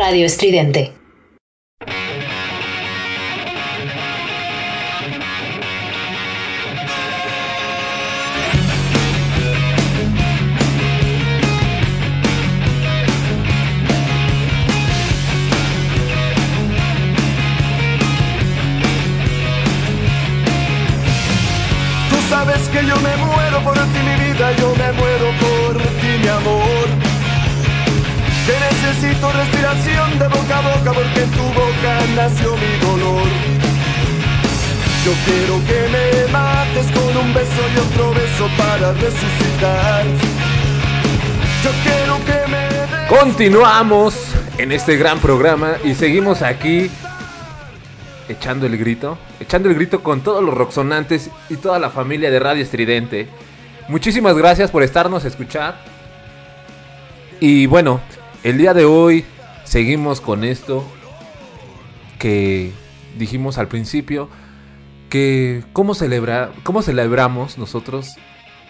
Radio Estridente. Continuamos en este gran programa y seguimos aquí echando el grito, echando el grito con todos los roxonantes y toda la familia de Radio Estridente. Muchísimas gracias por estarnos a escuchar. Y bueno, el día de hoy seguimos con esto que dijimos al principio, que cómo, celebra, cómo celebramos nosotros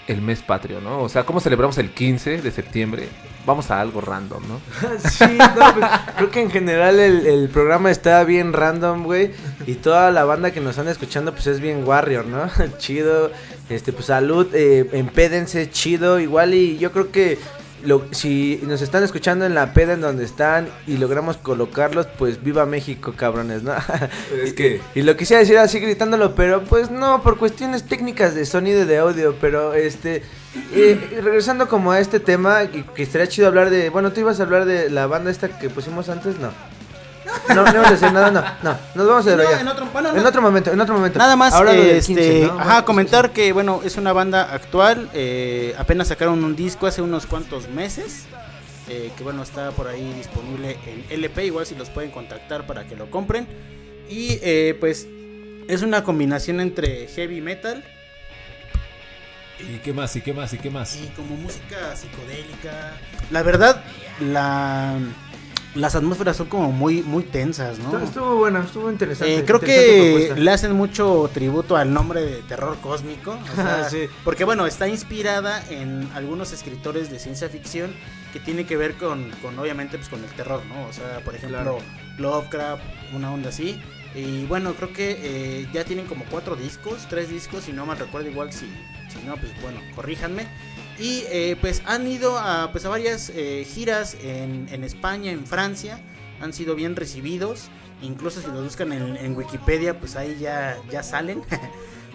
el mes patrio, ¿no? O sea, cómo celebramos el 15 de septiembre, vamos a algo random, ¿no? Sí, no, pues, creo que en general el, el programa está bien random, güey. Y toda la banda que nos están escuchando, pues es bien Warrior, ¿no? chido. Este, pues salud, eh, empédense, chido. Igual y yo creo que lo, si nos están escuchando en la peda en donde están y logramos colocarlos, pues viva México, cabrones, ¿no? Es que... Y lo quisiera decir así gritándolo, pero pues no, por cuestiones técnicas de sonido y de audio, pero este... eh, regresando como a este tema, que, que estaría chido hablar de... Bueno, tú ibas a hablar de la banda esta que pusimos antes, no. No, no ibas a decir nada, no, no, nos vamos a No, desarrollar. en otro- bueno, en no. otro momento, en otro momento. Nada más, Ahora del este, 15, ¿no? ajá, comentar que, bueno, es una banda actual, eh, apenas sacaron un disco hace unos cuantos meses, eh, que bueno, está por ahí disponible en LP, igual si los pueden contactar para que lo compren, y eh, pues es una combinación entre heavy metal ¿Y qué más? ¿Y qué más? ¿Y qué más? y como música psicodélica. La verdad, la, las atmósferas son como muy, muy tensas, ¿no? Estuvo, bueno, estuvo interesante. Eh, creo interesante que propuesta. le hacen mucho tributo al nombre de terror cósmico. o sea, Sí. Porque bueno, está inspirada en algunos escritores de ciencia ficción que tiene que ver con, con, obviamente pues con el terror, ¿no? O sea, por ejemplo, Claro. Lovecraft, una onda así. Y bueno, creo que eh, ya tienen como cuatro discos, tres discos, si no mal recuerdo, igual si, si no, pues bueno, corríjanme. Y eh, pues han ido a, pues, a varias eh, giras en, en España, en Francia, han sido bien recibidos. Incluso si los buscan en, en Wikipedia, pues ahí ya, ya salen.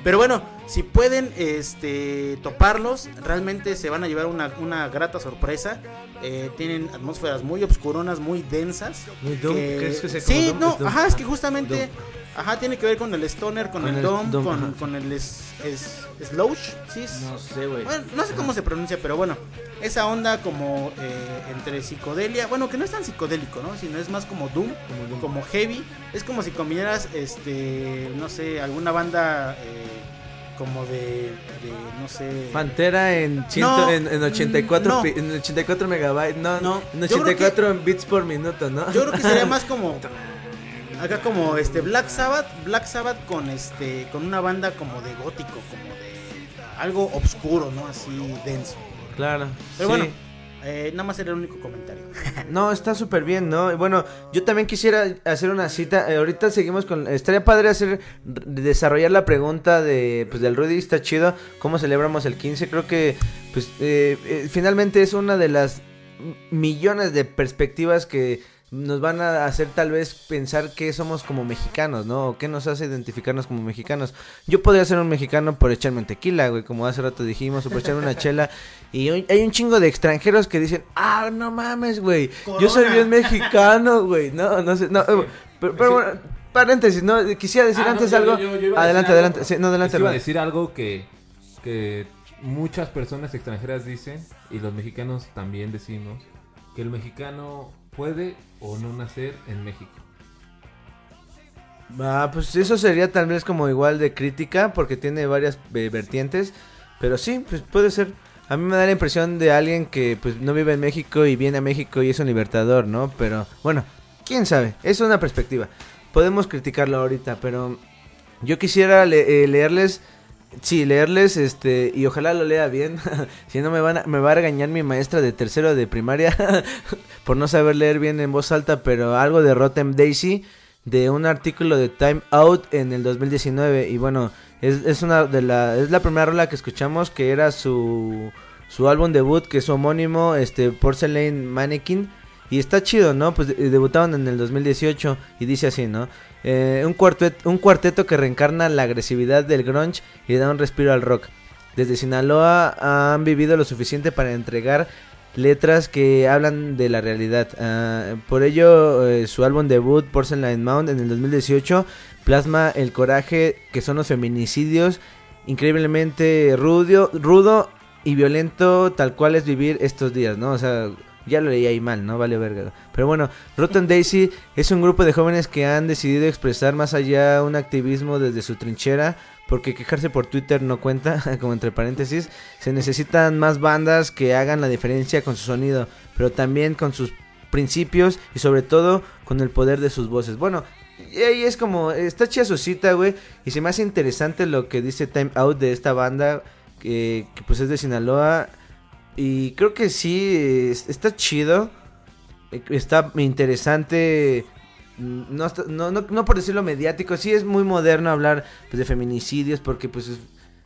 Pero bueno, si pueden este, toparlos, realmente se van a llevar una, una grata sorpresa. Eh, tienen atmósferas muy obscuronas, muy densas. Muy ¿crees que como sí, no, ajá, es que justamente, Doom. Ajá, tiene que ver con el stoner, con, Con el, el dom, Doom, con, el es, es, slouch, sí, No sé, güey. bueno, no sé cómo se pronuncia, pero bueno, esa onda como eh, entre psicodelia, bueno, que no es tan psicodélico, ¿no? Sino es más como doom, como, heavy. Es como si combinaras, este, no sé, alguna banda eh, como de, de, no sé. Pantera en, ciento, No, en, en 84 no. pi- en 84 megabytes, no, No, en yo creo 84 en bits por minuto, ¿no? Yo creo que sería más como acá como este Black Sabbath, Black Sabbath con este con una banda como de gótico, como de algo oscuro, ¿no? Así denso. Claro. Pero sí. bueno, eh, nada más era el único comentario. No, está súper bien, ¿no? Y Bueno, yo también quisiera hacer una cita. eh, ahorita seguimos con. Estaría padre hacer. Desarrollar la pregunta de. Pues del Rudy, está chido. ¿Cómo celebramos el 15? Creo que. Pues eh, eh, finalmente es una de las millones de perspectivas que nos van a hacer tal vez pensar que somos como mexicanos, ¿no? O qué nos hace identificarnos como mexicanos. Yo podría ser un mexicano por echarme un tequila, güey, como hace rato dijimos, o por echarme una chela. Y hay un chingo de extranjeros que dicen, ah, no mames, güey, yo soy bien mexicano, güey. No, no sé, no, pero, pero bueno, paréntesis, ¿no? Quisiera decir Ah, no, antes yo- algo. yo- yo adelante, decir adelante. algo. Sí, no, adelante, iba a decir algo que, que muchas personas extranjeras dicen, y los mexicanos también decimos, que el mexicano puede o no nacer en México. Ah, pues eso sería tal vez como igual de crítica porque tiene varias eh, vertientes, pero sí, pues puede ser. A mí me da la impresión de alguien que pues no vive en México y viene a México y es un libertador, ¿no? Pero bueno, quién sabe, es una perspectiva. Podemos criticarlo ahorita, pero yo quisiera eh, leerles, sí, leerles, este, y ojalá lo lea bien. si no me van a- me va a regañar mi maestra de tercero de primaria por no saber leer bien en voz alta, pero algo de Rotten Daisy de un artículo de Time Out en el 2019 y bueno es, es una de la es la primera rola que escuchamos que era su su álbum debut que es su homónimo este Porcelain Mannequin. Y está chido no pues de- debutaron en el 2018 y dice así no Eh, un cuarteto un cuarteto que reencarna la agresividad del grunge y da un respiro al rock desde Sinaloa han vivido lo suficiente para entregar letras que hablan de la realidad. Ah, por ello, eh, su álbum debut, Porcelain Mound, en el 2018, plasma el coraje que son los feminicidios, increíblemente rudo, rudo y violento, tal cual es vivir estos días, ¿no? O sea, ya lo leí ahí mal, ¿no? Vale verga. Pero bueno, Rotten Daisy es un grupo de jóvenes que han decidido expresar más allá un activismo desde su trinchera, porque quejarse por Twitter no cuenta, como entre paréntesis. Se necesitan más bandas que hagan la diferencia con su sonido, pero también con sus principios y sobre todo con el poder de sus voces. Bueno, y ahí es como, está chida su cita, güey, y se me hace interesante lo que dice Time Out de esta banda, que, que pues es de Sinaloa. Y creo que sí, es- está chido. eh, Está interesante. mm, No, no, no, no por decirlo mediático, sí es muy moderno hablar pues, de feminicidios porque pues es-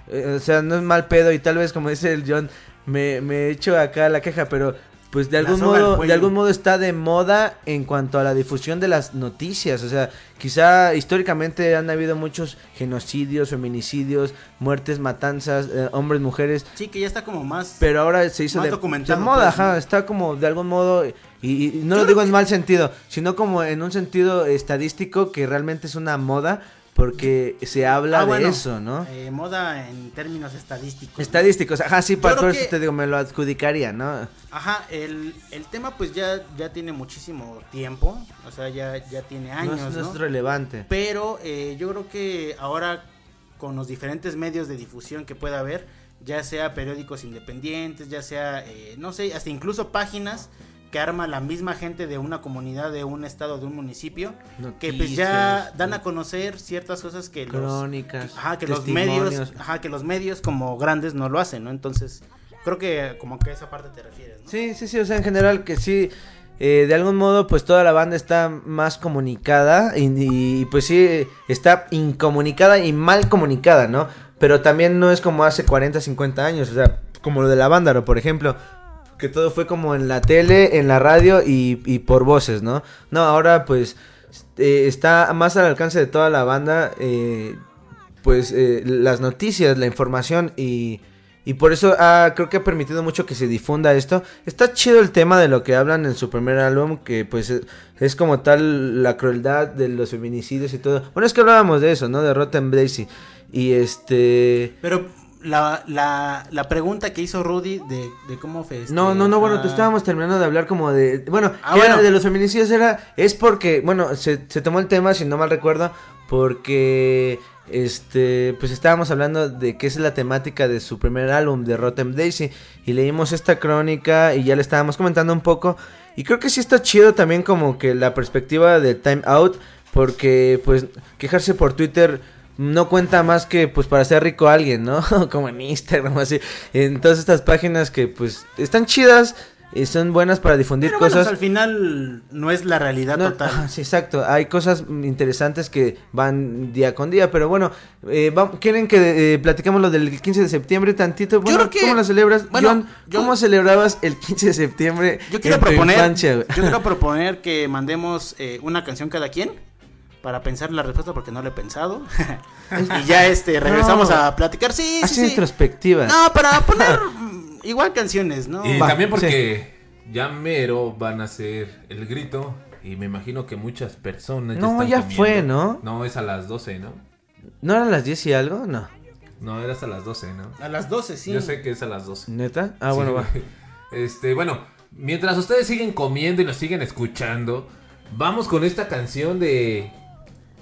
eh, o sea, no es mal pedo y tal vez como dice el John, me, me echo acá la queja, pero pues de algún modo, de algún modo está de moda en cuanto a la difusión de las noticias, o sea, quizá históricamente han habido muchos genocidios, feminicidios, muertes, matanzas, eh, hombres, mujeres, Sí, que ya está como más. pero ahora se hizo de, moda, pues, está como de algún modo, y, y no lo digo en mal sentido, sino como en un sentido estadístico que realmente es una moda porque se habla Ah, bueno, de eso, ¿no? eh, moda en términos estadísticos. Estadísticos, ajá, sí, por, eso que- te digo, me lo adjudicaría, ¿no? Ajá, el, el tema pues ya, ya tiene muchísimo tiempo, o sea, ya, ya tiene No años, es, ¿no? no es relevante. Pero eh, yo creo que ahora con los diferentes medios de difusión que pueda haber, ya sea periódicos independientes, ya sea, eh, no sé, hasta incluso páginas que arma la misma gente de una comunidad, de un estado, de un municipio, que pues ya dan a conocer ciertas cosas que los, Crónicas, ajá, que los medios, ajá, que los medios como grandes no lo hacen, ¿no? Entonces, creo que como que a esa parte te refieres, ¿no? Sí, sí, sí, o sea, en general que sí, eh, de algún modo pues toda la banda está más comunicada y, y, pues sí, está incomunicada y mal comunicada, ¿no? Pero también no es como hace 40, 50 años, o sea, como lo de la banda, por ejemplo, que todo fue como en la tele, en la radio y, por voces, ¿no? No, ahora pues eh, está más al alcance de toda la banda, eh, pues eh, las noticias, la información y, y por eso ha- creo que ha permitido mucho que se difunda esto. Está chido el tema de lo que hablan en su primer álbum, que pues es, como tal la crueldad de los feminicidios y todo. Bueno, es que hablábamos de eso, ¿no? De Rotten Daisy. Y este... Pero la, la, la pregunta que hizo Rudy de, de cómo fue... este, No, no, no, bueno, te estábamos terminando de hablar como de... Bueno, Ah, que era bueno. de los feminicidios era... Es porque, bueno, se, se tomó el tema, si no mal recuerdo, porque... Este, pues estábamos hablando de qué es la temática de su primer álbum, de Rotten Daisy, y leímos esta crónica y ya le estábamos comentando un poco, y creo que sí está chido también como que la perspectiva de Time Out, porque pues quejarse por Twitter no cuenta más que pues para ser rico alguien, ¿no? Como en Instagram, así. En todas estas páginas que pues están chidas y son buenas para difundir Pero cosas. pues, al final no es la realidad No, total. sí, exacto. Hay cosas interesantes que van día con día, pero bueno, eh, ¿quieren que eh, platicamos lo del 15 de septiembre tantito? Bueno, creo que- ¿cómo lo celebras? bueno, John, yo- ¿cómo celebrabas el 15 de septiembre Yo quiero en tu proponer, infancia, yo quiero proponer que mandemos eh, una canción cada quien para pensar la respuesta porque no la he pensado. y ya este regresamos No. a platicar. Sí, Así sí, sí. introspectiva. No, para poner igual canciones, ¿no? Y Va, también porque ya mero van a hacer el grito. Y me imagino que muchas personas. No, están ya comiendo. fue, ¿no? No, es a las 12, ¿no? ¿No eran las 10 y algo? No. No, era hasta las 12, ¿no? A las 12, sí. Yo sé que es a las 12. ¿Neta? Ah, Sí, bueno, va. Este, bueno, mientras ustedes siguen comiendo y nos siguen escuchando, vamos con esta canción de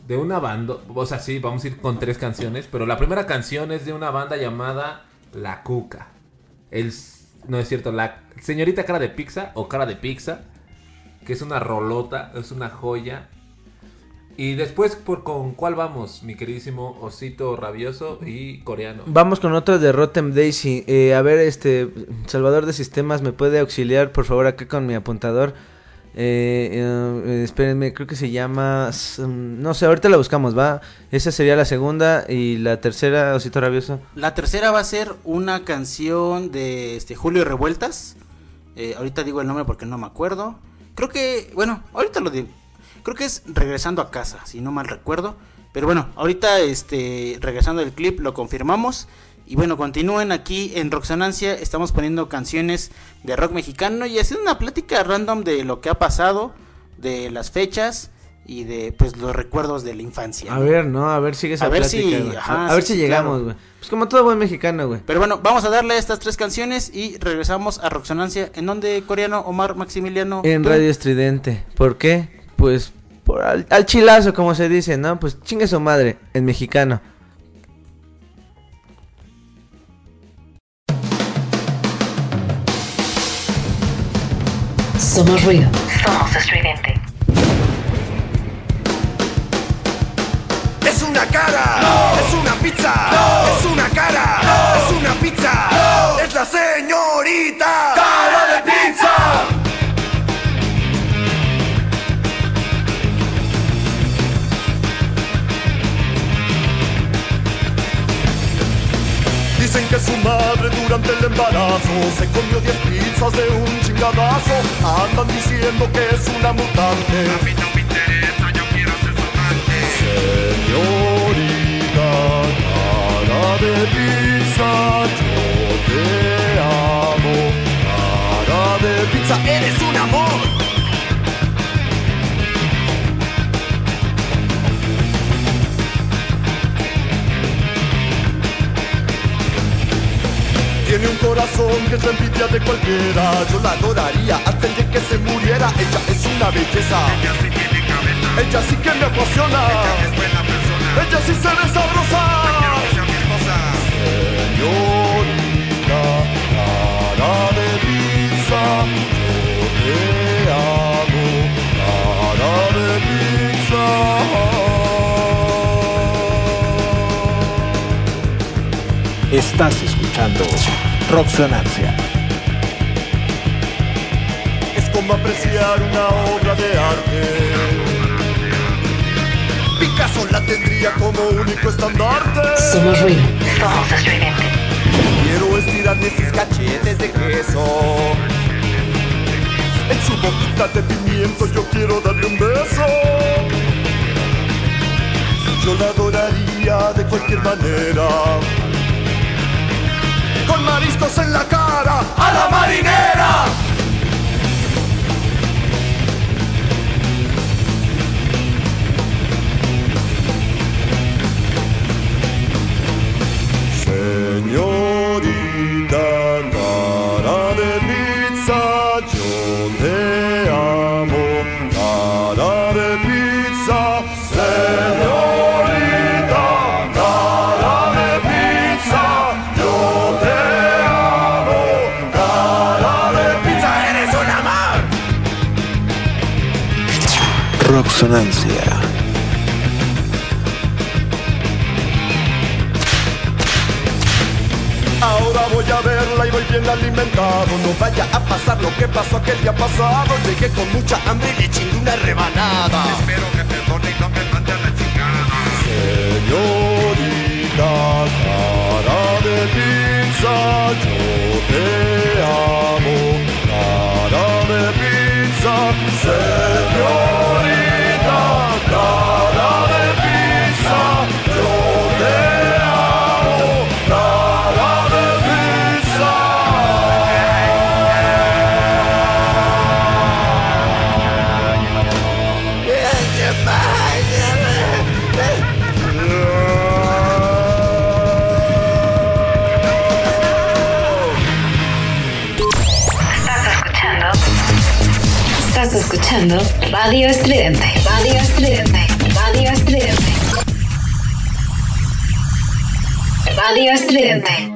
de una banda, o sea, sí, vamos a ir con tres canciones, pero la primera canción es de una banda llamada La Cuca. El no es cierto, la señorita cara de pizza o cara de pizza, que es una rolota, es una joya. Y después por con cuál vamos, mi queridísimo osito rabioso y coreano. Vamos con otra de Rotten Daisy. Eh, a ver, este, Salvador de Sistemas, ¿me puede auxiliar, por favor, acá con mi apuntador? Eh, eh, espérenme, creo que se llama... mm, No sé, ahorita la buscamos, ¿va? Esa sería la segunda y la tercera, Osito Rabioso. La tercera va a ser una canción de este Julio Revueltas. Eh, ahorita digo el nombre porque no me acuerdo. Creo que, bueno, ahorita lo digo. Creo que es Regresando a casa, si no mal recuerdo. Pero bueno, ahorita este regresando el clip lo confirmamos. Y bueno, continúen aquí en Roxonancia. Estamos poniendo canciones de rock mexicano y haciendo una plática random de lo que ha pasado, de las fechas y de pues los recuerdos de la infancia. A ver, ¿no? A ver, sigue esa A ver plática, si- ajá, A ver si sí, llegamos, claro. güey. Pues como todo buen mexicano, güey. Pero bueno, vamos a darle estas tres canciones y regresamos a Roxonancia. ¿En donde coreano Omar Maximiliano? En ¿Tú? Radio Estridente. ¿Por qué? Pues por al, al chilazo, como se dice, ¿no? Pues chingue su madre, en mexicano. Somos ruido. Somos estridente. Es una cara, es una pizza, es una cara, es una pizza, es la señorita Dicen que su madre durante el embarazo se comió 10 pizzas de un chingadazo. Andan diciendo que es una mutante. A mí no me interesa, yo quiero ser su amante. Señorita, cara de pizza, yo te amo. Cara de pizza, eres un amor. Tiene un corazón que es la envidia de cualquiera. Yo la adoraría hasta día que se muriera. Ella es una belleza. Ella sí tiene cabeza. Ella sí que me apasiona. Ella es buena persona. Ella sí se ve sabrosa. Señorita, cara de pizza Estás escuchando Roxonancia. es como apreciar una obra de arte. Picasso la tendría como único estandarte. Somos ruido. Somos estridente. Quiero estirarle sus cachetes de queso. En su boquita de pimiento yo quiero darle un beso. Yo la adoraría de cualquier manera. Con mariscos en la cara, a la marinera. Ahora voy a verla y voy bien alimentado. No vaya a pasar lo que pasó aquel día pasado. Llegué con mucha hambre y le chingué una rebanada. Espero que perdone y no me mande a la chingada. Señorita, cara de pizza, yo te amo. Cara de pizza, señorita, escuchando Radio Estridente. Radio Estridente. Radio Estridente. Radio Estridente.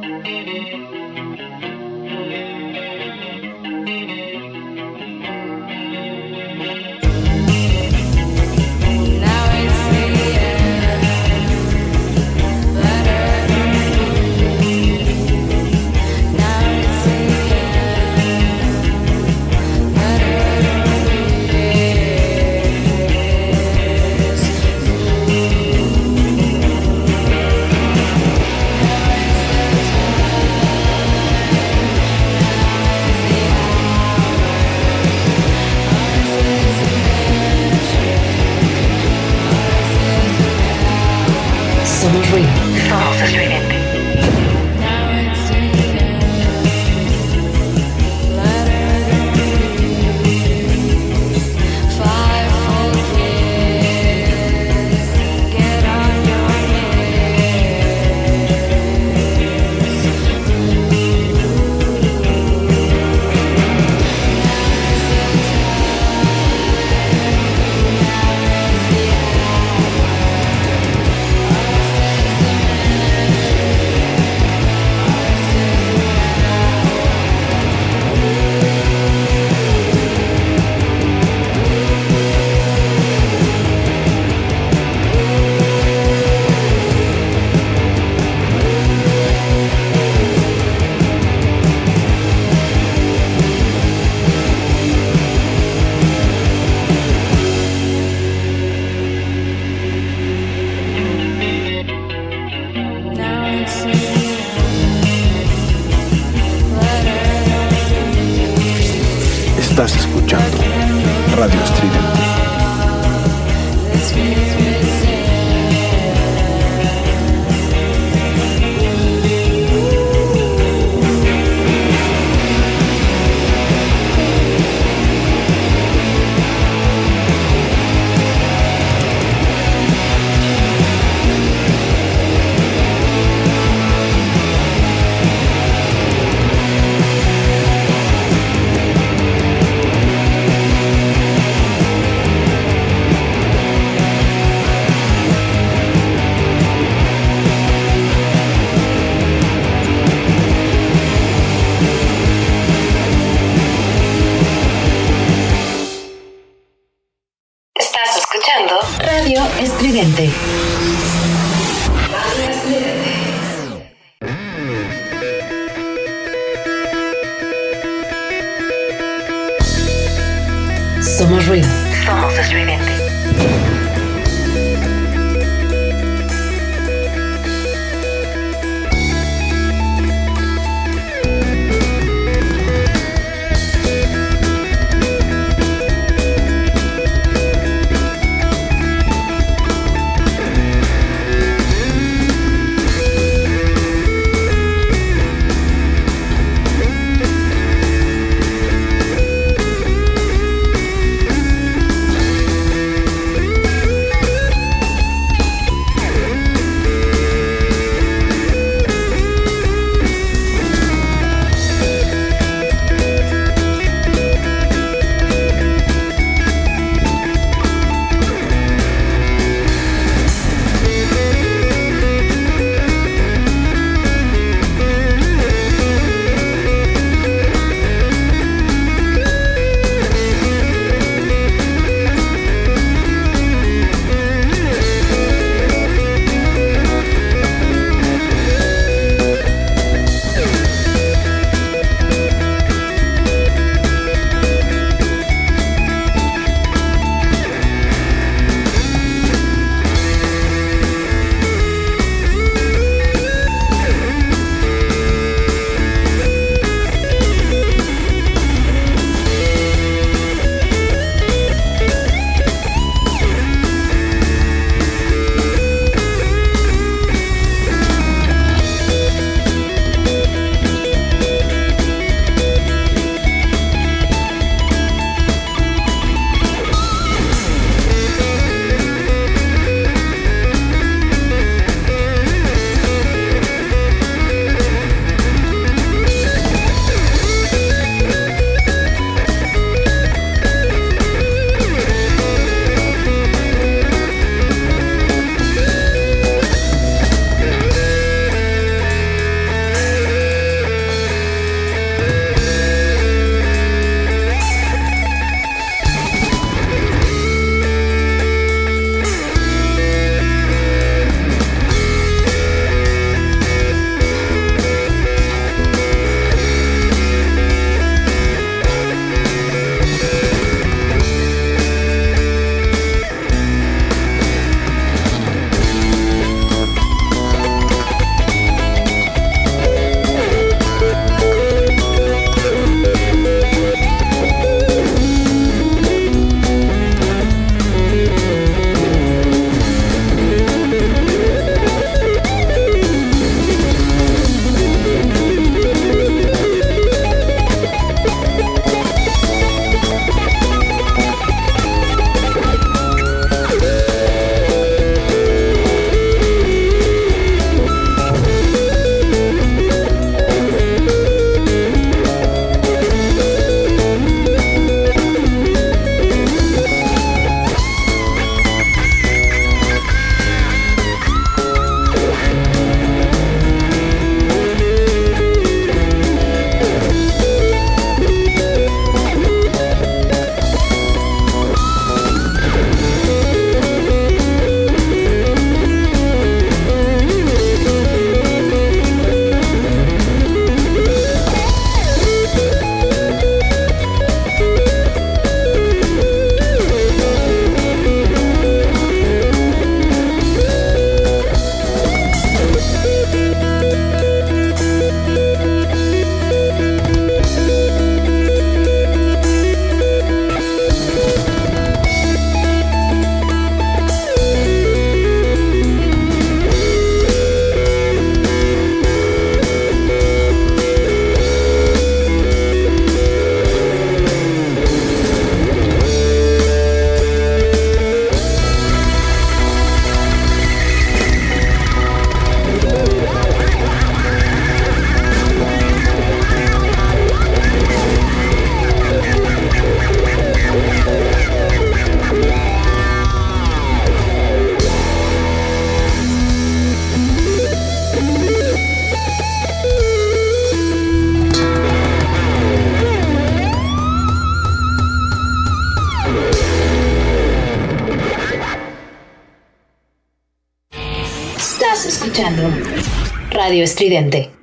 Radio Estridente.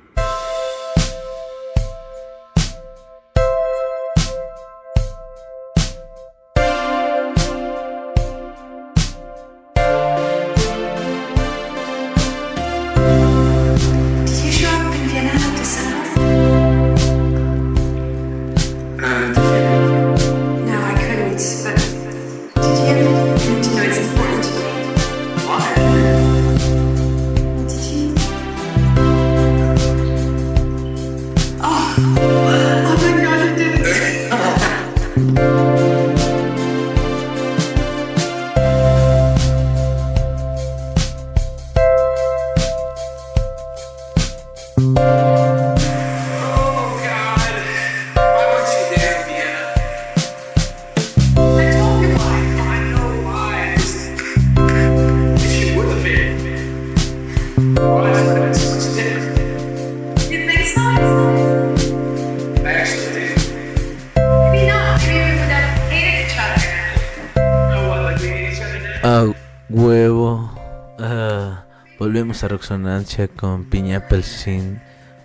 Volvemos a Roxonancia con Piña Sin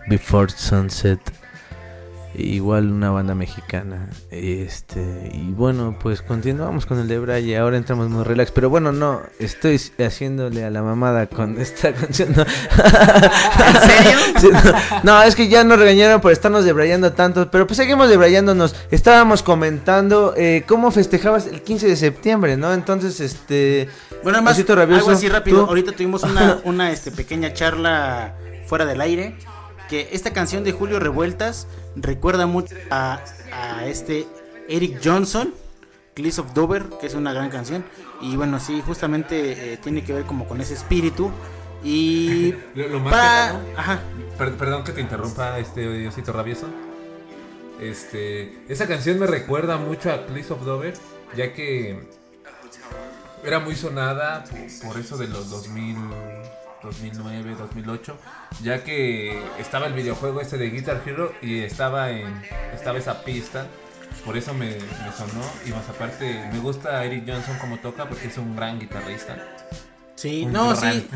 Before Sunset. Igual una banda mexicana. Este, y bueno, pues continuamos con el de Braille. Ahora entramos muy relax. Pero bueno, no, estoy haciéndole a la mamada con esta canción. No. ¿En serio? no, no, es que ya nos regañaron por estarnos debrayando tanto. Pero pues seguimos debrayándonos. Estábamos comentando eh, cómo festejabas el 15 de septiembre, ¿no? Entonces, este. Bueno, además, algo así rápido. ¿tú? Ahorita tuvimos una, una este, pequeña charla fuera del aire. Que esta canción de Julio Revueltas recuerda mucho a, a este Eric Johnson, Cliffs of Dover, que es una gran canción. Y bueno, sí, justamente eh, tiene que ver como con ese espíritu. Y. Lo, lo más pa- cagado- Ajá. Per- perdón que te interrumpa, este Osito Rabioso. Este, esa canción me recuerda mucho a Cliffs of Dover, ya que era muy sonada por, eso de los 2000, 2009, 2008, ya que estaba el videojuego este de Guitar Hero y estaba en estaba esa pista. Por eso me, me sonó y más aparte me gusta Eric Johnson como toca porque es un gran guitarrista. Sí, no, sí.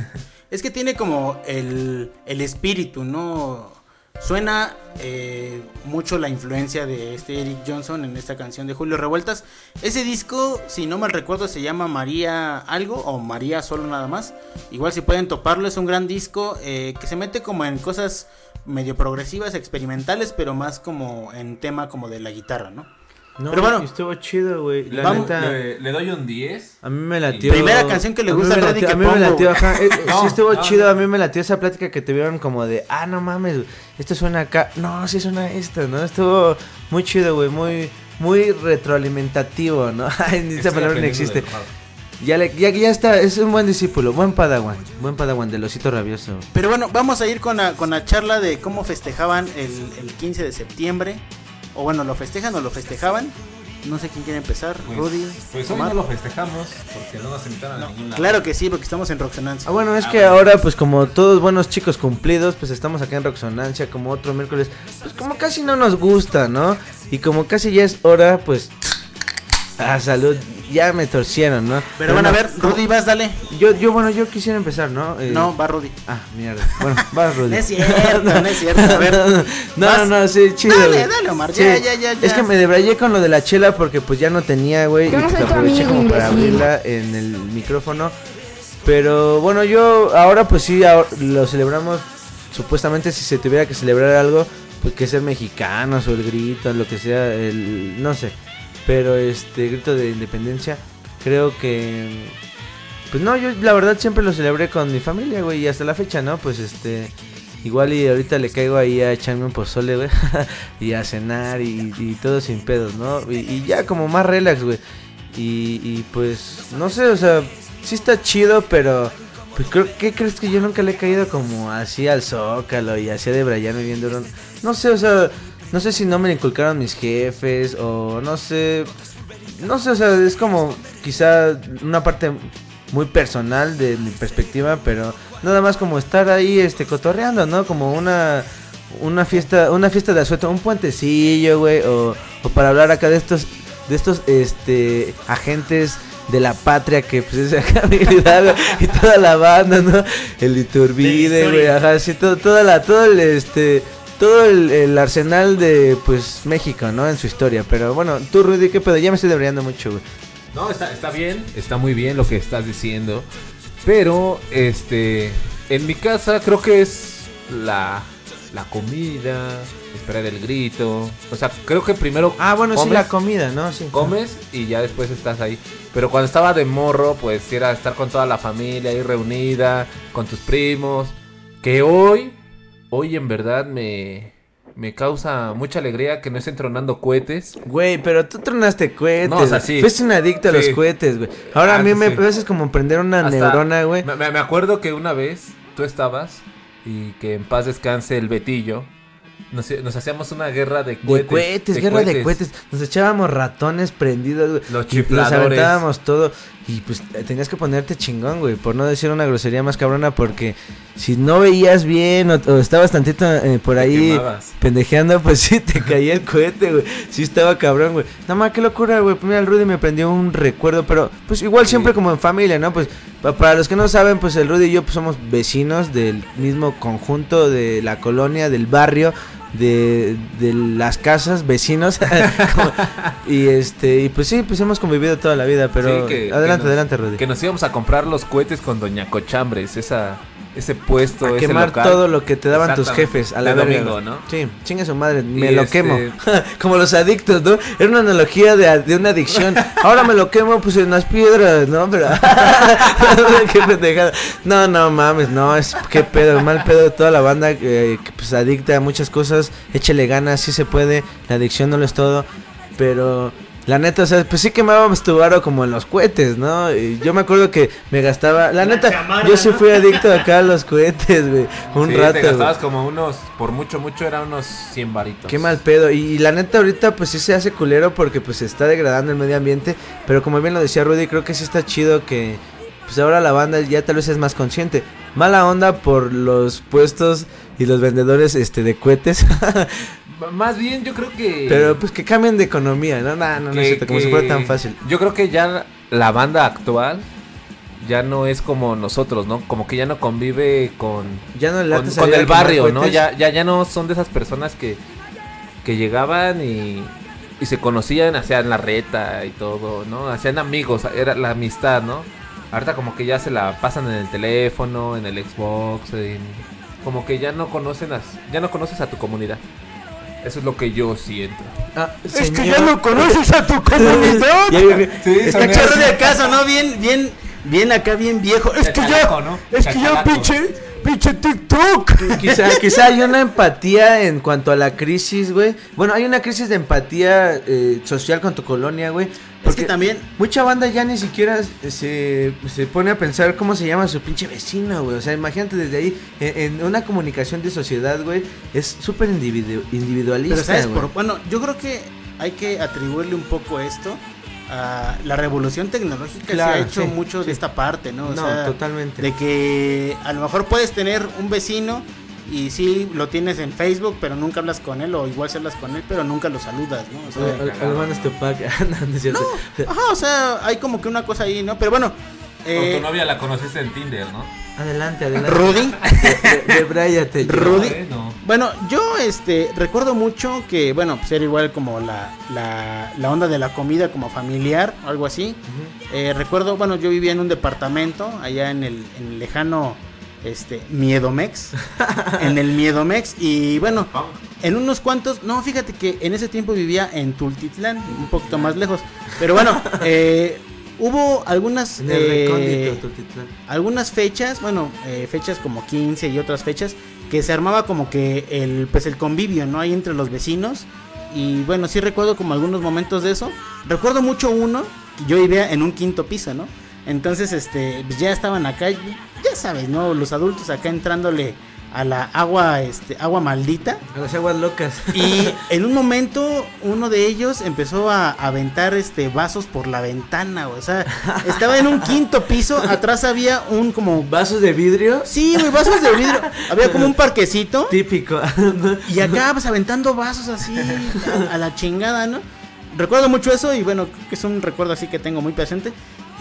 Es que tiene como el, el espíritu, ¿no? Suena eh, mucho la influencia de este Eric Johnson en esta canción de Julio Revueltas. Ese disco, si no mal recuerdo, se llama María algo o María solo nada más. Igual si pueden toparlo, es un gran disco eh, que se mete como en cosas medio progresivas, experimentales, pero más como en tema como de la guitarra, ¿no? No, pero bueno, estuvo chido, güey. La Vamos- neta. Le, le doy un 10. A mí me latió. Primera canción que le a mí gusta me a latió- mí me latió, ajá. Eh, eh, No, sí estuvo no. chido. A mí me latió esa plática que tuvieron como de, ah, no mames, esto suena acá. No, sí suena esto, ¿no? Estuvo muy chido, güey. Muy, muy retroalimentativo, ¿no? Esa palabra no existe. Ya, le, ya, ya está, es un buen discípulo, buen padawan, buen padawan del osito rabioso. Pero bueno, vamos a ir con la, con la charla de cómo festejaban el, el 15 de septiembre. O bueno, lo festejan o lo festejaban. No sé quién quiere empezar. Pues, Rudy. pues hoy Omar. no lo festejamos porque no nos invitaron a ningún lado. Claro que sí, porque estamos en Roxonancia. Ah, bueno, es Ah, que bueno. ahora, pues como todos buenos chicos cumplidos, pues estamos acá en Roxonancia como otro miércoles. Pues como casi no nos gusta, ¿no? Y como casi ya es hora, pues... Ah, salud, ya me torcieron, ¿no? Pero bueno, a no, ver, Rudy, vas, dale. Yo, yo, bueno, yo quisiera empezar, ¿no? Eh, No, va Rudy. Ah, mierda. Bueno, va Rudy. No es cierto, no es cierto. A ver. No, vas. no, no, sí, chido. Dale, güey. dale, Omar, Sí. ya, ya, ya, ya. Es que me debrayé con lo de la chela porque pues ya no tenía, güey. Yo Y no pues tu aproveché amigo, como para abrirla en el micrófono. Pero bueno, yo ahora pues sí, ahora lo celebramos. Supuestamente si se tuviera que celebrar algo, pues que ser mexicanos o el grito, lo que sea, el no sé. Pero este grito de independencia, creo que pues no, yo la verdad siempre lo celebré con mi familia, güey, y hasta la fecha, ¿no? Pues este igual y ahorita le caigo ahí a echarme un pozole, güey, y a cenar y, todo sin pedos, ¿no? Y, ya como más relax, güey. Y, y pues no sé, o sea, sí está chido, pero pues creo ¿qué crees que yo nunca le he caído como así al zócalo y así a debrayarme bien duro? No sé, o sea, no sé si no me lo inculcaron mis jefes o no sé, no sé, o sea, es como quizá una parte muy personal de mi perspectiva, pero nada más como estar ahí este cotorreando, ¿no? Como una una fiesta, una fiesta de asueto, un puentecillo, güey, o, o para hablar acá de estos de estos este agentes de la patria que pues es acá Hidalgo y toda la banda, ¿no? El Iturbide, güey, ajá, sí, todo, toda la, todo el, este, todo el, el arsenal de, pues, México, ¿no? En su historia, pero bueno, tú, Rudy, ¿qué pedo? Ya me estoy debrayando mucho, güey. No, está, está bien, está muy bien lo que estás diciendo. Pero, este, en mi casa creo que es la, la comida, esperar el grito. O sea, creo que primero. Ah, bueno, sí, comes, la comida, ¿no? Sí. Comes y ya después estás ahí. Pero cuando estaba de morro, pues sí era estar con toda la familia ahí reunida, con tus primos. Que hoy, hoy en verdad me, me causa mucha alegría que no estén tronando cohetes. Güey, pero tú tronaste cohetes. No, o sea, güey. sí. Fuiste un adicto a los cohetes, güey. Ahora a mí me veces como prender una Hasta- neurona, güey. Me- me acuerdo que una vez tú estabas y que en paz descanse el Betillo. Nos, nos hacíamos una guerra de De cohetes. cohetes, guerra de cohetes. Nos echábamos ratones prendidos, güey. Los chifladores. aventábamos todo. Y pues tenías que ponerte chingón, güey. Por no decir una grosería más cabrona. Porque si no veías bien o, o estabas tantito eh, por ahí pendejeando, pues sí te caía el cohete, güey. Sí estaba cabrón, güey. Nada más, qué locura, güey. Mira, el Rudy me prendió un recuerdo. Pero pues igual siempre como en familia, ¿no? Pues pa- para los que no saben, pues el Rudy y yo pues, somos vecinos del mismo conjunto de la colonia, del barrio de, de las casas, vecinos. y este, y pues sí, pues hemos convivido toda la vida, pero Sí, que- adelante, que nos- adelante, Rudy. Que nos íbamos a comprar los cohetes con Doña Cochambres, esa, ese puesto, A ese quemar local. todo lo que te daban tus jefes a la De verga, domingo. ¿no? Sí, chinga su madre, me Y lo este- quemo. Como los adictos, ¿no? Era una analogía de, de una adicción. Ahora me lo quemo, pues en las piedras, ¿no? Pero. qué pendejada. No, no mames, no, es qué pedo, mal pedo de toda la banda eh, que pues adicta a muchas cosas. Échale ganas, sí se puede. La adicción no lo es todo. Pero. La neta, o sea, pues sí quemábamos tu varo como en los cohetes, ¿no? Y yo me acuerdo que me gastaba. La, neta, yo sí ¿no? fui adicto acá a los cohetes, güey. Un Sí, rato. te gastabas como unos, por mucho, mucho, eran unos 100 varitos. Qué mal pedo. Y, y la neta ahorita pues sí se hace culero porque pues se está degradando el medio ambiente. Pero como bien lo decía Rudy, creo que sí está chido que pues ahora la banda ya tal vez es más consciente. Mala onda por los puestos y los vendedores este de cohetes. Más bien, yo creo que. pero pues que cambien de economía, no, no, no, no es que- cierto, como si que- fuera tan fácil. Yo creo que ya la banda actual ya no es como nosotros, ¿no? Como que ya no convive con, Ya no con, con el barrio, ¿no? Ya, ya, ya no son de esas personas que, que llegaban y, y se conocían, hacían la reta y todo, ¿no? Hacían amigos, era la amistad, ¿no? Ahorita como que ya se la pasan en el teléfono, en el Xbox, en- como que ya no conocen a, ya no conoces a tu comunidad. Eso es lo que yo siento. Ah, Es que ya no conoces a tu comunidad. Ya, ya, ya. Sí, Está Escucharon de acaso, ¿no? Bien, bien, bien acá, bien viejo. Es que ya, ¿no? es que ya, pinche, pinche TikTok. Quizá, quizá hay una empatía en cuanto a la crisis, güey. Bueno, hay una crisis de empatía eh, social con tu colonia, güey. Es que también, Mucha banda ya ni siquiera se, se pone a pensar cómo se llama su pinche vecino, güey. O sea, imagínate desde ahí, en, en una comunicación de sociedad, güey, es súper individu- individualista, pero sabes, güey. por, bueno, yo creo que hay que atribuirle un poco esto la revolución tecnológica Claro, se ha hecho sí, mucho sí. de esta parte, ¿no? O No, sea, totalmente. De que a lo mejor puedes tener un vecino y sí lo tienes en Facebook, pero nunca hablas con él, o igual si hablas con él, pero nunca lo saludas, ¿no? O sea, tu pack. No. Ajá, o sea, hay como que una cosa ahí, ¿no? Pero bueno, Con eh, tu novia la conociste en Tinder, ¿no? Adelante, adelante. Rudy, De, de yo. Rudy. Bueno. Bueno, yo este recuerdo mucho que, bueno, pues era igual como la, la, la onda de la comida como familiar, algo así. Eh, recuerdo, bueno, yo vivía en un departamento allá en el, en el lejano este Miedomex. en el Miedomex. Y bueno, en unos cuantos. No, fíjate que en ese tiempo vivía en Tultitlán, un poquito más lejos. Pero bueno, eh, hubo algunas. En el eh, algunas fechas, bueno, eh, fechas como 15 y otras fechas, que se armaba como que el, pues el convivio, ¿no? Ahí entre los vecinos. Y bueno, sí recuerdo como algunos momentos de eso. Recuerdo mucho uno, yo vivía en un quinto piso, ¿no? Entonces, este, pues ya estaban acá, ya sabes, ¿no? Los adultos acá entrándole a la agua, este, agua maldita. A las aguas locas. Y en un momento uno de ellos empezó a aventar este vasos por la ventana, o sea, estaba en un quinto piso, atrás había un como ¿Vasos de vidrio? Sí, güey, vasos de vidrio. Había como un parquecito Típico. y acá pues aventando vasos así a, a la chingada, ¿no? Recuerdo mucho eso y bueno, creo que es un recuerdo así que tengo muy presente.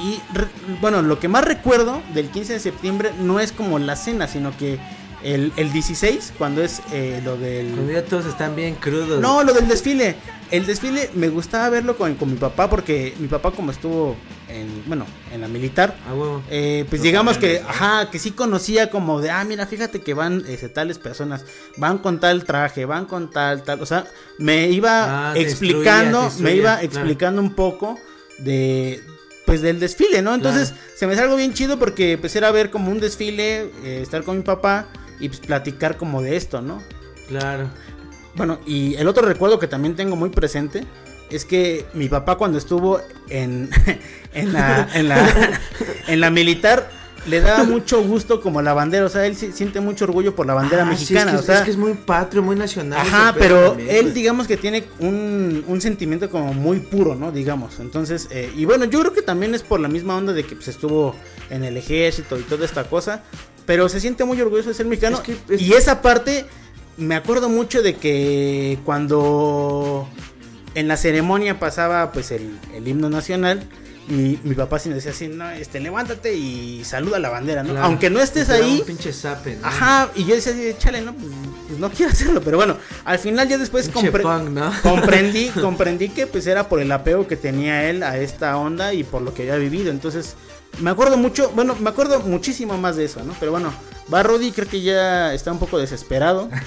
Y re- bueno, lo que más recuerdo del 15 de septiembre no es como la cena, sino que el, el 16, cuando es eh, lo del... Cuando ya todos están bien crudos. No, lo del desfile. El desfile me gustaba verlo con, con mi papá porque mi papá como estuvo en, bueno, en la militar, A huevo. eh, pues Los digamos que, ajá, que sí conocía como de, ah, mira, fíjate que van este, tales personas, van con tal traje, van con tal, tal, o sea, me iba Ah, explicando, me iba claro. explicando un poco de, pues del desfile, ¿no? Entonces se me hace algo bien chido porque pues era ver como un desfile, eh, estar con mi papá y pues platicar como de esto, ¿no? Claro. Bueno, y el otro recuerdo que también tengo muy presente es que mi papá cuando estuvo en, en, la, en, la, en la militar le daba mucho gusto como la bandera, o sea, él siente mucho orgullo por la bandera Ah, sí, mexicana, es, que, o sea, es que es muy patrio, muy nacional. Ajá, pero también, él güey. digamos que tiene un, un sentimiento como muy puro, ¿no? Digamos. Entonces, eh, y bueno, yo creo que también es por la misma onda de que pues, estuvo en el ejército y toda esta cosa. Pero se siente muy orgulloso de ser mexicano. Es que es- Y esa parte, me acuerdo mucho de que cuando en la ceremonia pasaba pues el, el himno nacional. Mi, mi papá sí me decía así, no, este, levántate y saluda la bandera, ¿no? Claro. Aunque no estés ahí, Un pinche zape, ¿no? Ajá, y yo decía así, chale, no, pues, pues no quiero hacerlo, pero bueno, al final ya después compre- punk, ¿no? comprendí, comprendí que pues era por el apego que tenía él a esta onda y por lo que había vivido, entonces me acuerdo mucho, bueno, me acuerdo muchísimo más de eso, ¿no? Pero bueno, va Rudy, creo que ya está un poco desesperado.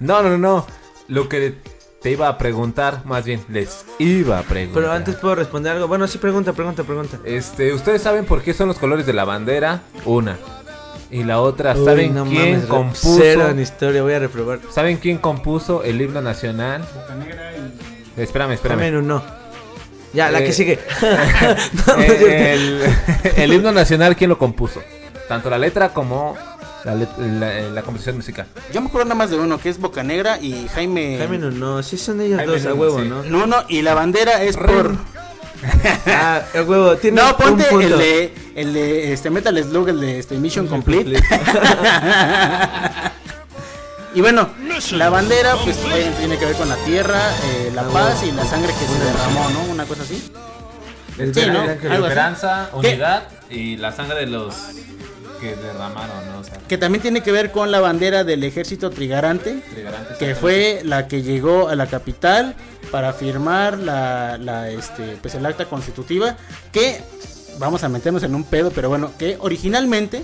No, no, no, no. Lo que te iba a preguntar, más bien, les iba a preguntar. Pero antes puedo responder algo. Bueno, sí, pregunta, pregunta, pregunta. Este, ¿ustedes saben por qué son los colores de la bandera? Una. Y la otra, Uy, ¿saben no quién mames, compuso? Cero en historia, voy a reprobar. ¿Saben quién compuso el himno nacional? Espérame, espérame. Dame un no. Ya, la Eh, que sigue. Eh, el, el himno nacional, ¿quién lo compuso? Tanto la letra como la, let- la- la composición musical. Yo me acuerdo nada más de uno, que es Boca Negra y Jaime... Jaime no, no, sí son ellos Jaime dos a huevo, sí. ¿no? No, no, y la bandera es por... Ah, a huevo, tiene No, ponte el de, el de este Metal Slug, el de este Mission Complete. Y bueno, la bandera pues obviamente tiene que ver con la tierra, eh, la paz y la sangre que se derramó, ¿no? Una cosa así. Sí, ¿no? Esperanza, ¿Qué? unidad y la sangre de los que derramaron, ¿no? O sea, Que también tiene que ver con la bandera del ejército trigarante, trigarante, que fue la que llegó a la capital para firmar la, la este pues el acta constitutiva que vamos a meternos en un pedo, pero bueno, que originalmente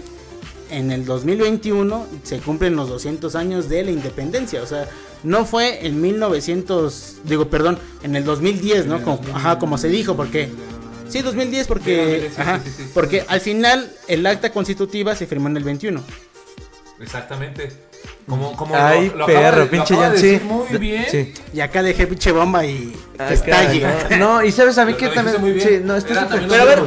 en el 2021 se cumplen los 200 años de la independencia, o sea, no fue en 1900, digo, perdón, en el 2010, ¿no? Como, ajá, como se dijo, porque sí, 2010 porque ajá, porque al final el acta constitutiva se firmó en el 21. Exactamente. Como, como Ay, lo, lo acaba perro, de- pinche de muy bien. Sí. Y acá dejé pinche bomba y que Acá, estalle. ¿no? No, y sabes a mí Lo- que también. muy bien. Sí, no, está Era súper. Pero a ver,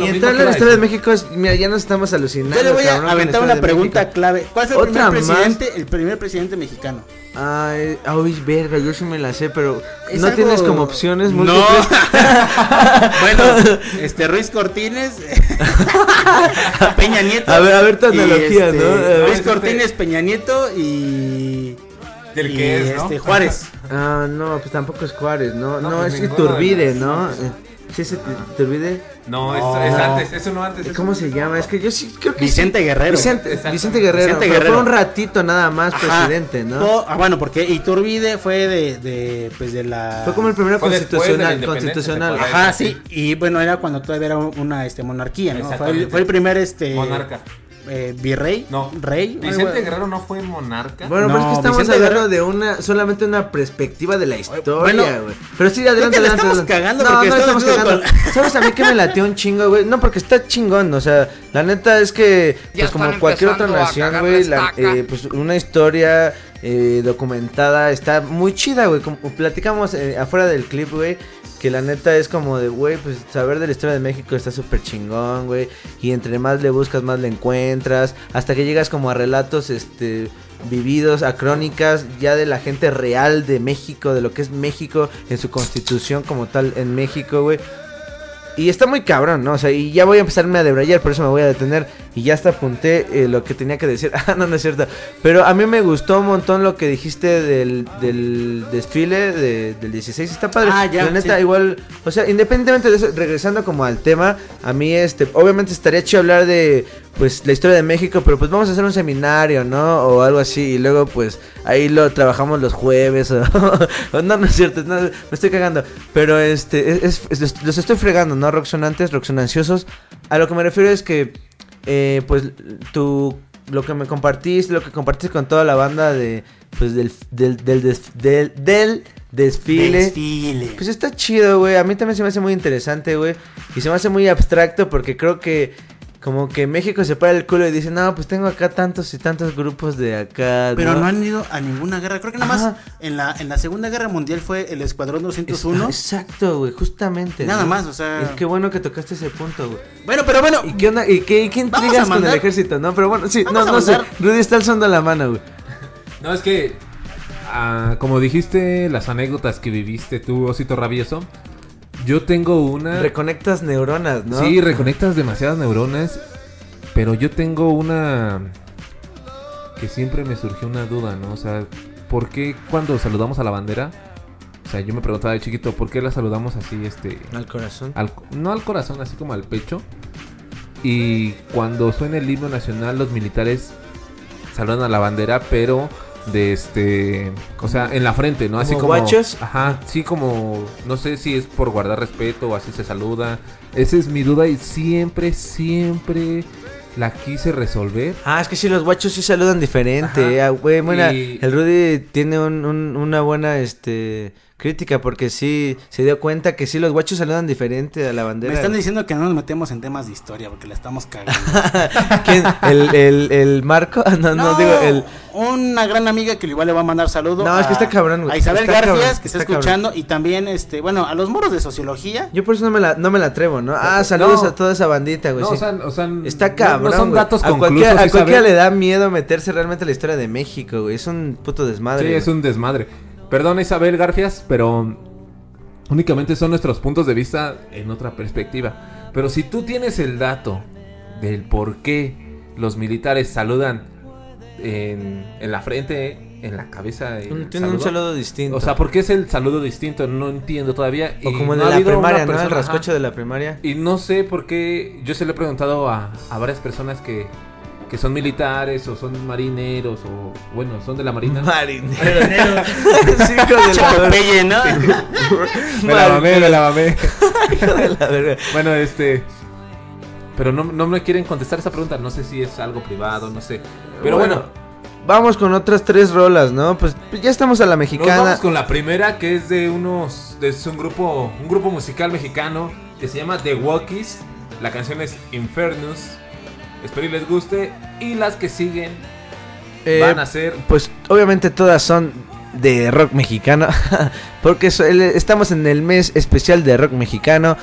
y entrar que a la historia de. México es. Mira, ya nos estamos alucinando. Yo le voy a aventar una pregunta clave. ¿Cuál fue el primer presidente, el primer presidente mexicano? Ay, ay, verga, yo sí me la sé, pero. Es ¿No algo- tienes como opciones No. múltiples? bueno, este Ruiz Cortines, Peña Nieto. A ver, a ver tu analogía, este, ¿no? Ruiz Cortines, Peña Nieto y. Del y, que es, ¿no? este, Juárez. Ah, no, pues tampoco es Juárez, ¿no? No, No, pues es Iturbide, ¿no? pues- Eh, ¿Sí es Iturbide? No, es, No. es antes, eso no antes. ¿Cómo se llama? Es que yo sí creo que Vicente sí. Guerrero. Vicente. Vicente Guerrero. Vicente Guerrero. Fue un ratito nada más Ajá. presidente, ¿no? Ah, bueno, porque Iturbide fue de, de, pues de la. Fue como el primer Fue después de la constitucional. constitucional. Ajá, sí, y bueno, era cuando todavía era una este, monarquía, ¿no? Fue el, fue el primer este Monarca. Eh, virrey, No. rey. Vicente Guerrero no fue monarca. Bueno, No, pero es que estamos Vicente hablando Guerrero- de una solamente una perspectiva de la historia, Bueno, güey. Pero sí, adelante, adelante. estamos adelante. cagando no, porque no estamos cagando. ¿Sabes a mí que me lateó un chingo, güey? No, porque está chingón, o sea, la neta es que Ya pues como cualquier otra nación, güey, eh, pues una historia eh, documentada está muy chida, güey. Como platicamos eh, afuera del clip, güey. Que la neta es como de, güey, pues saber de la historia de México está súper chingón, güey. Y entre más le buscas, más le encuentras. Hasta que llegas como a relatos, este, vividos, a crónicas ya de la gente real de México, de lo que es México en su constitución como tal en México, güey. Y está muy cabrón, ¿no? O sea, y ya voy a empezarme a debrayar, por eso me voy a detener. Y ya hasta apunté eh, lo que tenía que decir. Ah, no, no es cierto. Pero a mí me gustó un montón lo que dijiste del, del desfile de- del 16. Está padre. Ah, ya, La neta, sí. igual, o sea, independientemente de eso, regresando como al tema, a mí, este, obviamente estaría chido hablar de, pues, la historia de México, pero pues vamos a hacer un seminario, ¿no? O algo así, y luego, pues, ahí lo trabajamos los jueves, o, o no, no es cierto, no, me estoy cagando, pero, este, es, es- los, los estoy fregando, ¿no? Roxonantes, roxonanciosos, a lo que me refiero es que, eh, pues, tú, lo que me compartiste, lo que compartiste con toda la banda de, pues, del, del, del, des- del, del desfile. Desfile. Pues está chido, güey. A mí también se me hace muy interesante, güey. Y se me hace muy abstracto porque creo que como que México se para el culo y dice, no, pues tengo acá tantos y tantos grupos de acá. Pero no han ido a ninguna guerra. Creo que nada más en la, en la Segunda Guerra Mundial fue el Escuadrón 201. Exacto, güey, justamente. Nada ¿no? más, o sea- Y qué bueno que tocaste ese punto, güey. Bueno, pero bueno. ¿Y qué onda? ¿Y qué, y qué intrigas con el ejército, no? Pero bueno, sí, no, Vamos no sé. Rudy está alzando la mano, güey. No, es que, ah, como dijiste, las anécdotas que viviste tú, Osito Rabioso, yo tengo una... Reconectas neuronas, ¿no? Sí, reconectas demasiadas neuronas, pero yo tengo una... que siempre me surgió una duda, ¿no? O sea, ¿por qué cuando saludamos a la bandera? O sea, yo me preguntaba de chiquito, ¿por qué la saludamos así, este... Al corazón. al- no al corazón, así como al pecho? Y cuando suena el himno nacional, los militares saludan a la bandera, pero de este, o sea, en la frente, ¿no? Así ¿Como como guachos? Ajá, sí como no sé si es por guardar respeto o así se saluda. Esa es mi duda y siempre siempre la quise resolver. Ah, es que sí, los guachos sí saludan diferente. Ah, güey. Y- El Rudy tiene un- un- una buena este crítica porque sí se dio cuenta que sí, los guachos saludan diferente a la bandera. Me están diciendo que no nos metemos en temas de historia porque la estamos cagando. ¿Quién? ¿El, el, el Marco? No, no, No, digo, el. Una gran amiga que igual le va a mandar saludo. No, es que a- está cabrón, güey. A Isabel Está Garfias, cabrón, que está, está cabrón. escuchando. Y también, este, bueno, a los moros de sociología. Yo por eso no me la, no me la atrevo, ¿no? Ah, saludos No. a toda esa bandita, güey. No, sí. o sea, o sea, Está no- cabrón. no son güey. datos a cualquiera, a cualquiera le da miedo meterse realmente en la historia de México, güey. Es un puto desmadre. Sí, güey. es un desmadre. Perdón Isabel Garfias, pero únicamente son nuestros puntos de vista en otra perspectiva. Pero si tú tienes el dato del por qué los militares saludan en, en la frente, en la cabeza. Un- tiene un saludo distinto. O sea, ¿por qué es el saludo distinto? No entiendo todavía. O Y como el no la primaria, ¿no? El persona- rascocho ajá. de la primaria. Y no sé por qué, yo se lo he preguntado a, a varias personas que, que son militares o son marineros o, bueno, son de la marina. Marineros. Popeye, ¿no? me la mamé, me la mamé. Hijo de la verga. bueno, este... Pero no, no me quieren contestar esa pregunta, no sé si es algo privado, no sé. Pero bueno, Vamos con otras tres rolas, ¿no? Pues pues ya estamos a la nos mexicana. vamos con la primera que es de unos... Es un grupo, un grupo musical mexicano que se llama The Walkies. La canción es Infernus. Espero y les guste. Y las que siguen Eh, van a ser... Pues obviamente todas son de rock mexicano. Porque estamos en el mes especial de rock mexicano.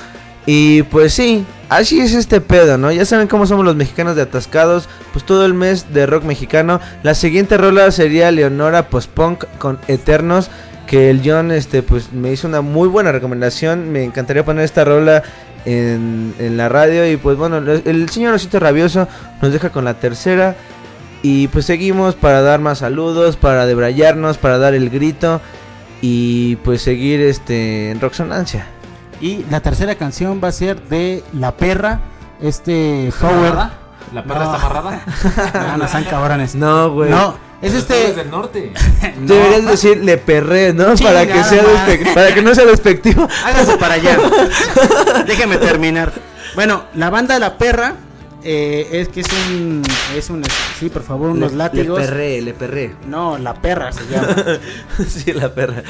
Y pues sí, así es este pedo, ¿no? Ya saben cómo somos los mexicanos de atascados. Pues todo el mes de rock mexicano. La siguiente rola sería Leonora Post-Punk con Eternos. Que el John este, pues, me hizo una muy buena recomendación. Me encantaría poner esta rola en, en la radio. Y pues bueno, el, el señor Osito Rabioso nos deja con la tercera. Y pues seguimos para dar más saludos, para debrayarnos, para dar el grito y pues seguir este en Roxonancia. Y la tercera canción va a ser de La Perra. Este Power. ¿La perra No. está amarrada? No, no sean cabrones. No, güey. No, es Pero este. del norte. Deberías decir le perré, ¿no? Sí, para que sea más. despe- para que no sea despectivo. Háganse para allá. Déjenme terminar. Bueno, la banda La Perra eh, es que es un. Es un. Sí, por favor, unos Le- látigos. Le perré, le perré. No, La Perra se llama. sí, la perra.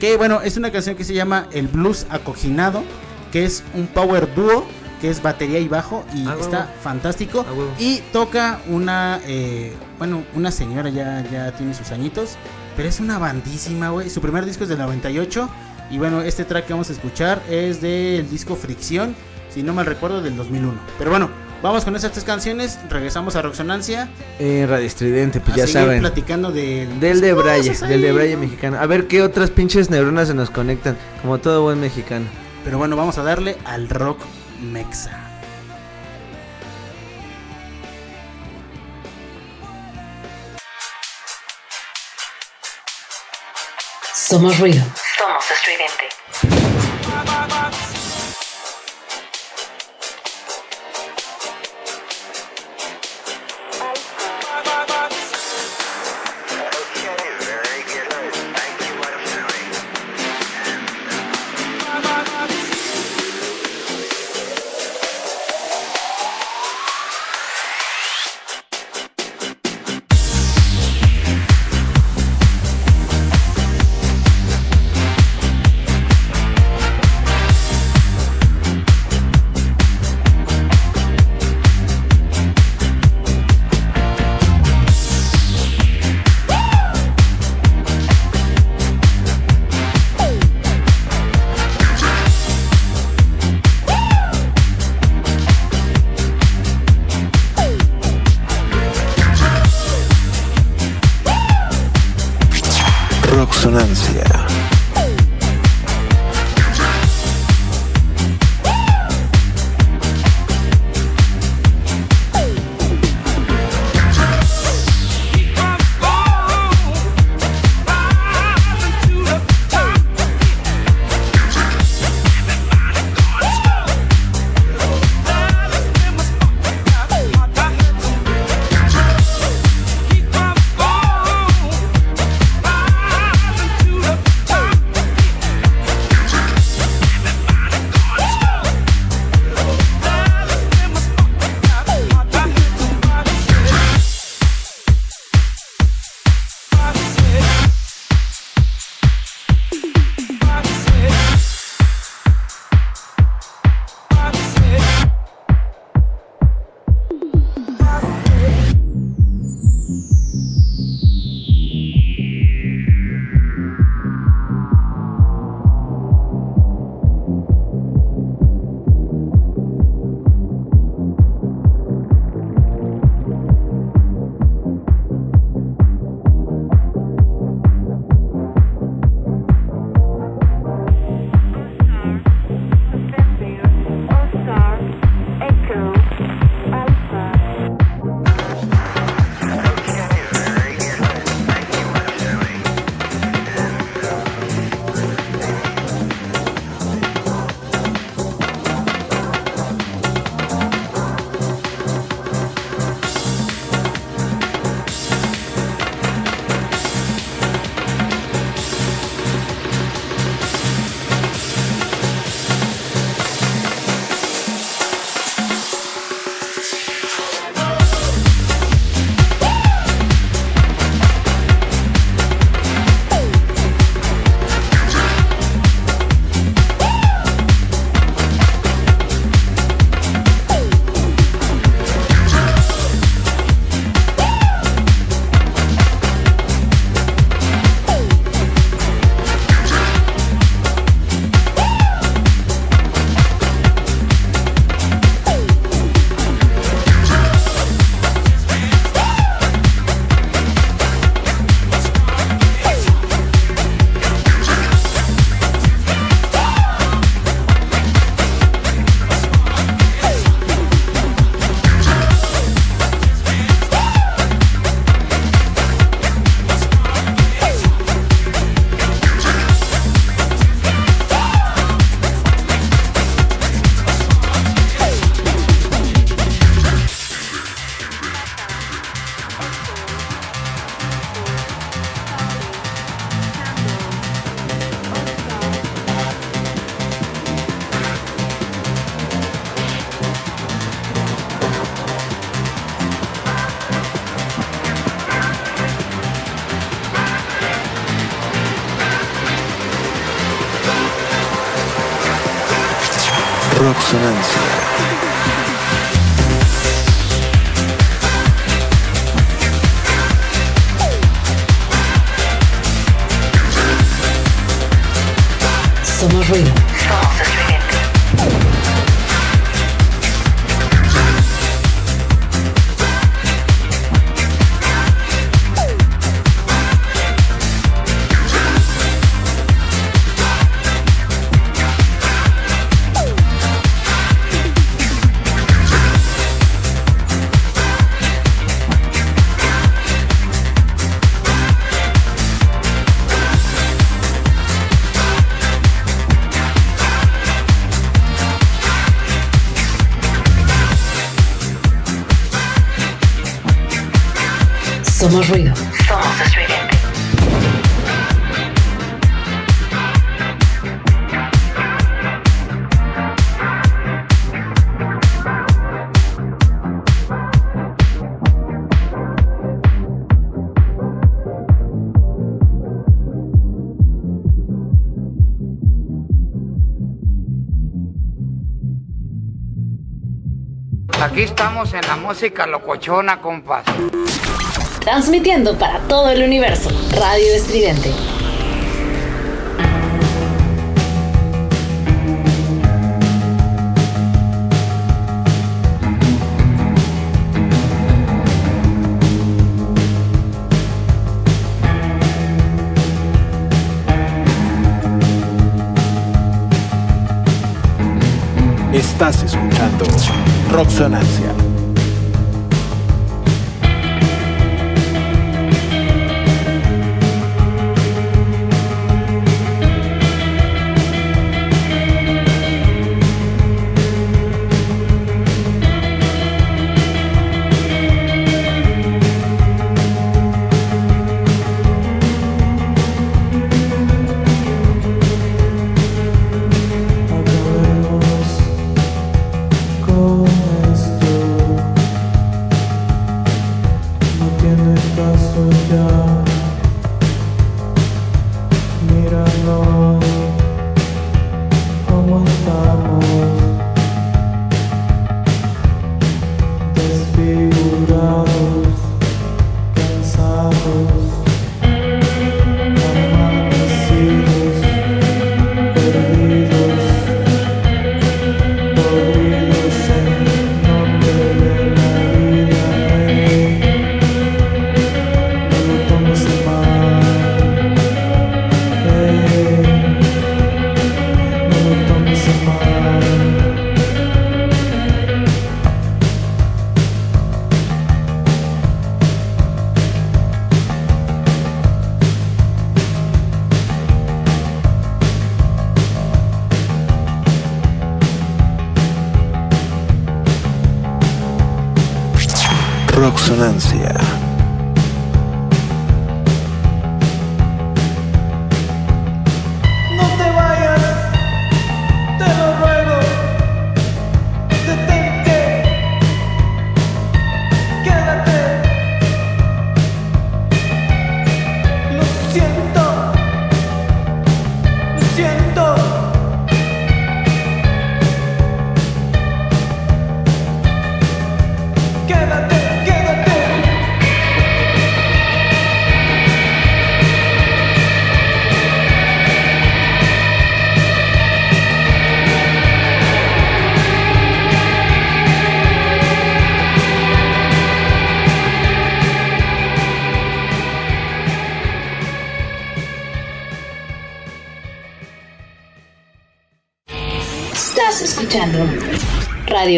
que bueno, es una canción que se llama El Blues Acoginado. Que es un power dúo. Que es batería y bajo. Y Ah, huevo. está fantástico. Ah, huevo. Y toca una. eh, bueno, una señora ya, ya tiene sus añitos. Pero es una bandísima, güey. Su primer disco es del 98. Y bueno, este track que vamos a escuchar es del disco Fricción. Si no mal recuerdo, del 2001. Pero bueno, vamos con esas tres canciones. Regresamos a Roxonancia. Eh, Radio Estridente, pues a ya saben. platicando del. Del de Braille, del de. Braille mexicano. A ver qué otras pinches neuronas se nos conectan, como todo buen mexicano. Pero bueno, vamos a darle al rock mexa. Somos ruido. Somos estridente. en la música locochona, compás. Transmitiendo para todo el universo, Radio Estridente. Estás escuchando Roxana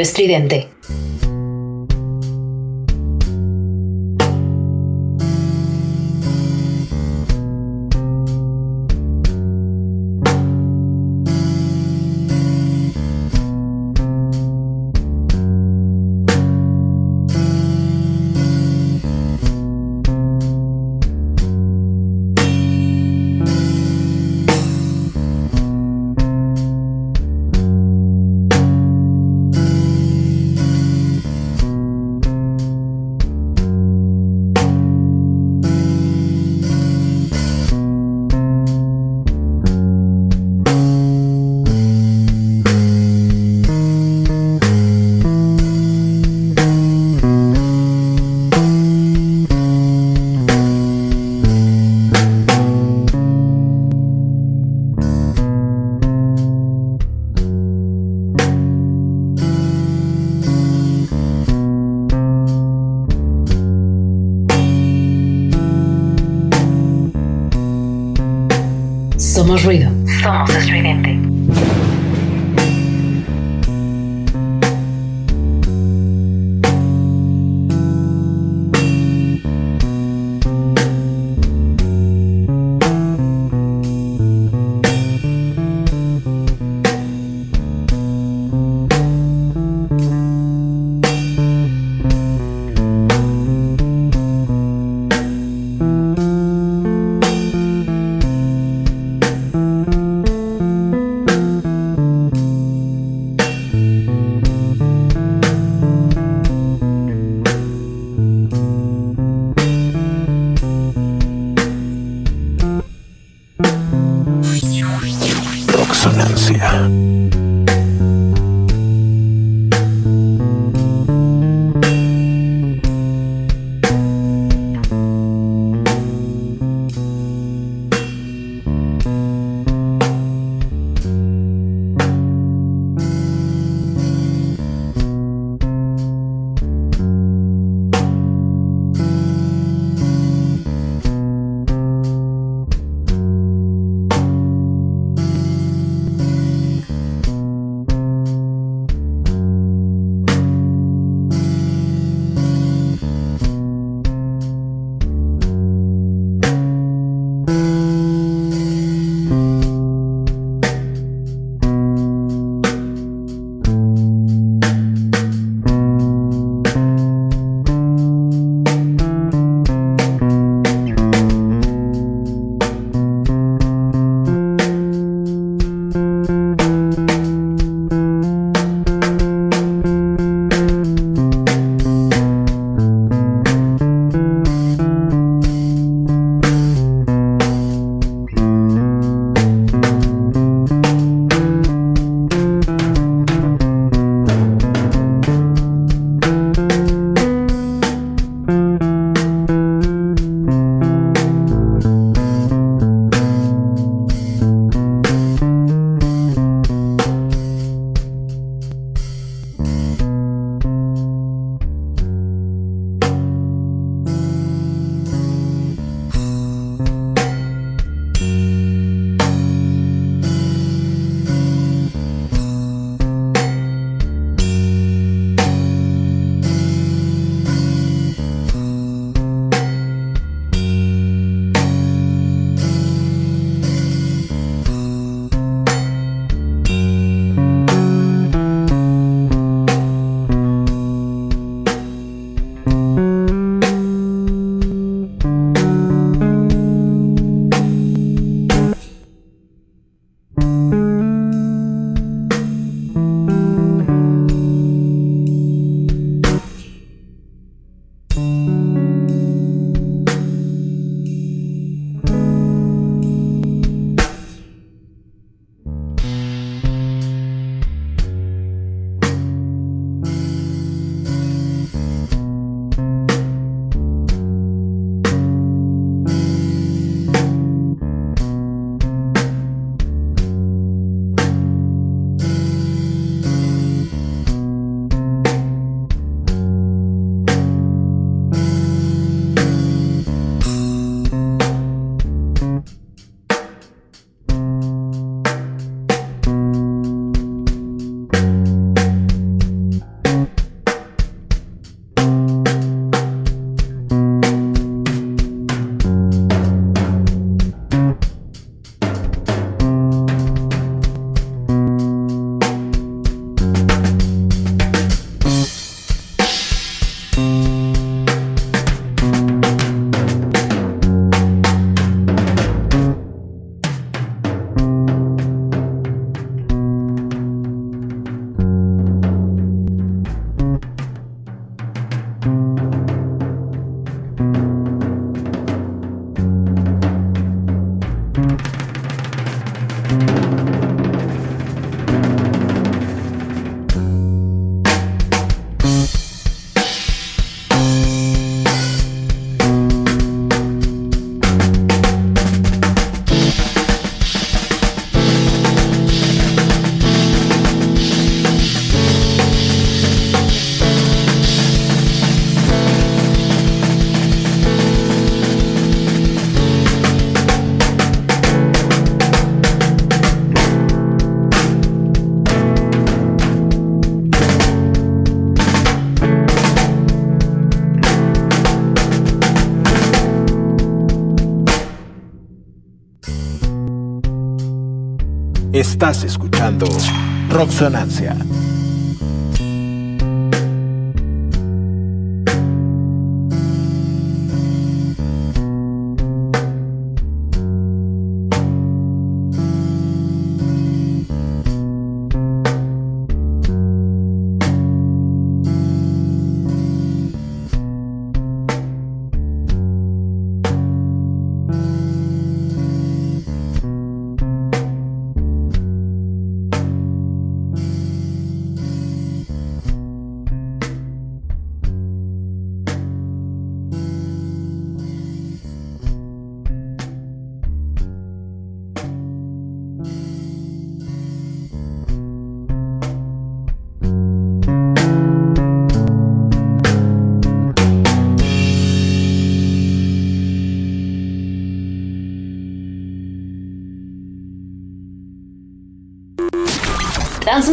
estridente. Roxonancia.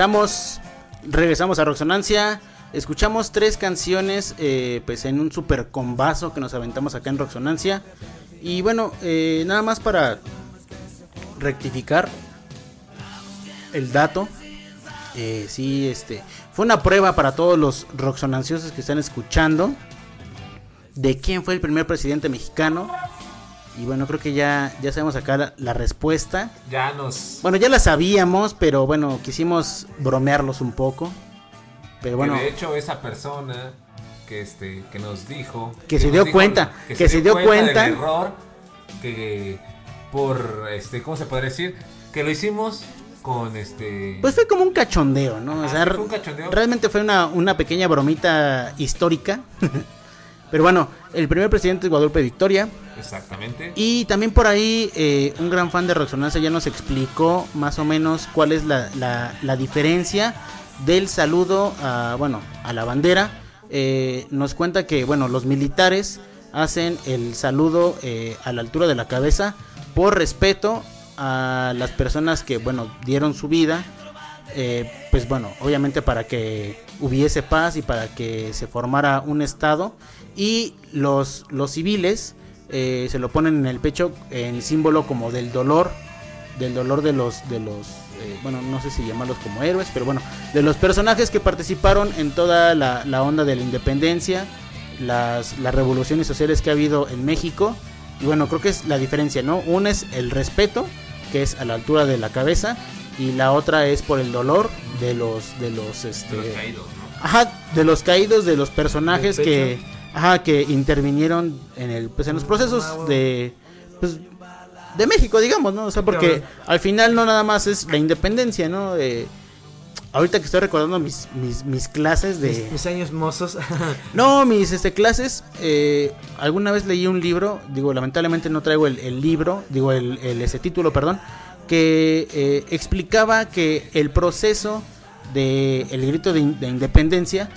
Regresamos, a Roxonancia. Escuchamos tres canciones, eh, pues en un super combazo que nos aventamos acá en Roxonancia. Y bueno, eh, nada más para rectificar el dato. Eh, sí, este fue una prueba para todos los roxonanciosos que están escuchando de quién fue el primer presidente mexicano. Y bueno, creo que ya, ya sabemos acá la, la respuesta. Ya nos. Bueno, ya la sabíamos, pero bueno, quisimos bromearlos un poco. Pero bueno, Que de hecho, esa persona que este que nos dijo. Que se dio cuenta, que se dio cuenta. del error. Que por. este ¿Cómo se podría decir? Que lo hicimos con este. pues fue como un cachondeo, ¿no? O sea, sí, fue un cachondeo. realmente fue una, una pequeña bromita histórica. pero bueno, el primer presidente es Guadalupe Victoria. Exactamente. Y también por ahí eh, un gran fan de Resonancia ya nos explicó más o menos cuál es la, la- la diferencia del saludo a, bueno, a la bandera. Eh, nos cuenta que bueno, los militares hacen el saludo eh, a la altura de la cabeza por respeto a las personas que bueno dieron su vida. eh, pues bueno, obviamente para que hubiese paz y para que se formara un estado. Y los, los civiles eh, se lo ponen en el pecho en símbolo como del dolor, del dolor de los, de los, eh, bueno, no sé si llamarlos como héroes, pero bueno, de los personajes que participaron en toda la, la onda de la independencia, las, las revoluciones sociales que ha habido en México. Y bueno, creo que es la diferencia, ¿no? Una es el respeto, que es a la altura de la cabeza, y la otra es por el dolor de los, de los, este, De los caídos, ¿no? Ajá, de los caídos, de los personajes que, pecho. Ajá, que intervinieron en el, pues en los procesos de, pues, de México, digamos, ¿no? O sea, porque al final no nada más es la independencia, ¿no? Eh, ahorita que estoy recordando mis, mis, mis clases de, Mis, mis años mozos. no, mis este, clases, eh, alguna vez leí un libro, digo, lamentablemente no traigo el, el libro, digo, el, el- ese título, perdón, que eh, explicaba que el proceso de el grito de, in- de independencia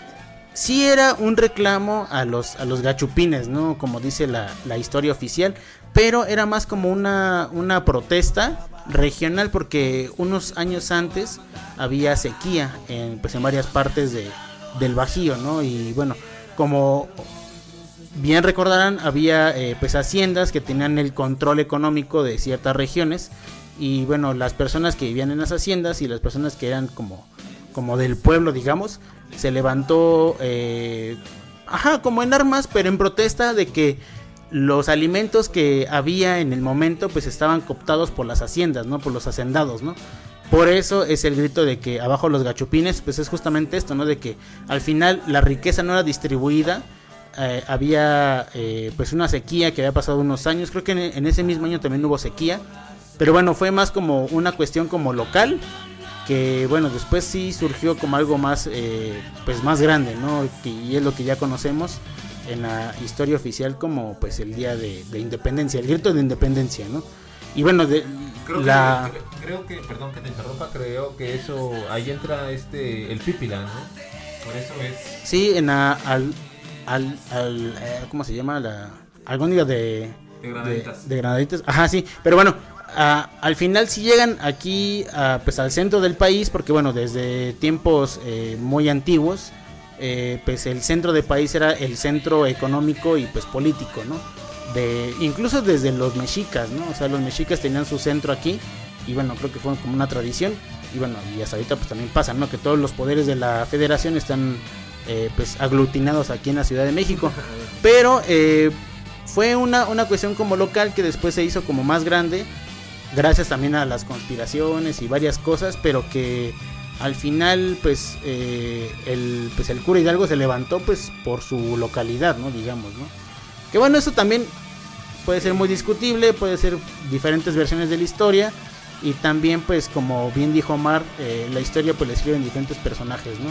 sí era un reclamo a los, a los gachupines, ¿no? Como dice la, la historia oficial, pero era más como una, una protesta regional porque unos años antes había sequía en, pues, en varias partes de, del Bajío, ¿no? Y bueno, como bien recordarán, había eh, pues haciendas que tenían el control económico de ciertas regiones y bueno, las personas que vivían en las haciendas y las personas que eran como, como del pueblo, digamos, se levantó, eh, ajá, como en armas, pero en protesta de que los alimentos que había en el momento pues estaban cooptados por las haciendas, ¿no? Por los hacendados, ¿no? Por eso es el grito de que abajo los gachupines, pues es justamente esto, ¿no? De que al final la riqueza no era distribuida, eh, había eh, pues una sequía que había pasado unos años, creo que en, en ese mismo año también hubo sequía, pero bueno, fue más como una cuestión como local, que bueno, después sí surgió como algo más, eh, pues más grande, ¿no? Y es lo que ya conocemos en la historia oficial como pues el día de, de independencia, el grito de independencia, ¿no? Y bueno, de, Creo, la... que, cre- creo que, perdón que te interrumpa, creo que eso, ahí entra este, el pípila, ¿no? Por eso es... Sí, en la, al, al, al, eh, ¿cómo se llama? La algóndiga de, De granaditas. de granaditas. Ajá, sí, pero bueno, a- al final si llegan aquí, a, pues al centro del país, porque bueno, desde tiempos eh, muy antiguos, eh, pues el centro del país era el centro económico y pues político, ¿no? De, incluso desde los mexicas, ¿no? O sea, los mexicas tenían su centro aquí y bueno, creo que fue como una tradición y bueno, y hasta ahorita pues también pasa, ¿no? Que todos los poderes de la federación están eh, pues aglutinados aquí en la Ciudad de México. Pero eh, fue una, una cuestión como local que después se hizo como más grande, gracias también a las conspiraciones y varias cosas, pero que al final pues, eh, el, pues el cura Hidalgo se levantó pues por su localidad, ¿no? Digamos, ¿no? Que bueno, eso también puede ser muy discutible, puede ser diferentes versiones de la historia. Y también, pues, como bien dijo Omar, eh, la historia pues la escriben diferentes personajes, ¿no?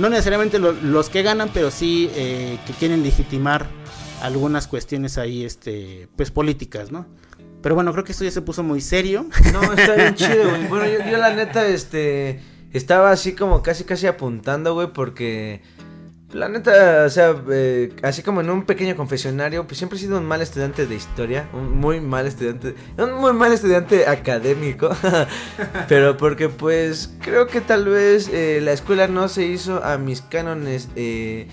No necesariamente lo- los que ganan, pero sí eh, que quieren legitimar algunas cuestiones ahí, este, pues políticas, ¿no? Pero bueno, creo que esto ya se puso muy serio. No, está bien chido, güey. Bueno, yo, la neta, este, estaba así como casi, casi apuntando, güey, porque la neta, o sea, eh, así como en un pequeño confesionario, pues siempre he sido un mal estudiante de historia, un muy mal estudiante, un muy mal estudiante académico, pero porque pues creo que tal vez eh, la escuela no se hizo a mis cánones eh,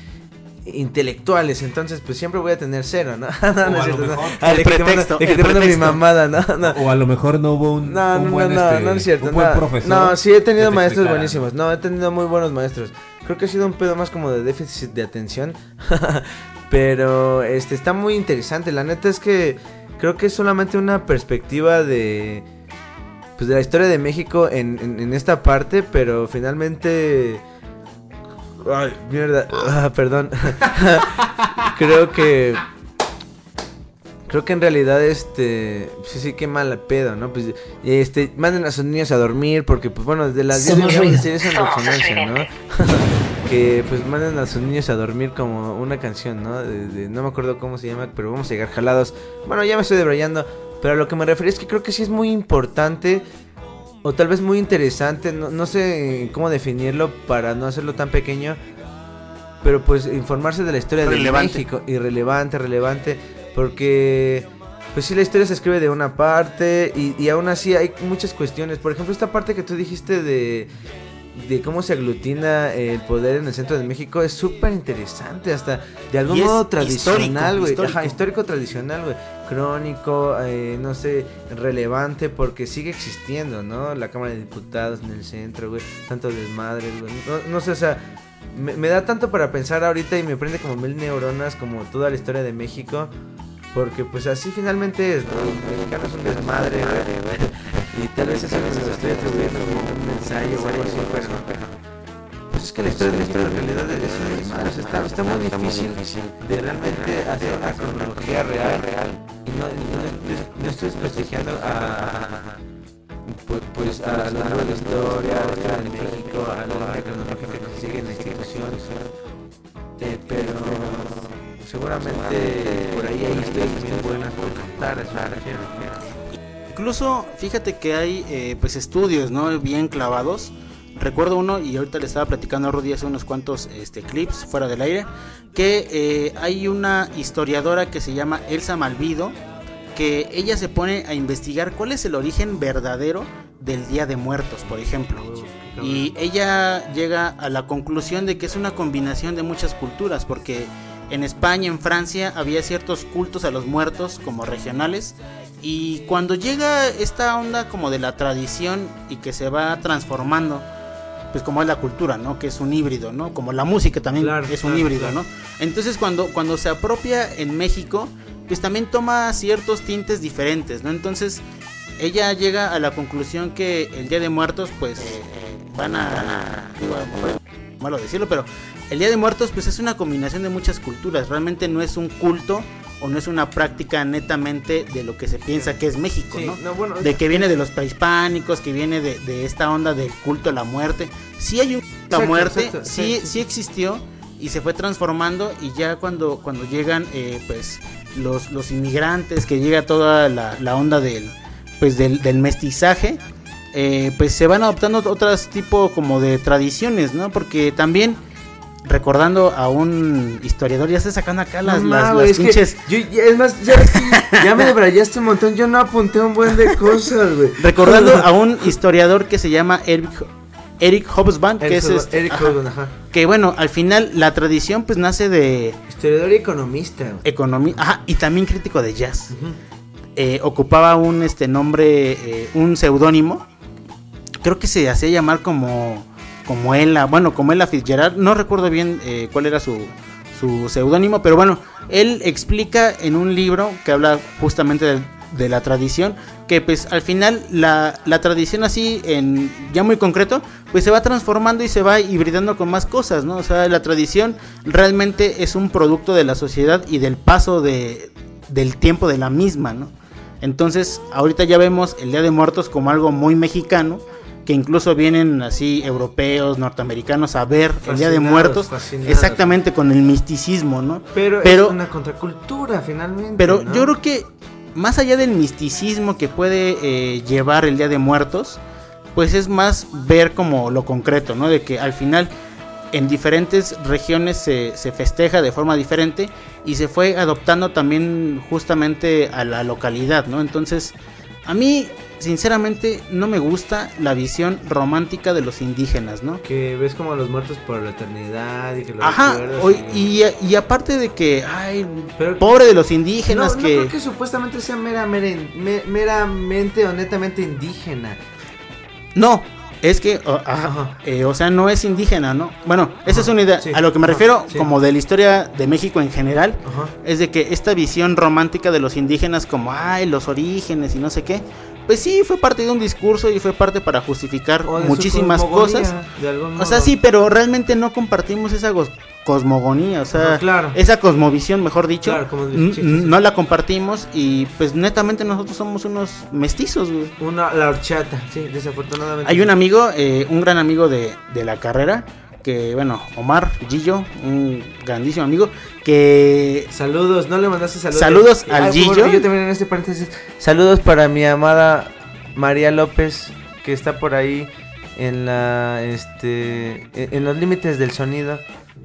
intelectuales, entonces pues siempre voy a tener cero, ¿no? no, no es cierto, no. mejor- Ah, el de que te mando- pretexto, de que el te mando mi mamada, ¿no? no. O a lo mejor no hubo un, No, un no, buen, no, este, no es cierto. un buen no, profesor. no, sí he tenido te maestros buenísimos. No, he tenido muy buenos maestros. Creo que ha sido un pedo más como de déficit de atención. Pero este está muy interesante. La neta es que creo que es solamente una perspectiva de pues de la historia de México en, en, en esta parte, pero finalmente ay, mierda, ah, perdón. creo que Creo que en realidad, este, sí, sí, qué mal pedo, ¿no? Pues, este, manden a sus niños a dormir, porque, pues, bueno, desde las 10 Somos deberíamos ruido. decir eso en Somos resonancia, ¿no? que, pues, manden a sus niños a dormir como una canción, ¿no? De- de- no me acuerdo cómo se llama, pero vamos a llegar jalados. Bueno, ya me estoy debrayando, pero a lo que me refería es que creo que sí es muy importante, o tal vez muy interesante, no, no sé cómo definirlo para no hacerlo tan pequeño, pero pues informarse de la historia Relevante. de México, irrelevante, relevante, porque pues sí la historia se escribe de una parte y, y aún así hay muchas cuestiones, por ejemplo esta parte que tú dijiste de de cómo se aglutina el poder en el centro de México es súper interesante, hasta de algún modo tradicional, güey, histórico. Ajá, histórico tradicional, güey, crónico, eh, no sé, relevante porque sigue existiendo, ¿no? La Cámara de Diputados en el centro, güey, tanto desmadres, güey, no, no sé, o sea, me, da tanto para pensar ahorita y me prende como mil neuronas como toda la historia de México. Porque pues así finalmente es, ¿no? El mexicano es un desmadre, güey. Y tal vez eso lo estoy atribuyendo como un ensayo o algo así, pero... Pues es que la historia de la realidad es desmadre. o sea, está, está muy difícil de realmente hacer una cronología real, real. No, no, no- estoy desprestigiando a... Pues, a la nueva historia, de México, a la cronología que nos sigue en la institución. Eh, pero seguramente por ahí hay historias bien buenas por contar. Incluso, fíjate que hay eh, pues estudios, ¿no? Bien clavados. Recuerdo uno, y ahorita le estaba platicando a Rudy hace unos cuantos este, clips fuera del aire, que eh, hay una historiadora que se llama Elsa Malvido, que ella se pone a investigar cuál es el origen verdadero del Día de Muertos, por ejemplo. Y ella llega a la conclusión de que es una combinación de muchas culturas, porque en España, en Francia, había ciertos cultos a los muertos como regionales. Y cuando llega esta onda como de la tradición y que se va transformando, pues como es la cultura, ¿no? Que es un híbrido, ¿no? Como la música también Claro, es un claro, híbrido, claro. ¿no? Entonces cuando, cuando se apropia en México, pues también toma ciertos tintes diferentes, ¿no? Entonces ella llega a la conclusión que el Día de Muertos, pues eh, van a... malo decirlo, pero el Día de Muertos pues es una combinación de muchas culturas, realmente no es un culto o no es una práctica netamente de lo que se piensa que es México, Sí, ¿no? no, bueno, de que viene de los prehispánicos, que viene de, de esta onda del culto a la muerte. Sí hay un culto a la muerte, exacto, sí, sí. sí existió y se fue transformando y ya cuando, cuando llegan eh, pues los, los inmigrantes, que llega toda la, la onda del, pues del, del mestizaje, eh, pues se van adoptando otras tipo como de tradiciones, ¿no? Porque también recordando a un historiador, ya se sacando acá las, No, las, que pinches... yo- es más, ya, me debrayaste un montón. Yo no apunté un buen de cosas, güey. Recordando a un historiador que se llama Eric, Eric Hobsbawm, que es este- Eric ajá, Hobsbawm, ajá. que bueno, al final la tradición pues nace de Historiador y economista. economía, ajá, y también crítico de jazz. Eh, ocupaba un este nombre, eh, un seudónimo. Creo que se hacía llamar como como Ella, bueno, como Ella Fitzgerald, no recuerdo bien eh, cuál era su, su seudónimo, pero bueno, él explica en un libro que habla justamente de, de la tradición, que pues al final la, la tradición así, en ya muy concreto, pues se va transformando y se va hibridando con más cosas, ¿no? O sea, la tradición realmente es un producto de la sociedad y del paso de, del tiempo de la misma, ¿no? Entonces, ahorita ya vemos el Día de Muertos como algo muy mexicano, que incluso vienen así europeos, norteamericanos a ver el Día de Muertos, fascinados. exactamente con el misticismo, ¿no? Pero, Pero- es una contracultura finalmente. Pero ¿no? yo creo que más allá del misticismo que puede eh, llevar el Día de Muertos, pues es más ver como lo concreto, ¿no? De que al final en diferentes regiones se, se festeja de forma diferente y se fue adoptando también justamente a la localidad, ¿no? Entonces, a mí sinceramente no me gusta la visión romántica de los indígenas, ¿no? Que ves como a los muertos por la eternidad y que lo Ajá, hoy- y- y, y aparte de que, ay, pobre de los indígenas no, que... no creo que supuestamente sea mera, mera- me- meramente o netamente indígena. No, es que, ajá, eh, o sea, no es indígena, ¿no? Bueno, esa es una idea. A lo que me ajá, refiero, sí. como de la historia de México en general, es de que esta visión romántica de los indígenas, como, ay, los orígenes y no sé qué, pues sí, fue parte de un discurso y fue parte para justificar O muchísimas cosas. O sea, sí, pero realmente no compartimos esa cosmogonía, o sea, claro. esa cosmovisión, mejor dicho, Claro, como- sí. no la compartimos y pues netamente nosotros somos unos mestizos, güey. Una, la horchata, sí, desafortunadamente. Hay un amigo, eh, un gran amigo de, de la carrera, que bueno, Omar Gillo, un grandísimo amigo, que... Saludos, no le mandaste saludos. Saludos al Ah, Gillo. bueno, yo también en este paréntesis. Saludos para mi amada María López, que está por ahí en la este en en los límites del sonido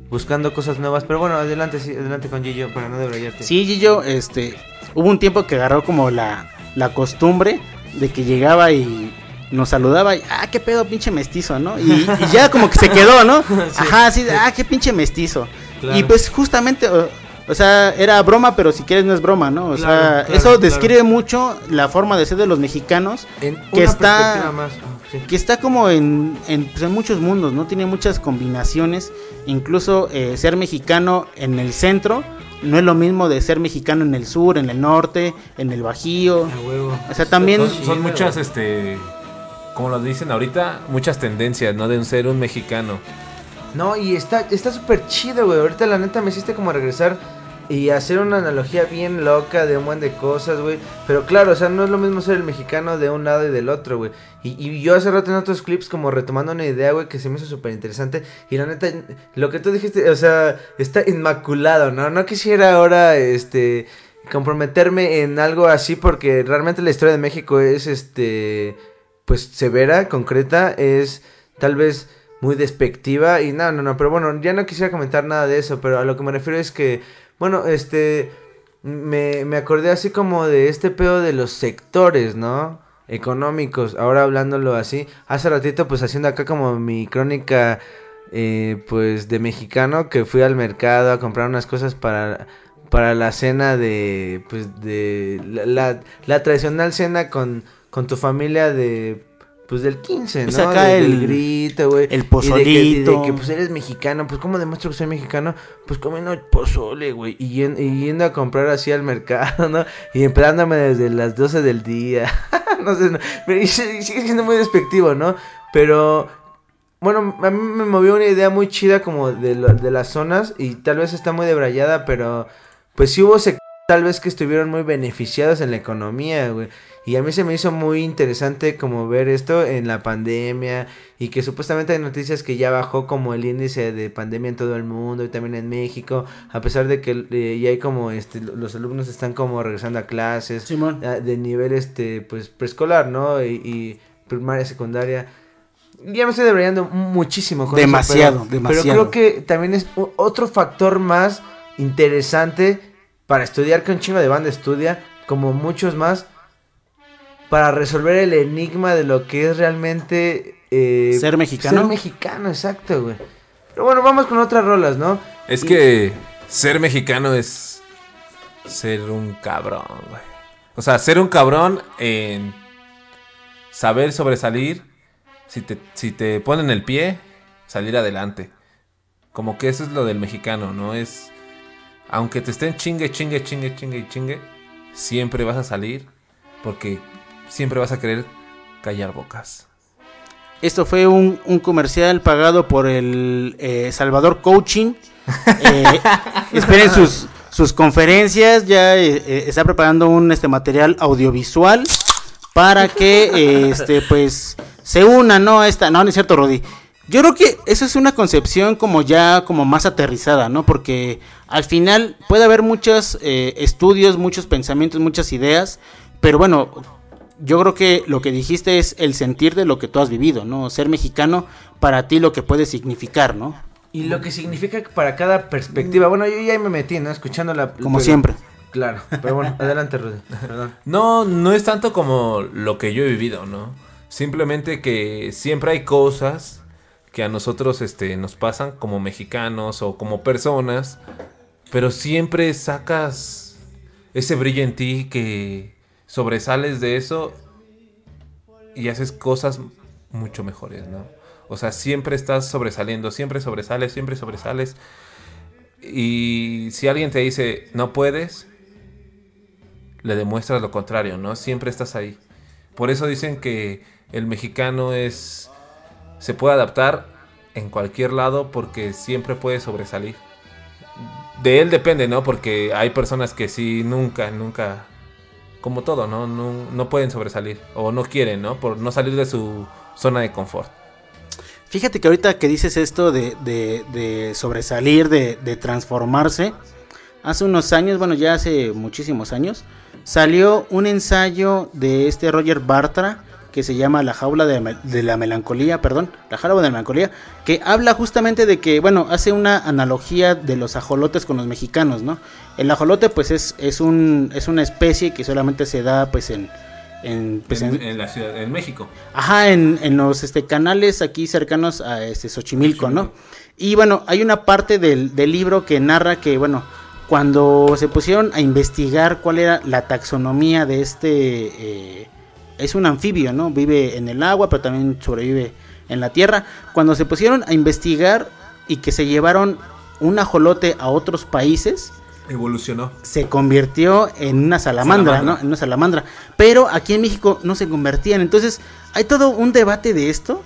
buscando cosas nuevas, pero bueno, adelante sí, adelante con Gillo para no debrayarte. Sí, Gillo, este, hubo un tiempo que agarró como la, la costumbre de que llegaba y nos saludaba y, ah, qué pedo, pinche mestizo, ¿no? Y, y ya como que se quedó, ¿no? Ajá, así, de, ah, qué pinche mestizo. Claro. Y pues justamente, o, o sea, era broma, pero si quieres no es broma, ¿no? O sea, Claro, eso claro. describe mucho la forma de ser de los mexicanos, En que está más, ah, sí. que está como en, en, pues, en muchos mundos, ¿no? Tiene muchas combinaciones. Incluso eh, ser mexicano en el centro no es lo mismo de ser mexicano en el sur, en el norte, en el bajío. O sea, también... Son, son muchas, este, como lo dicen ahorita, muchas tendencias, ¿no? De un ser un mexicano. No, y está está súper chido, güey. Ahorita la neta me hiciste como regresar y hacer una analogía bien loca de un buen de cosas, güey. Pero claro, o sea, no es lo mismo ser el mexicano de un lado y del otro, güey. Y, y yo hace rato en otros clips como retomando una idea, güey, que se me hizo súper interesante. Y la neta, lo que tú dijiste, o sea, está inmaculado, ¿no? No quisiera ahora, este, comprometerme en algo así porque realmente la historia de México es, este, pues severa, concreta, es tal vez muy despectiva y no, no, no, pero bueno, ya no quisiera comentar nada de eso, pero a lo que me refiero es que, bueno, este, me, me acordé así como de este pedo de los sectores, ¿no? Económicos, ahora hablándolo así, hace ratito pues haciendo acá como mi crónica, eh, pues de mexicano, que fui al mercado a comprar unas cosas para para la cena de pues de la, tradicional cena con con tu familia de pues del 15, ¿no? Pues acá De- el- grito, güey. el Y de que- de pozolito. que, pues eres mexicano, pues ¿cómo demuestro que soy mexicano? Pues comiendo pozole, güey, y, yen- y yendo a comprar así al mercado, ¿no? Y empleándome desde las 12 del día. no sé, no, pero y sigue y sigue siendo muy despectivo, ¿no? Pero bueno, a mí me movió una idea muy chida como de, lo- de las zonas y tal vez está muy debrayada, pero pues sí hubo sectores tal vez que estuvieron muy beneficiados en la economía, güey. Y a mí se me hizo muy interesante como ver esto en la pandemia y que supuestamente hay noticias que ya bajó como el índice de pandemia en todo el mundo y también en México, a pesar de que eh, ya hay como este los alumnos están como regresando a clases Simón. ah, de nivel este pues preescolar, ¿no? Y, y primaria, secundaria. Ya me estoy debrayando muchísimo con eso, Demasiado, pero- demasiado. Pero creo que también es otro factor más interesante para estudiar que un chingo de banda estudia, como muchos más, para resolver el enigma de lo que es realmente eh, Ser mexicano. Ser mexicano, exacto, güey. Pero bueno, vamos con otras rolas, ¿no? Es Y- que ser mexicano es ser un cabrón, güey. O sea, ser un cabrón en saber sobresalir. Si te, si te ponen el pie, salir adelante. Como que eso es lo del mexicano, ¿no? Es, aunque te estén chingue, chingue, chingue, chingue y chingue, siempre vas a salir porque siempre vas a querer callar bocas. Esto fue un, un comercial pagado por el eh, Salvador Coaching. Eh, esperen sus, sus conferencias. Ya eh, eh, está preparando un este material audiovisual para que este pues se una, ¿no? A esta. No, no es cierto, Rodi. Yo creo que eso es una concepción como ya como más aterrizada, ¿no? Porque al final puede haber muchos eh, estudios, muchos pensamientos, muchas ideas, pero bueno, yo creo que lo que dijiste es el sentir de lo que tú has vivido, ¿no? Ser mexicano para ti lo que puede significar, ¿no? Y lo que significa para cada perspectiva. Bueno, yo ya me metí, ¿no? Escuchando la... Como pero- siempre. Claro, pero bueno, adelante, Rudy. Perdón. No, no es tanto como lo que yo he vivido, ¿no? Simplemente que siempre hay cosas que a nosotros este, nos pasan como mexicanos o como personas, pero siempre sacas ese brillo en ti que sobresales de eso y haces cosas mucho mejores, ¿no? O sea, siempre estás sobresaliendo, siempre sobresales, siempre sobresales. Y si alguien te dice, no puedes, le demuestras lo contrario, ¿no? Siempre estás ahí. Por eso dicen que el mexicano es se puede adaptar en cualquier lado porque siempre puede sobresalir. De él depende, ¿no? Porque hay personas que sí nunca, nunca, como todo, ¿no? No, no pueden sobresalir o no quieren, ¿no? Por no salir de su zona de confort. Fíjate que ahorita que dices esto de, de- sobresalir, de, de transformarse, hace unos años, bueno, ya hace muchísimos años, salió un ensayo de este Roger Bartra que se llama La jaula de, la melancolía, perdón, La jaula de la melancolía, que habla justamente de que, bueno, hace una analogía de los ajolotes con los mexicanos, ¿no? El ajolote, pues, es, es, un, es una especie que solamente se da, pues, en... en, pues, en, en- en la ciudad, en México. Ajá, en, en los este, canales aquí cercanos a este Xochimilco, ¿no? Y bueno, hay una parte del, del libro que narra que, bueno, cuando se pusieron a investigar cuál era la taxonomía de este... eh, es un anfibio, ¿no? Vive en el agua, pero también sobrevive en la tierra. Cuando se pusieron a investigar y que se llevaron un ajolote a otros países, Evolucionó. se convirtió en una salamandra, Salamandra. ¿no? En una salamandra. Pero aquí en México no se convertían. Entonces, hay todo un debate de esto.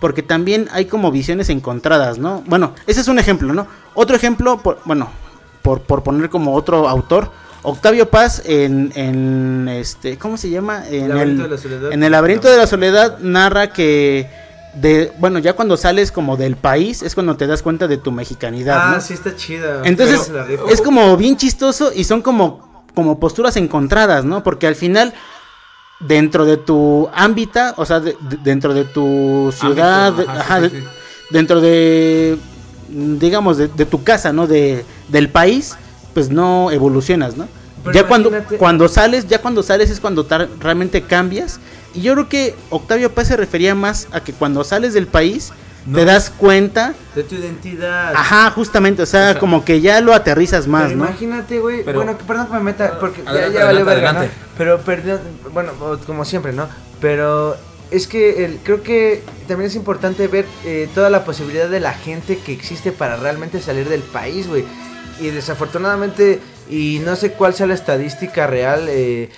Porque también hay como visiones encontradas, ¿no? Bueno, ese es un ejemplo, ¿no? Otro ejemplo, por- bueno, por, por poner como otro autor, Octavio Paz en, en este, ¿cómo se llama? En Laberinto el, de la soledad. en el laberinto de la soledad narra que de, bueno, ya cuando sales como del país es cuando te das cuenta de tu mexicanidad, Ah, ¿no? sí está chida. Entonces, es como bien chistoso y son como, como posturas encontradas, ¿no? Porque al final, dentro de tu ámbito, o sea, de- de- dentro de tu ciudad, Ámbito, ajá, ajá, sí, de- sí, sí. dentro de, digamos, de, de tu casa, ¿no? De, del país, pues no evolucionas, ¿no? Pero ya cuando, cuando sales, ya cuando sales es cuando realmente cambias. Y yo creo que Octavio Paz se refería más a que cuando sales del país, No. te das cuenta De tu identidad. Ajá, justamente, o sea, como que ya lo aterrizas más, Pero ¿no? imagínate, güey. Pero- Bueno, que- perdón que me meta, porque ya- Adelante, ya, valió adelante, verga, ¿no? adelante. Pero perdón, bueno, como siempre, ¿no? Pero es que el- creo que también es importante ver eh, toda la posibilidad de la gente que existe para realmente salir del país, güey. Y desafortunadamente, y no sé cuál sea la estadística real, eh,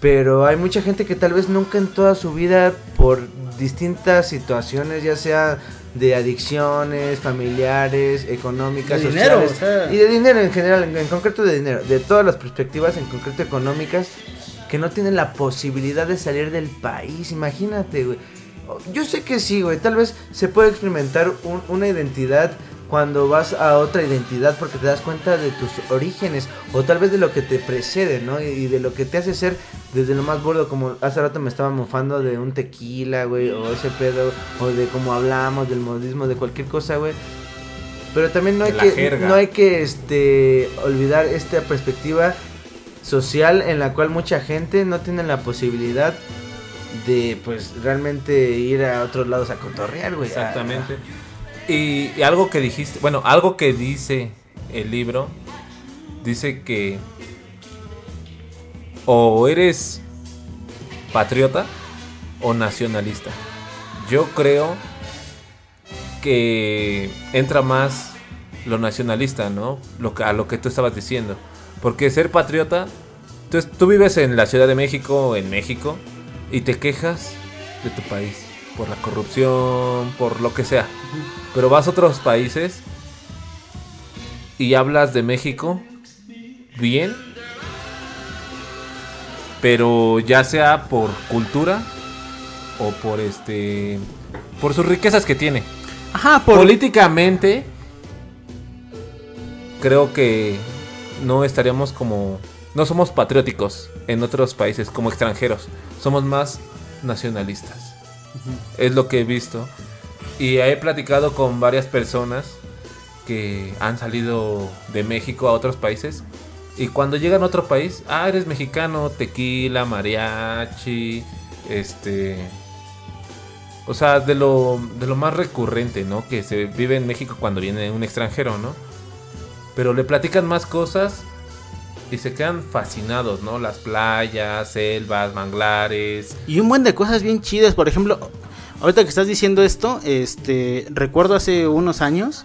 pero hay mucha gente que tal vez nunca en toda su vida, por distintas situaciones, ya sea de adicciones, familiares, económicas, De dinero, sociales, o sea. y de dinero en general, en, en concreto de dinero, de todas las perspectivas, en concreto económicas, que no tienen la posibilidad de salir del país, imagínate, güey. Yo sé que sí, güey, tal vez se puede experimentar un- una identidad cuando vas a otra identidad porque te das cuenta de tus orígenes o tal vez de lo que te precede, ¿no? Y, de lo que te hace ser desde lo más burdo, como hace rato me estaba mofando de un tequila, güey, o ese pedo, o de cómo hablamos, del modismo, de cualquier cosa, güey. Pero también no hay que jerga. no hay que este olvidar esta perspectiva social en la cual mucha gente no tiene la posibilidad de pues realmente ir a otros lados a cotorrear, güey. Exactamente. Y, algo que dijiste, bueno, algo que dice el libro, dice que o eres patriota o nacionalista. Yo creo que entra más lo nacionalista, ¿no? Lo que, a lo que tú estabas diciendo. Porque ser patriota, tú vives en la Ciudad de México, en México, y te quejas de tu país por la corrupción, por lo que sea. Pero vas a otros países y hablas de México bien, pero ya sea por cultura o por este por sus riquezas que tiene. Ajá, por políticamente creo que no estaríamos como no somos patrióticos en otros países como extranjeros, somos más nacionalistas. Es lo que he visto y he platicado con varias personas que han salido de México a otros países y cuando llegan a otro país, ah, eres mexicano, tequila, mariachi, este o sea, de lo, de lo más recurrente, ¿no? Que se vive en México cuando viene un extranjero, ¿no? Pero le platican más cosas y se quedan fascinados, ¿no? Las playas, selvas, manglares. Y un buen de cosas bien chidas, por ejemplo, ahorita que estás diciendo esto, este, recuerdo hace unos años,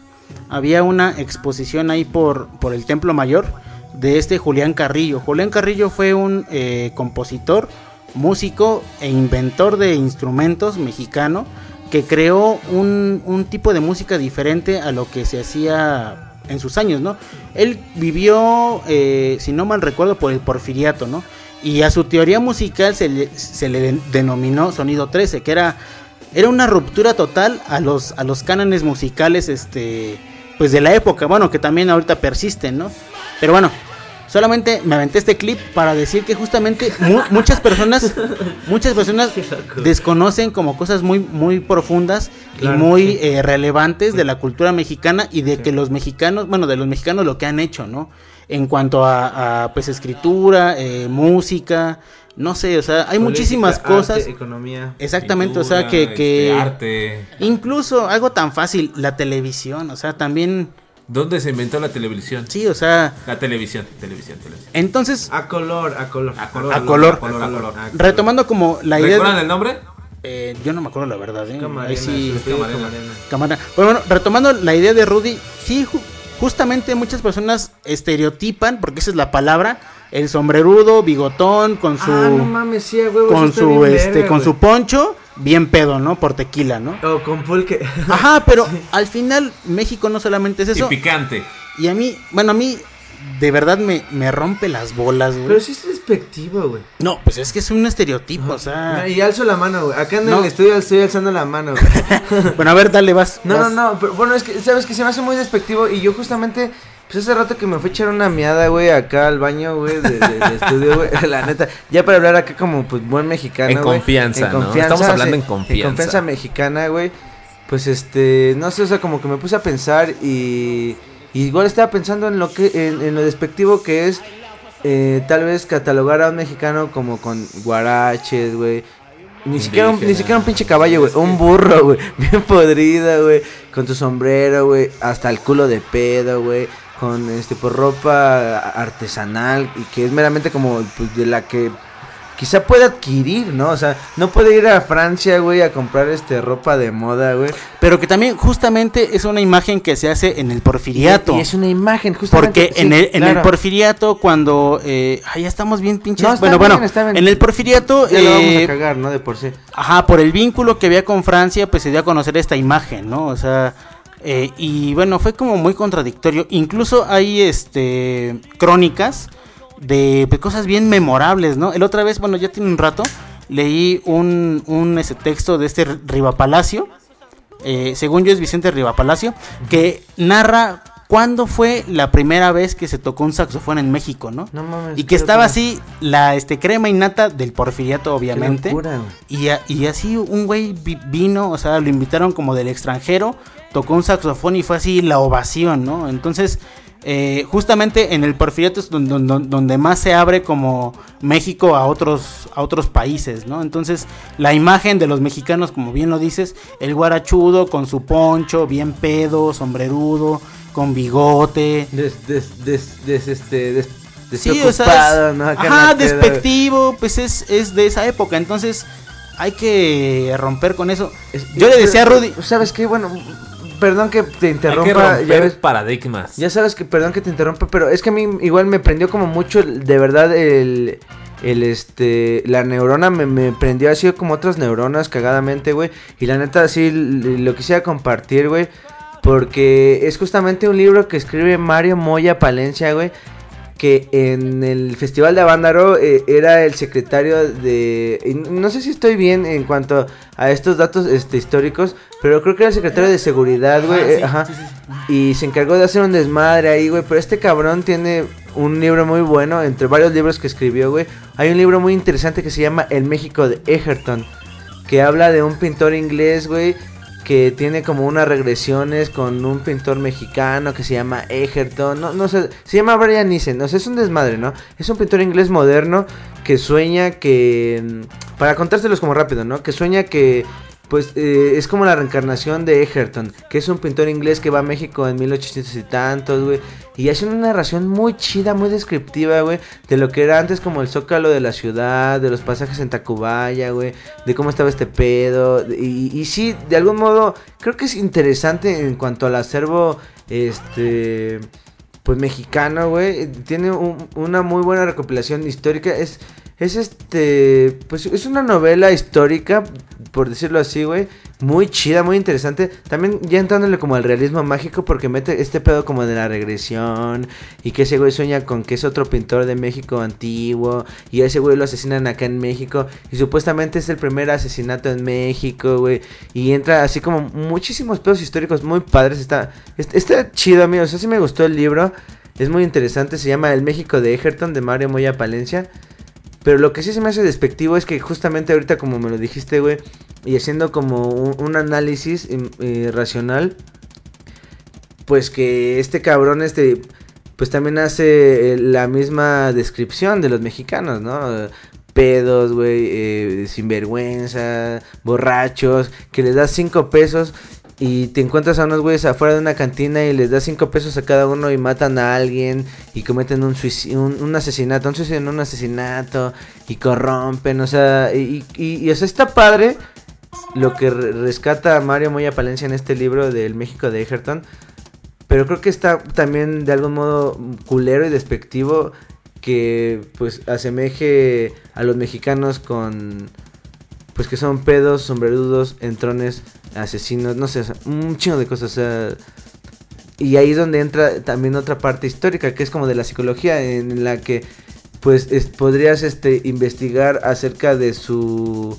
había una exposición ahí por, por el Templo Mayor de este Julián Carrillo. Julián Carrillo fue un eh, compositor, músico e inventor de instrumentos mexicano que creó un, un tipo de música diferente a lo que se hacía en sus años, ¿no? Él vivió, eh, si no mal recuerdo, por el porfiriato, ¿no? Y a su teoría musical se le, se le den- denominó Sonido 13, que era, era una ruptura total a los, a los cánones musicales, este, pues de la época, bueno, que también ahorita persisten, ¿no? Pero bueno, solamente me aventé este clip para decir que justamente mu- muchas personas, muchas personas desconocen como cosas muy, muy profundas Claro, y muy sí. eh, relevantes de la cultura mexicana y de que los mexicanos, bueno, de los mexicanos lo que han hecho, ¿no? En cuanto a, a, pues escritura, eh, música, no sé, o sea, hay Política, muchísimas arte, cosas. economía. Exactamente, o sea, que, que este, arte. incluso algo tan fácil, la televisión, o sea, también ¿Dónde se inventó la televisión? Sí, o sea, La televisión, televisión, televisión. entonces A color, a color. A color, a color, a color, a color. retomando como la idea ¿Recuerdan de- el nombre? Eh, yo no me acuerdo la verdad, ¿eh? Camarena, Ahí sí, Camarena. Cámara. Bueno, retomando la idea de Rudy, sí, ju- justamente muchas personas estereotipan, porque esa es la palabra, el sombrerudo, bigotón, con su, Ah, no mames, sí, a huevo, con su, este, verga, con güey. su poncho, bien pedo, ¿no? Por tequila, ¿no? O con pulque. Ajá, pero al final México no solamente es Y eso. picante. Y a mí, bueno, a mí de verdad me, me rompe las bolas, güey. Pero sí es despectivo, güey. No, pues es que es un estereotipo, o sea. Y alzo la mano, güey. Acá en No. el estudio estoy alzando la mano, güey. Bueno, a ver, dale, vas. No, vas. no, no, pero bueno, es que, ¿sabes que Se me hace muy despectivo y yo justamente, pues hace rato que me fui a echar una miada, güey, acá al baño, güey, de, de- de estudio, güey, la neta, ya para hablar acá como, pues, buen mexicano, En güey. confianza, ¿no? Estamos hablando en confianza. En confianza mexicana, güey, pues, este, no sé, o sea, como que me puse a pensar y, y igual estaba pensando en lo que, en, en lo despectivo que es, eh, tal vez catalogar a un mexicano como con guaraches, güey, ni siquiera, un, ni siquiera un pinche caballo, güey. Un burro, güey. Bien podrida, güey. Con tu sombrero, güey. Hasta el culo de pedo, güey. Con este, por ropa artesanal. Y que es meramente como, pues, de la que quizá puede adquirir, ¿no? O sea, no puede ir a Francia, güey, a comprar este ropa de moda, güey. Pero que también justamente es una imagen que se hace en el porfiriato. Y, y es una imagen, justamente. Porque sí, en, el, en el porfiriato, cuando. Eh, ay, ya estamos bien pinches. No, bueno, bien, bueno, está bien. en el porfiriato. Ya lo vamos eh, a cagar, ¿no? De por sí. Ajá, por el vínculo que había con Francia, pues se dio a conocer esta imagen, ¿no? O sea, eh, y bueno, fue como muy contradictorio. Incluso hay este crónicas de pues, cosas bien memorables, ¿no? El otra vez, bueno, ya tiene un rato, leí un, un ese texto de este Riva Palacio, eh, según yo es Vicente Riva Palacio, que narra cuándo fue la primera vez que se tocó un saxofón en México, ¿no? No mames. Y que estaba así la este crema innata del porfiriato, obviamente. locura. Y, a- y así un güey vi- vino, o sea, lo invitaron como del extranjero, tocó un saxofón y fue así la ovación, ¿no? Entonces, eh, justamente en el porfiriato es donde, donde- donde más se abre como México a otros, a otros países, ¿no? Entonces, la imagen de los mexicanos, como bien lo dices, el guarachudo con su poncho, bien pedo, sombrerudo, con bigote. Des, des, des, des- este, Sí, o sea, despreocupado, es- ¿no? Ajá, despectivo, pues es, es de esa época, entonces hay que romper con eso. Es- Yo le decía a Rudy, ¿Sabes qué? Bueno, perdón que te Hay interrumpa. que ya ves- paradigmas. Ya sabes que, perdón que te interrumpa, pero es que a mí igual me prendió como mucho, de verdad, el, el este, la neurona me, me prendió así como otras neuronas cagadamente, güey. Y la neta, así l- lo quisiera compartir, güey. Porque es justamente un libro que escribe Mario Moya Palencia, güey. Que en el Festival de Avándaro eh, era el secretario de... No sé si estoy bien en cuanto a estos datos este, históricos, pero creo que era el secretario de Seguridad, güey. Ah, eh, sí, ajá. sí, sí, Y se encargó de hacer un desmadre ahí, güey. Pero este cabrón tiene un libro muy bueno, entre varios libros que escribió, güey. Hay un libro muy interesante que se llama El México de Egerton. Que habla de un pintor inglés, güey. Que tiene como unas regresiones con un pintor mexicano que se llama Egerton. No, no sé, se llama Brian Nissen. O sea, es un desmadre, ¿no? Es un pintor inglés moderno que sueña que. mm, Para contárselos como rápido, ¿no? Que sueña que pues eh, es como la reencarnación de Egerton, que es un pintor inglés que va a México en 1800 y tantos, güey. Y hace una narración muy chida, muy descriptiva, güey, de lo que era antes como el zócalo de la ciudad, de los pasajes en Tacubaya, güey, de cómo estaba este pedo. Y, sí, de algún modo, creo que es interesante en cuanto al acervo, este, pues mexicano, güey. Tiene un- una muy buena recopilación histórica. Es, es este, pues es una novela histórica, por decirlo así, güey. Muy chida, muy interesante. También ya entrándole como al realismo mágico porque mete este pedo como de la regresión. Y que ese güey sueña con que es otro pintor de México antiguo. Y a ese güey lo asesinan acá en México. Y supuestamente es el primer asesinato en México, güey. Y entra así como muchísimos pedos históricos muy padres. Está, est- está chido, amigos. Así me gustó el libro. Es muy interesante. Se llama El México de Egerton de Mario Moya Palencia. Pero lo que sí se me hace despectivo es que justamente ahorita como me lo dijiste, güey, y haciendo como un, análisis em, eh, racional, pues que este cabrón, este, pues también hace eh, la misma descripción de los mexicanos, ¿no? Pedos, güey, eh, sinvergüenza, borrachos, que les das cinco pesos y te encuentras a unos güeyes afuera de una cantina y les das cinco pesos a cada uno y matan a alguien y cometen un, asesinato, un suicidio en un asesinato y corrompen, o sea, y, o sea, está padre lo que re- rescata a Mario Moya Palencia en este libro del México de Egerton. Pero creo que está también de algún modo culero y despectivo que pues asemeje a los mexicanos con pues que son pedos, sombrerudos, entrones, asesinos, no sé, o sea, un chingo de cosas, o sea, y ahí es donde entra también otra parte histórica, que es como de la psicología, en la que pues es- podrías este investigar acerca de su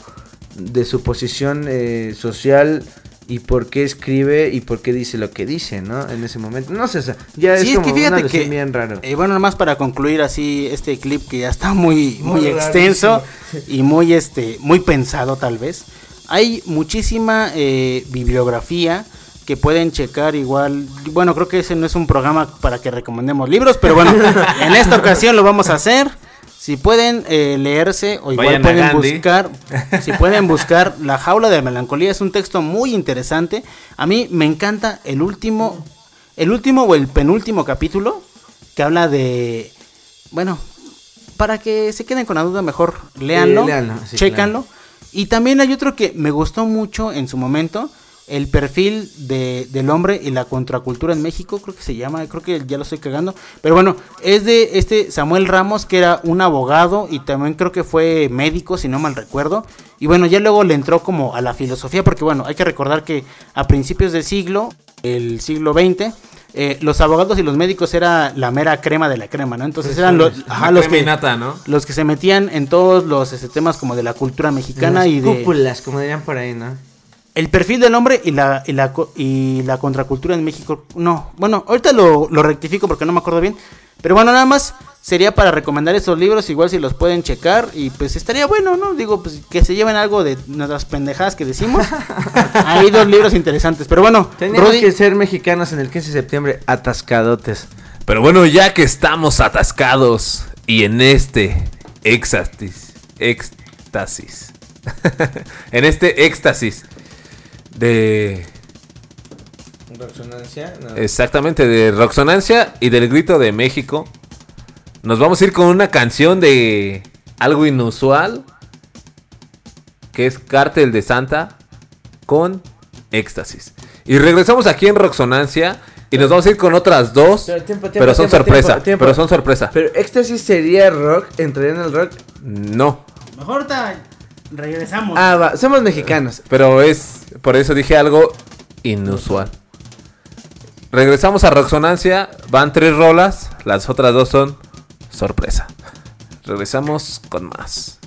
de su posición eh, social y por qué escribe y por qué dice lo que dice, ¿no? En ese momento. No sé, o sea, ya Sí, es que una fíjate alusión que- bien raro. Eh, bueno, nomás para concluir así este clip que ya está muy, muy, Muy extenso rarísimo. y muy, este, muy pensado tal vez. Hay muchísima eh, bibliografía que pueden checar igual. Bueno, creo que ese no es un programa para que recomendemos libros, pero bueno, en esta ocasión lo vamos a hacer. Si pueden eh, leerse o igual Vayan pueden buscar, si pueden buscar La jaula de la melancolía es un texto muy interesante. A mí me encanta el último, el último o el penúltimo capítulo que habla de, bueno, para que se queden con la duda mejor, léanlo, Eh, léanlo, sí, chécanlo. Y también hay otro que me gustó mucho en su momento, el perfil de, del hombre y la contracultura en México, creo que se llama, creo que ya lo estoy cagando. Pero bueno, es de este Samuel Ramos, que era un abogado y también creo que fue médico, si no mal recuerdo. Y bueno, ya luego le entró como a la filosofía, porque bueno, hay que recordar que a principios del siglo, el siglo XX, eh, los abogados y los médicos era la mera crema de la crema, ¿no? Entonces eran los, ajá, los que ¿no? los que se metían en todos los este, temas como de la cultura mexicana Las y de cúpulas, como dirían por ahí, ¿no? el perfil del hombre y la, y la, y la contracultura en México. No, bueno, ahorita lo, lo rectifico porque no me acuerdo bien. Pero bueno, nada más sería para recomendar estos libros, igual si los pueden checar. Y pues estaría bueno, ¿no? Digo, pues que se lleven algo de nuestras pendejadas que decimos. Hay dos libros interesantes. Pero bueno, Teníamos Rudy, que ser mexicanos en el 15 de septiembre, atascadotes. Pero bueno, ya que estamos atascados y en este éxtasis, éxtasis, en este éxtasis de Resonancia, no. exactamente de Roxonancia y del Grito de México, nos vamos a ir con una canción de algo inusual que es Cártel de Santa con éxtasis. Y regresamos aquí en Roxonancia. Y nos vamos a ir con otras dos. Pero, tiempo, tiempo, pero son tiempo, sorpresa. tiempo, tiempo. Pero son sorpresa. Pero éxtasis sería rock, entraría en el rock. No. Mejor regresamos. Ah, va, somos mexicanos. Pero es. Por eso dije algo inusual. Regresamos a Roxonancia. Van tres rolas. Las otras dos son sorpresa. Regresamos con más.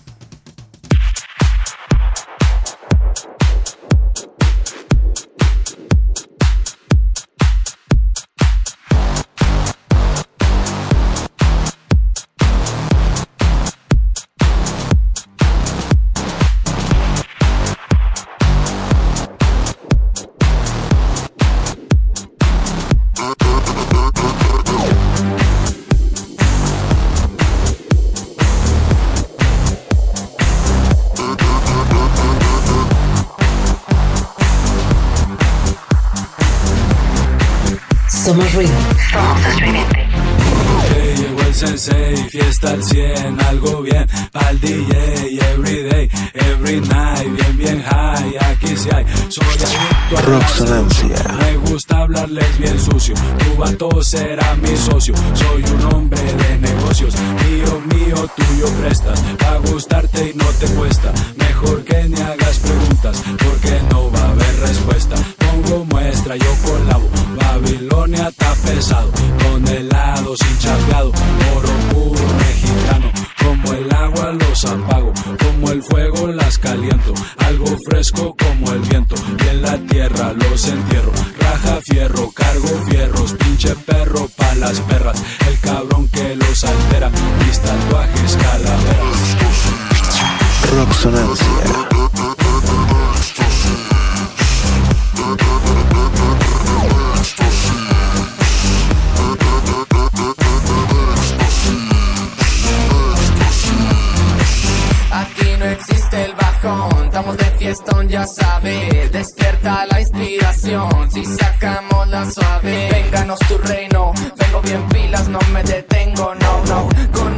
Me gusta hablarles bien sucio. Tu vato será mi socio. Soy un hombre de negocios. Mío, mío, tuyo prestas. Va a gustarte y no te cuesta. Mejor que ni hagas preguntas Porque no va a haber respuesta. Pongo muestra, yo colabo. Babilonia está pesado. Con helado sin chapleado. Oro puro mexicano Como el agua los apago Como el fuego las caliento Algo fresco como el viento Y en la tierra los entierro Raja fierro, cargo fierros Pinche perro pa' las perras El cabrón que los altera Mis tatuajes calaveras Roxonancia. Fiestón, ya sabe. Despierta la inspiración, si sacamos la suave. Vénganos tu reino, vengo bien pilas, no me detengo, no, no. Con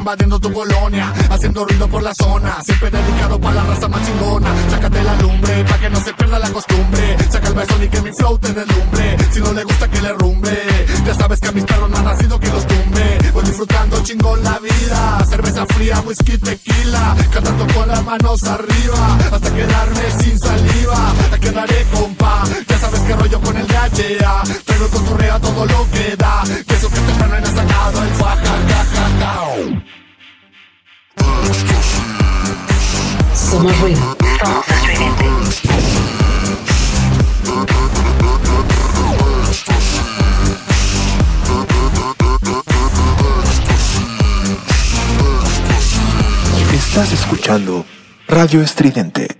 invadiendo tu colonia, haciendo ruido por la zona, Radio Estridente.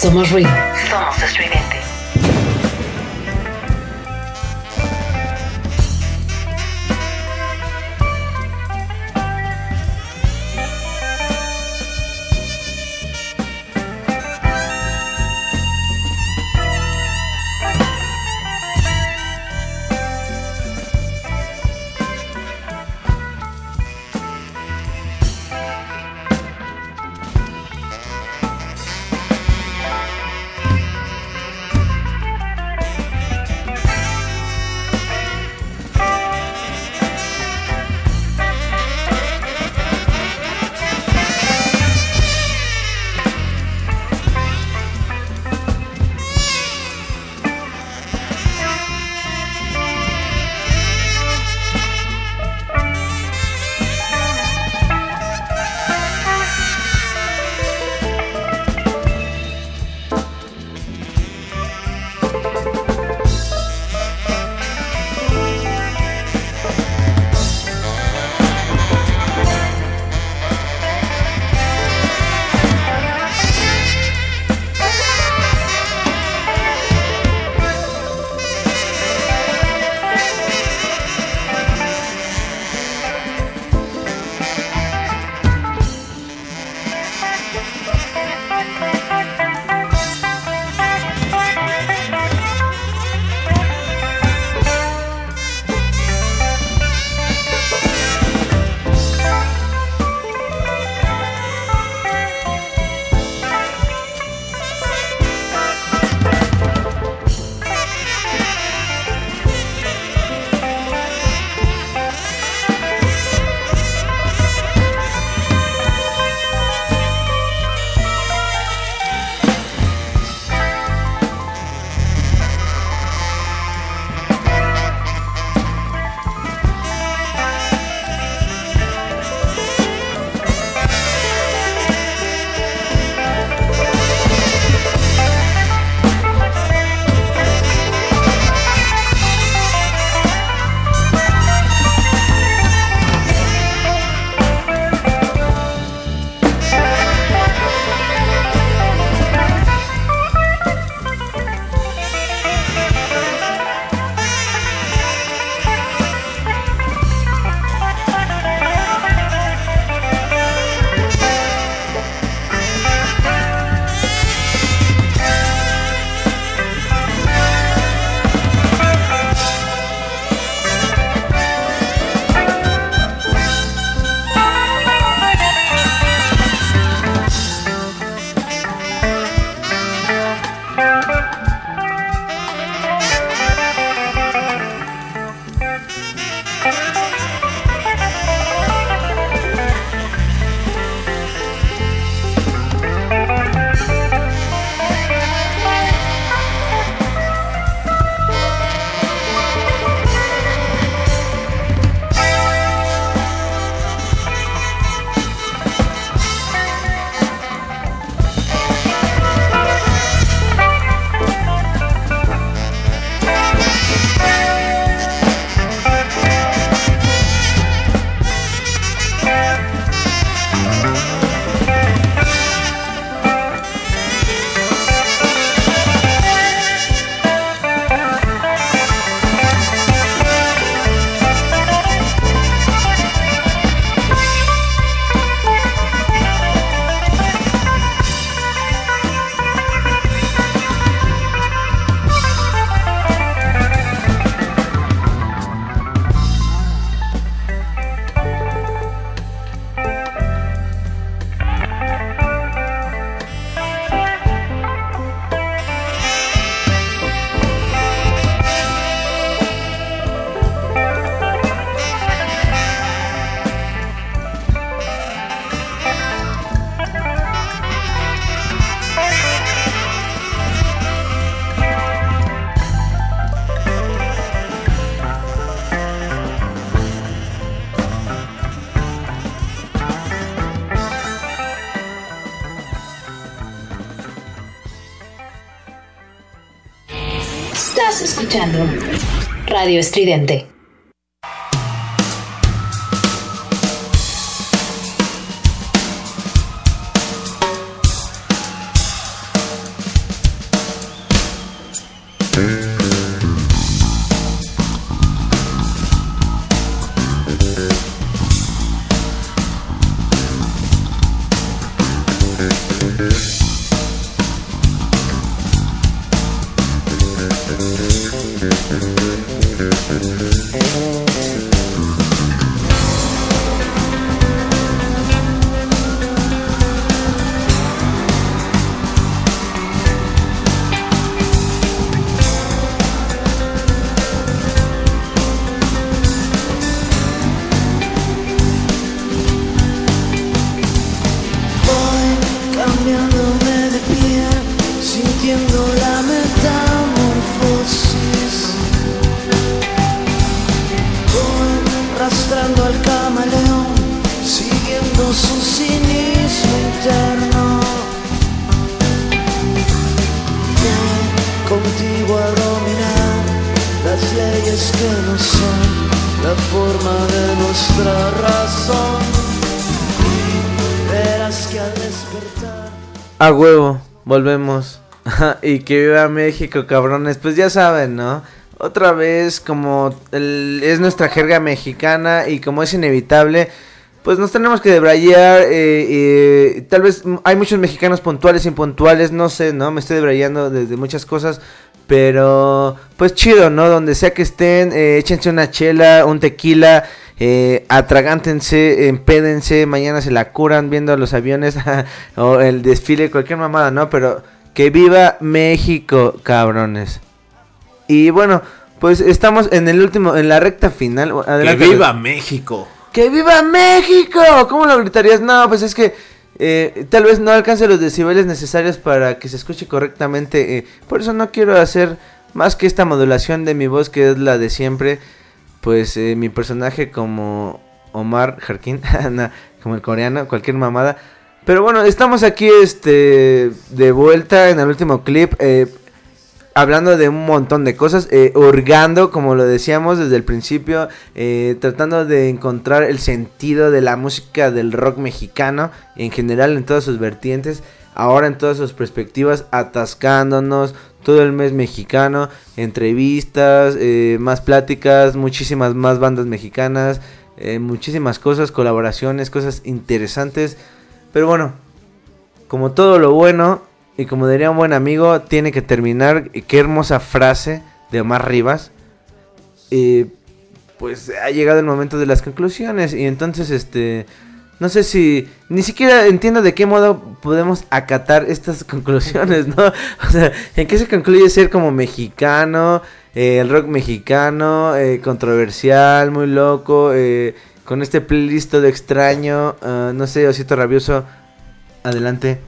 Somos ruido. Somos estridente. Radio Estridente. A huevo, volvemos. y que viva México, cabrones. Pues ya saben, ¿no? Otra vez, como es nuestra jerga mexicana y como es inevitable, pues nos tenemos que debrayar. eh, eh, tal vez hay muchos mexicanos puntuales, impuntuales, no sé, ¿no? Me estoy debrayando desde muchas cosas. Pero, pues chido, ¿no? Donde sea que estén, eh, échense una chela, un tequila, eh, atragántense, empédense, mañana se la curan viendo los aviones o el desfile, cualquier mamada, ¿no? Pero que viva México, cabrones. Y bueno, pues estamos en el último, en la recta final. Que viva México. ¡Que viva México! ¿Cómo lo gritarías? No, pues es que eh, tal vez no alcance los decibeles necesarios para que se escuche correctamente. eh, por eso no quiero hacer más que esta modulación de mi voz, que es la de siempre. Pues eh, mi personaje como Omar Harkin, no, como el coreano, cualquier mamada. Pero bueno, estamos aquí este de vuelta en el último clip. eh, hablando de un montón de cosas, eh, hurgando, como lo decíamos desde el principio, eh, tratando de encontrar el sentido de la música del rock mexicano, en general en todas sus vertientes, ahora en todas sus perspectivas, atascándonos todo el mes mexicano, entrevistas, eh, más pláticas, muchísimas más bandas mexicanas, eh, muchísimas cosas, colaboraciones, cosas interesantes, pero bueno, como todo lo bueno, y como diría un buen amigo, tiene que terminar. Qué hermosa frase de Omar Rivas. Y pues ha llegado el momento de las conclusiones. Y entonces, este. No sé si. Ni siquiera entiendo de qué modo podemos acatar estas conclusiones, ¿no? O sea, ¿en qué se concluye ser como mexicano? eh, el rock mexicano, eh, controversial, muy loco. eh, con este playlist de extraño. ah, no sé, Osito Rabioso. Adelante.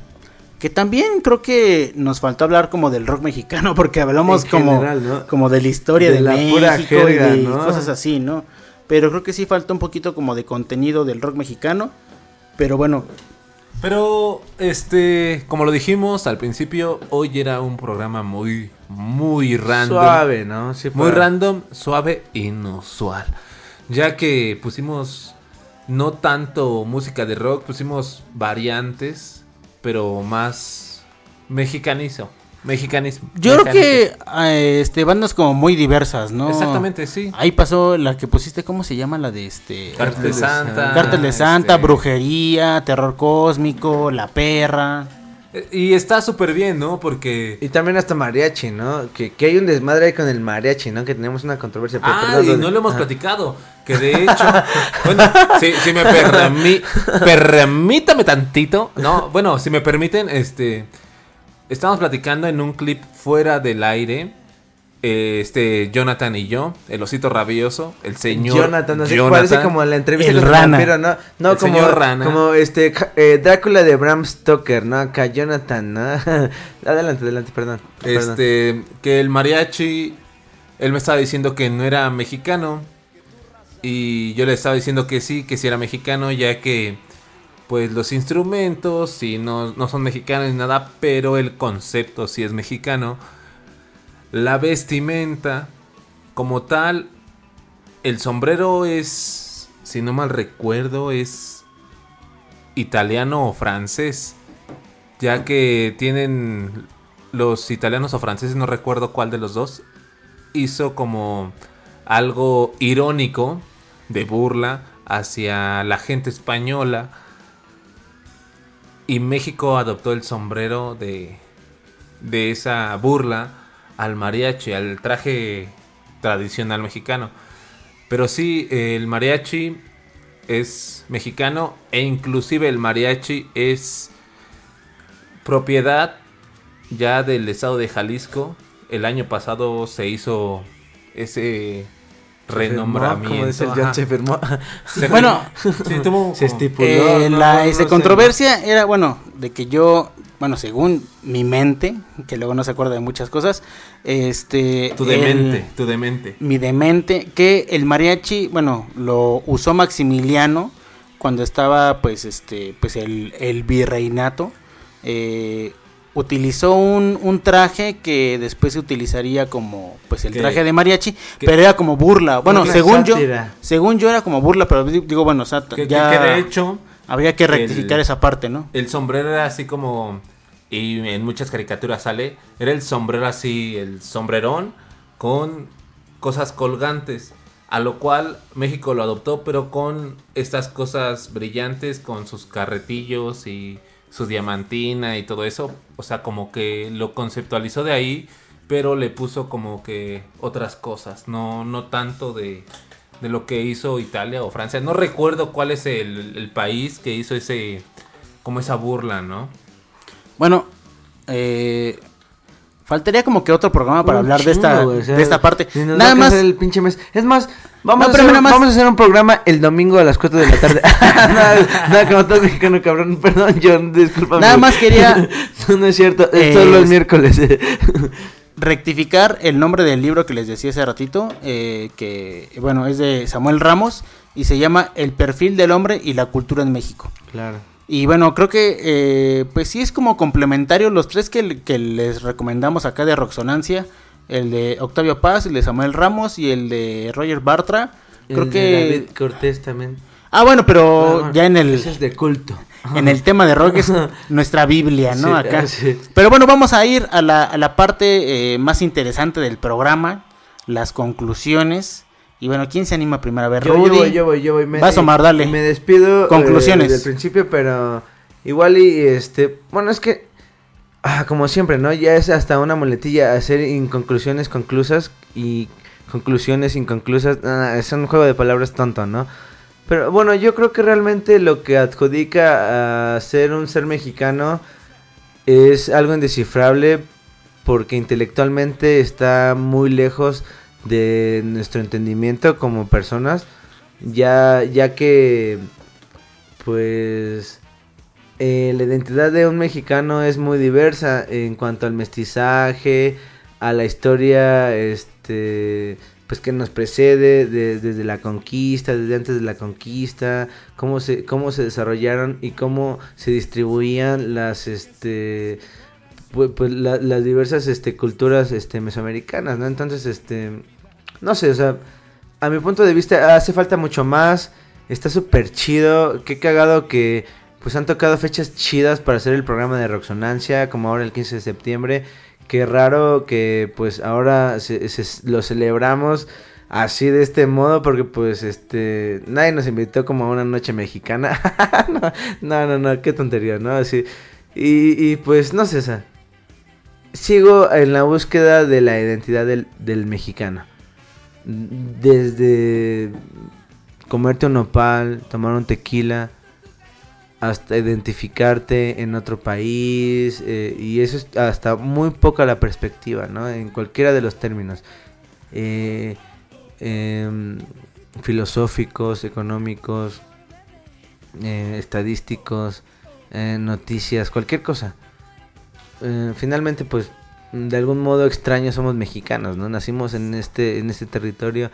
Que también creo que nos faltó hablar como del rock mexicano, porque hablamos como, como de la historia De de, la pura México y de ¿no? cosas así, ¿no? Pero creo que sí faltó un poquito como de contenido del rock mexicano. Pero bueno, Pero, este, como lo dijimos al principio, hoy era un programa muy, muy random. Suave, ¿no? Sí, muy para- random, suave, inusual. Ya que pusimos no tanto música de rock, pusimos variantes, pero más mexicanizo. Mexicanismo. yo creo que eh, este bandas como muy diversas, ¿no? Exactamente, sí. Ahí pasó la que pusiste, ¿cómo se llama? La de este... Cártel de Santa, Cártel de Santa, este- Brujería, Terror Cósmico, La Perra. Eh, Y está súper bien, ¿no? Porque... Y también hasta mariachi, ¿no? Que, que hay un desmadre ahí con el mariachi, ¿no? Que tenemos una controversia. Ah, y no lo hemos Ajá. platicado. Que de hecho, bueno, si, si me permi- permítame tantito. No, bueno, si me permiten, este. Estamos platicando en un clip fuera del aire. eh, Este, Jonathan y yo, el osito rabioso, el señor. Jonathan, así Jonathan. parece como la entrevista El con el rana. vampiro, ¿no? No, El como, señor rana. como este eh, Drácula de Bram Stoker, ¿no? Acá Jonathan, ¿no? adelante, adelante, perdón. perdón. Este, que el mariachi, él me estaba diciendo que no era mexicano. Y yo le estaba diciendo que sí, que sí era mexicano, ya que pues los instrumentos sí no, no son mexicanos ni nada, pero el concepto sí es mexicano. La vestimenta, como tal, el sombrero es, si no mal recuerdo, es italiano o francés ya que tienen los italianos o franceses, no recuerdo cuál de los dos, hizo como algo irónico de burla hacia la gente española y México adoptó el sombrero de, de esa burla al mariachi, al traje tradicional mexicano. Pero sí, el mariachi es mexicano e inclusive el mariachi es propiedad ya del estado de Jalisco. El año pasado se hizo ese renombramiento. Como dice el John, se firmó. Se- Bueno, tuvo se estipuló. Eh, no, la no, no sé. controversia era, bueno, de que yo, bueno, según mi mente, que luego no se acuerda de muchas cosas, este... Tu el- demente, tu demente. Mi demente, que el mariachi, bueno, lo usó Maximiliano cuando estaba, pues, este, pues, el, el virreinato. eh, utilizó un, un traje que después se utilizaría como, pues, el traje de mariachi, pero era como burla. Bueno, según yo, según yo era como burla, pero di- digo, bueno, o sea, Que, que- ya que de hecho habría que rectificar el- esa parte, ¿no? El sombrero era así como. Y en muchas caricaturas sale. Era el sombrero así, el sombrerón. Con cosas colgantes. A lo cual México lo adoptó, pero con estas cosas brillantes, con sus carretillos y su diamantina y todo eso. O sea, como que lo conceptualizó de ahí, pero le puso como que otras cosas. No, no tanto de, de lo que hizo Italia o Francia. No recuerdo cuál es el, el país que hizo ese, como esa burla, ¿no? Bueno, eh, faltaría como que otro programa para Un hablar de esta, o sea, de esta parte. Nada más, el pinche mes. Es más, vamos, No, a hacer, nada más- vamos a hacer un programa el domingo a las 4 de la tarde. nada, nada, como todo mexicano, cabrón. Perdón, John, discúlpame. Nada más quería- no, no es cierto, es Eh, todos los es- miércoles. rectificar el nombre del libro que les decía hace ratito, eh, que bueno, es de Samuel Ramos y se llama El perfil del hombre y la cultura en México. claro. Y bueno, creo que eh, pues sí es como complementario los tres que, que les recomendamos acá de Roxonancia, el de Octavio Paz, el de Samuel Ramos y el de Roger Bartra. Creo El de que David Cortés también. Ah, bueno, pero Bueno, ya en el es de culto. en el tema de rock es nuestra Biblia, ¿no? Sí, Acá. ah, sí. Pero bueno, vamos a ir a la, a la parte eh, más interesante del programa, las conclusiones. Y bueno, ¿quién se anima primero? A ver, Yo, yo Rudy. voy, yo voy, yo voy. Me, Vas, Omar, dale. Me despido. eh, Conclusiones. desde el principio, pero igual y este. Bueno, es que. Ah, como siempre, ¿no? Ya es hasta una muletilla hacer inconclusiones conclusas y conclusiones inconclusas. Ah, es un juego de palabras tonto, ¿no? Pero bueno, yo creo que realmente lo que adjudica a ser un ser mexicano es algo indescifrable porque intelectualmente está muy lejos de nuestro entendimiento como personas, ya, ya que pues eh, la identidad de un mexicano es muy diversa en cuanto al mestizaje, a la historia este pues que nos precede de- desde la conquista, desde antes de la conquista, cómo se, cómo se desarrollaron y cómo se distribuían las este pues, pues, la- las diversas este culturas este mesoamericanas, ¿no? Entonces, este no sé, o sea, a mi punto de vista hace falta mucho más. Está súper chido. Qué cagado que pues han tocado fechas chidas para hacer el programa de Roxonancia, como ahora el 15 de septiembre. Qué raro que pues ahora lo celebramos así de este modo porque pues este nadie nos invitó como a una noche mexicana. no, no, no, qué tontería, ¿no? Así y, pues no sé, o sea, sigo en la búsqueda de la identidad del, del mexicano. Desde comerte un nopal, tomar un tequila, hasta identificarte en otro país. eh, y eso es hasta muy poca la perspectiva, ¿no? En cualquiera de los términos. Eh, em, filosóficos, económicos, eh, estadísticos, eh, noticias, cualquier cosa. Finalmente, pues, de algún modo extraño somos mexicanos, ¿no? Nacimos en este, en este territorio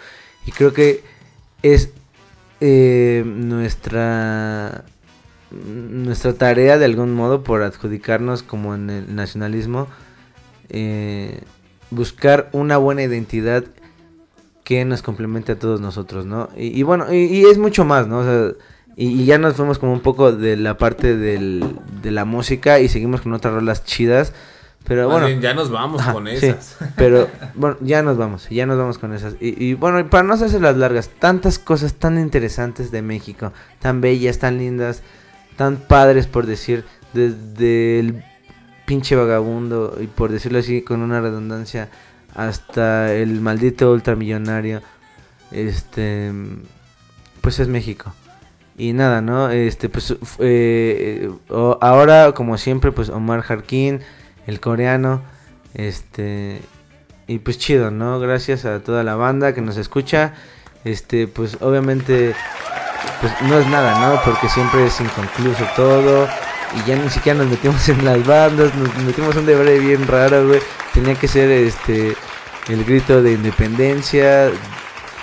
y creo que es nuestra nuestra tarea de algún modo por adjudicarnos como en el nacionalismo eh, buscar una buena identidad que nos complemente a todos nosotros, ¿no? Y, y bueno, y, y es mucho más, ¿no? O sea, y, y ya nos fuimos como un poco de la parte del, de la música y seguimos con otras rolas chidas. Pero Más bueno, bien, ya nos vamos con sí, esas. pero bueno, ya nos vamos, ya nos vamos con esas. Y, y bueno, y para no hacerse las largas, tantas cosas tan interesantes de México, tan bellas, tan lindas, tan padres por decir, desde el pinche vagabundo, y por decirlo así con una redundancia, hasta el maldito ultramillonario, este, pues es México. Y nada, ¿no? Este, pues eh, o- ahora, como siempre, pues Omar Jarquín, el coreano, este, y pues chido, ¿no? Gracias a toda la banda que nos escucha. Este, pues obviamente, pues no es nada, ¿no? Porque siempre es inconcluso todo. Y ya ni siquiera nos metimos en las bandas, nos metimos un deber bien raro, güey. Tenía que ser este el grito de independencia,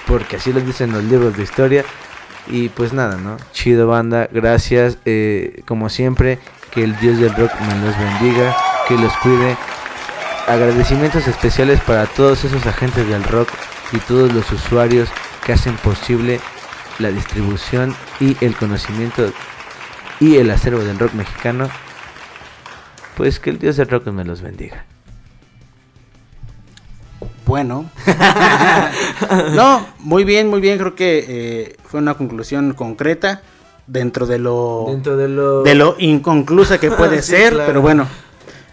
porque así lo dicen los libros de historia. Y pues nada, ¿no? Chido banda, gracias. eh, como siempre, que el Dios del rock me los bendiga, que los cuide. Agradecimientos especiales para todos esos agentes del rock y todos los usuarios que hacen posible la distribución y el conocimiento y el acervo del rock mexicano. Pues que el Dios del rock me los bendiga. Bueno. no, muy bien, muy bien. Creo que eh, fue una conclusión concreta dentro de lo Dentro de lo- de lo inconclusa que puede Sí, ser, claro. pero bueno.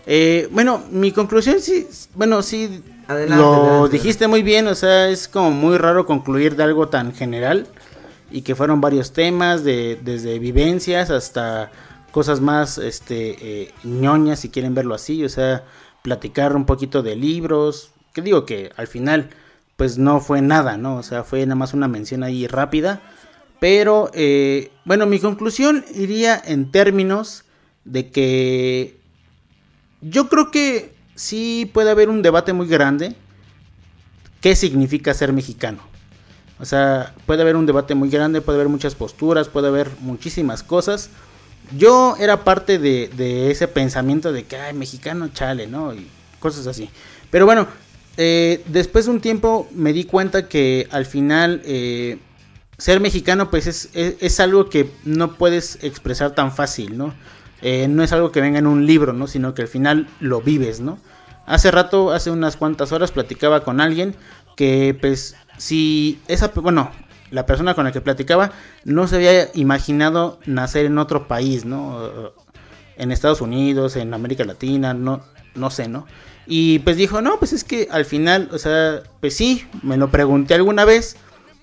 Eh, bueno, mi conclusión sí, bueno, sí Adelante, lo adelante. dijiste muy bien, o sea, es como muy raro concluir de algo tan general y que fueron varios temas, de, desde vivencias hasta cosas más este, eh, ñoñas, si quieren verlo así, o sea, platicar un poquito de libros, que digo que al final pues no fue nada, ¿no? O sea, fue nada más una mención ahí rápida, pero eh, bueno, mi conclusión iría en términos de que yo creo que sí puede haber un debate muy grande. ¿Qué significa ser mexicano? O sea, puede haber un debate muy grande, puede haber muchas posturas, puede haber muchísimas cosas. Yo era parte de, ese pensamiento de que, ay, mexicano, chale, ¿no? Y cosas así. Pero bueno, eh, después de un tiempo me di cuenta que al final eh, ser mexicano pues es, es- es algo que no puedes expresar tan fácil, ¿no? Eh, no es algo que venga en un libro, ¿no? Sino que al final lo vives, ¿no? Hace rato, hace unas cuantas horas, platicaba con alguien que, pues, si esa, bueno, la persona con la que platicaba no se había imaginado nacer en otro país, ¿no? En Estados Unidos, en América Latina, no, no sé, ¿no? Y pues dijo, no, pues es que al final, o sea, pues sí, me lo pregunté alguna vez,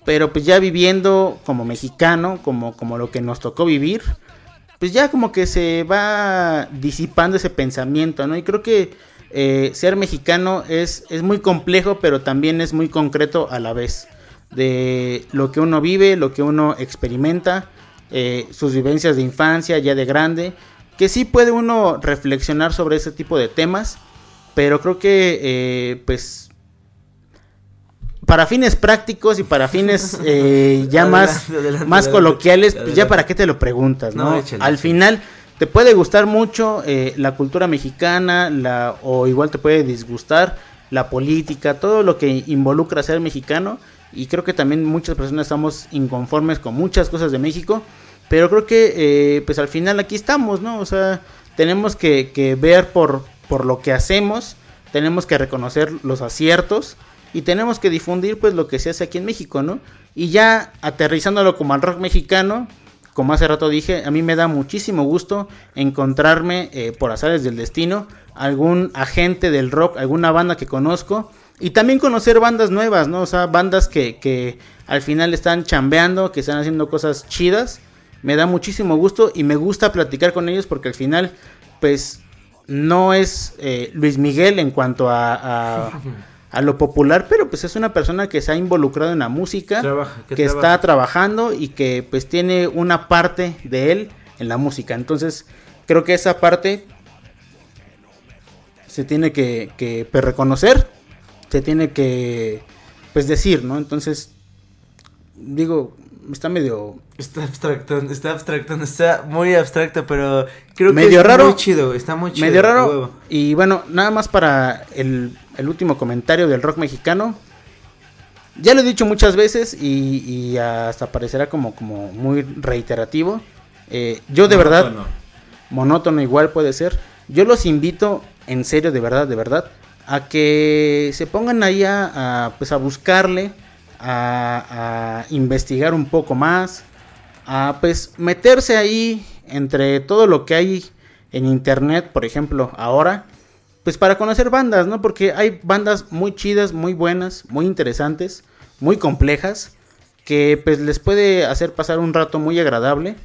pero pues ya viviendo como mexicano, como, como lo que nos tocó vivir, pues ya como que se va disipando ese pensamiento, ¿no? Y creo que eh, ser mexicano es, es muy complejo, pero también es muy concreto a la vez. De lo que uno vive, lo que uno experimenta, eh, sus vivencias de infancia, ya de grande, que sí puede uno reflexionar sobre ese tipo de temas, pero creo que eh, pues para fines prácticos y para fines eh, ya más, Adelante, más adelante. coloquiales, pues ya para qué te lo preguntas, ¿no? No, échale, Al échale. Te puede gustar mucho eh, la cultura mexicana, la, o igual te puede disgustar la política, todo lo que involucra ser mexicano. Y creo que también muchas personas estamos inconformes con muchas cosas de México. Pero creo que eh, pues al final aquí estamos, ¿no? O sea, tenemos que, que ver por, por lo que hacemos, tenemos que reconocer los aciertos y tenemos que difundir pues lo que se hace aquí en México, ¿no? Y ya aterrizándolo como al rock mexicano, como hace rato dije, a mí me da muchísimo gusto encontrarme eh, por azares del destino algún agente del rock, alguna banda que conozco y también conocer bandas nuevas, ¿no? O sea, bandas que, que al final están chambeando, que están haciendo cosas chidas. Me da muchísimo gusto y me gusta platicar con ellos porque al final, pues, no es eh, Luis Miguel en cuanto a, a, a lo popular, pero pues es una persona que se ha involucrado en la música, Trabaja, que, que está trabaja. trabajando y que pues tiene una parte de él en la música. Entonces, creo que esa parte se tiene que, que pues, reconocer, se tiene que pues decir, ¿no? Entonces, digo, está medio Está abstractando, está abstractando, está muy abstracto, pero creo medio que es raro. muy chido, está muy chido. Medio raro. huevo. Y bueno, nada más para el, el último comentario del rock mexicano. Ya lo he dicho muchas veces y, y hasta parecerá como, como muy reiterativo. Eh, yo de verdad, Monótono. monótono igual puede ser. Yo los invito, en serio, de verdad, de verdad, a que se pongan ahí a, a, pues a buscarle, a, a investigar un poco más, a pues meterse ahí entre todo lo que hay en internet, por ejemplo, ahora, pues para conocer bandas, ¿no? Porque hay bandas muy chidas, muy buenas, muy interesantes, muy complejas, que pues les puede hacer pasar un rato muy agradable.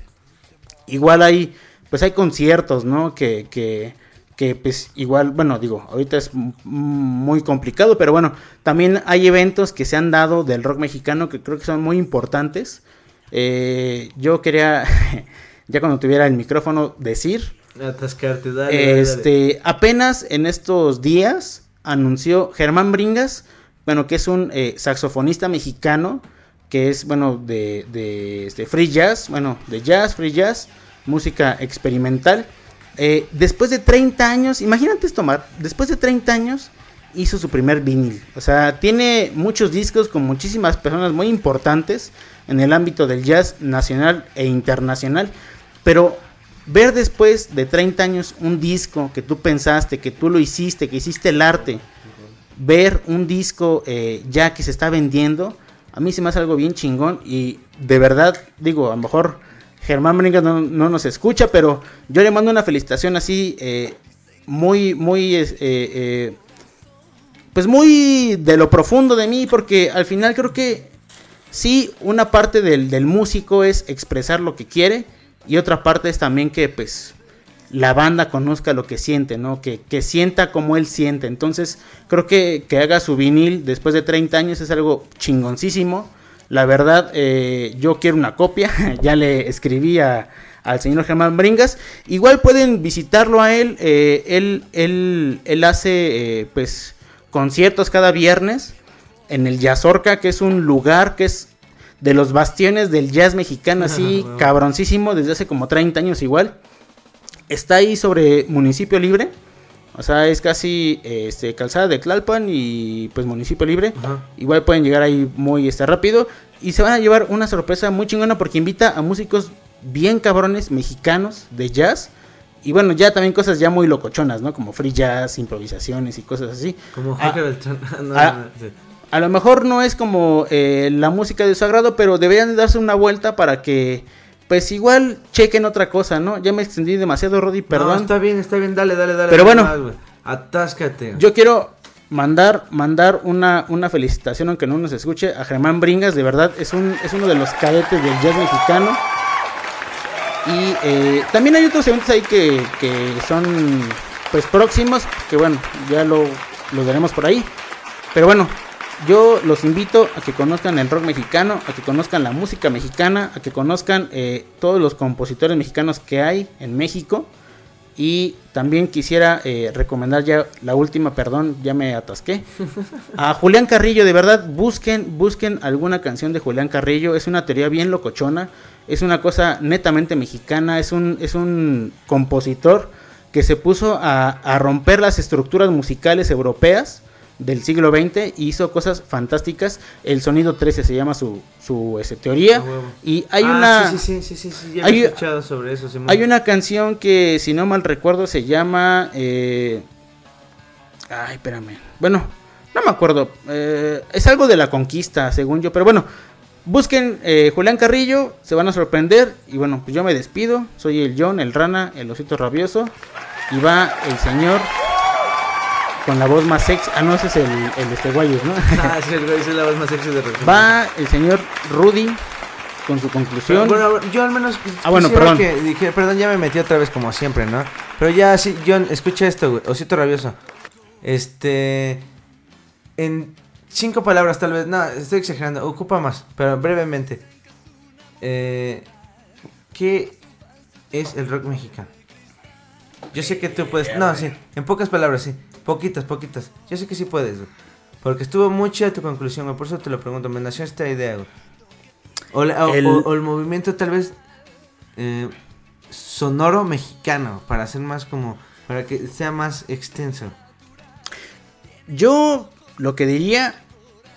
Igual hay, pues hay conciertos, ¿no? Que, que, que pues igual, bueno, digo, ahorita es muy complicado, pero bueno, también hay eventos que se han dado del rock mexicano que creo que son muy importantes. Eh, yo quería, ya cuando tuviera el micrófono, decir Atascarte, dale. dale, dale. este, apenas en estos días anunció Germán Bringas, bueno, que es un eh, saxofonista mexicano, que es, bueno, de, de, este, free jazz, bueno, de jazz, free jazz, música experimental. Eh, después de 30 años, imagínate esto, Mar, después de 30 años hizo su primer vinil. O sea, tiene muchos discos con muchísimas personas muy importantes en el ámbito del jazz nacional e internacional, pero ver después de 30 años un disco que tú pensaste, que tú lo hiciste, que hiciste el arte, ver un disco eh, ya que se está vendiendo, a mí se me hace algo bien chingón y de verdad, digo, a lo mejor Germán Bringas no, no nos escucha, pero yo le mando una felicitación así, eh, muy, muy, es- eh, eh, pues muy de lo profundo de mí, porque al final creo que sí, una parte del, del músico es expresar lo que quiere y otra parte es también que pues la banda conozca lo que siente, ¿no? Que, que sienta como él siente. Entonces creo que, que haga su vinil después de 30 años es algo chingoncísimo. La verdad, eh, yo quiero una copia, ya le escribí a- al señor Germán Bringas. Igual pueden visitarlo a él, eh, él, él, él hace eh, pues conciertos cada viernes en el Yazorca, que es un lugar que es de los bastiones del jazz mexicano, así cabroncísimo, desde hace como 30 años igual. Está ahí sobre municipio libre, o sea, es casi este, calzada de Tlalpan y pues municipio libre. Igual pueden llegar ahí muy este, rápido y se van a llevar una sorpresa muy chingona porque invita a músicos bien cabrones mexicanos de jazz. Y bueno, ya también cosas ya muy locochonas, ¿no? Como free jazz, improvisaciones y cosas así. Como Ah, Jorge Beltrán. No, ah, no, no, sí. a lo mejor no es como eh, la música de su agrado, pero deberían de darse una vuelta para que, pues igual chequen otra cosa, ¿no? Ya me extendí demasiado, Roddy, No, perdón. está bien, está bien, dale, dale, dale. Pero dale bueno. más. Atáscate. Yo quiero mandar, mandar una, una felicitación, aunque no nos escuche, a Germán Bringas, de verdad, es, un, es uno de los cadetes del jazz mexicano. Y eh, también hay otros eventos ahí que, que son pues próximos, que bueno, ya lo, los veremos por ahí. Pero bueno, yo los invito a que conozcan el rock mexicano, a que conozcan la música mexicana, a que conozcan eh, todos los compositores mexicanos que hay en México. Y también quisiera eh, recomendar ya la última, perdón, ya me atasqué. A Julián Carrillo, de verdad, busquen, busquen alguna canción de Julián Carrillo. Es una teoría bien locochona. Es una cosa netamente mexicana. Es un, es un compositor que se puso a, a romper las estructuras musicales europeas del siglo XX y hizo cosas fantásticas. El sonido 13 se llama su, su este, teoría. Ah, y hay Ah, una. Sí, sí, sí, sí, sí, ya hay- he escuchado sobre eso. Hay una canción que, si no mal recuerdo, se llama. eh, Ay, espérame. Bueno, no me acuerdo. eh, es algo de la conquista, según yo. Pero bueno, busquen eh, Julián Carrillo, se van a sorprender. Y bueno, pues yo me despido. Soy el John, el Rana, el Osito Rabioso. Y va el señor con la voz más sexy. Ah, no, ese es el, el este Guayos, ¿no? Ah, sí, el es la voz más sexy de rock. va el señor Rudy con su conclusión. Bueno, yo al menos Ah, bueno, perdón. que dije, perdón, ya me metí otra vez como siempre, ¿no? Pero ya sí, John, escucha esto, güey, Osito Rabioso. Este en cinco palabras tal vez, no, estoy exagerando, ocupa más, pero brevemente. Eh, ¿qué es el rock mexicano? Yo sé que tú puedes, no, sí, en pocas palabras, sí, poquitas, poquitas. Yo sé que sí puedes, güey. Porque estuvo muy chida tu conclusión, güey, por eso te lo pregunto, me nació esta idea, güey. O, la- o- El- o- o el movimiento tal vez eh, sonoro mexicano, para hacer más como, para que sea más extenso. Yo lo que diría,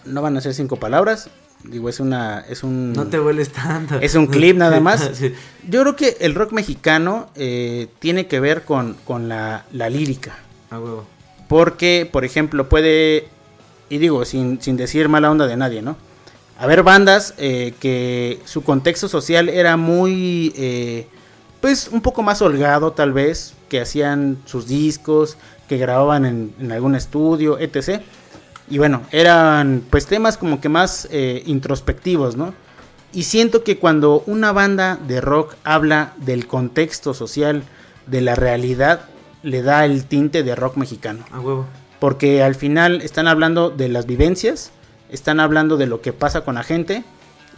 no van a ser cinco palabras. Digo, es una. Es un. No te vueles tanto. Es un clip nada más. Sí. Yo creo que el rock mexicano eh, tiene que ver con, con la, la lírica. A huevo. Porque, por ejemplo, puede. Y digo, sin, sin decir mala onda de nadie, ¿no? Haber bandas eh, que su contexto social era muy. eh, pues un poco más holgado, tal vez. Que hacían sus discos. que grababan en, algún estudio, etc. Y bueno, eran pues temas como que más eh, introspectivos, ¿no? Y siento que cuando una banda de rock habla del contexto social, de la realidad, le da el tinte de rock mexicano. A huevo. Porque al final están hablando de las vivencias, están hablando de lo que pasa con la gente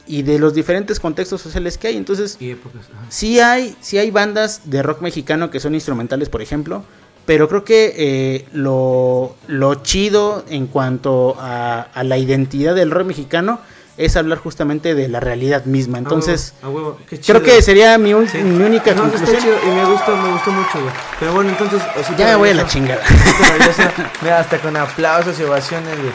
y de los diferentes contextos sociales que hay. Entonces, Y épocas. sí hay, sí hay bandas de rock mexicano que son instrumentales, por ejemplo. Pero creo que eh, lo, lo chido en cuanto a, a la identidad del rock mexicano es hablar justamente de la realidad misma. Entonces, A huevo, a huevo, qué creo que sería mi, ul- Sí. mi única No, está conclusión. chido y me gustó, me gustó mucho, güey. Pero bueno, entonces. Ya me voy a la chingada. Mira, hasta con aplausos y ovaciones, güey.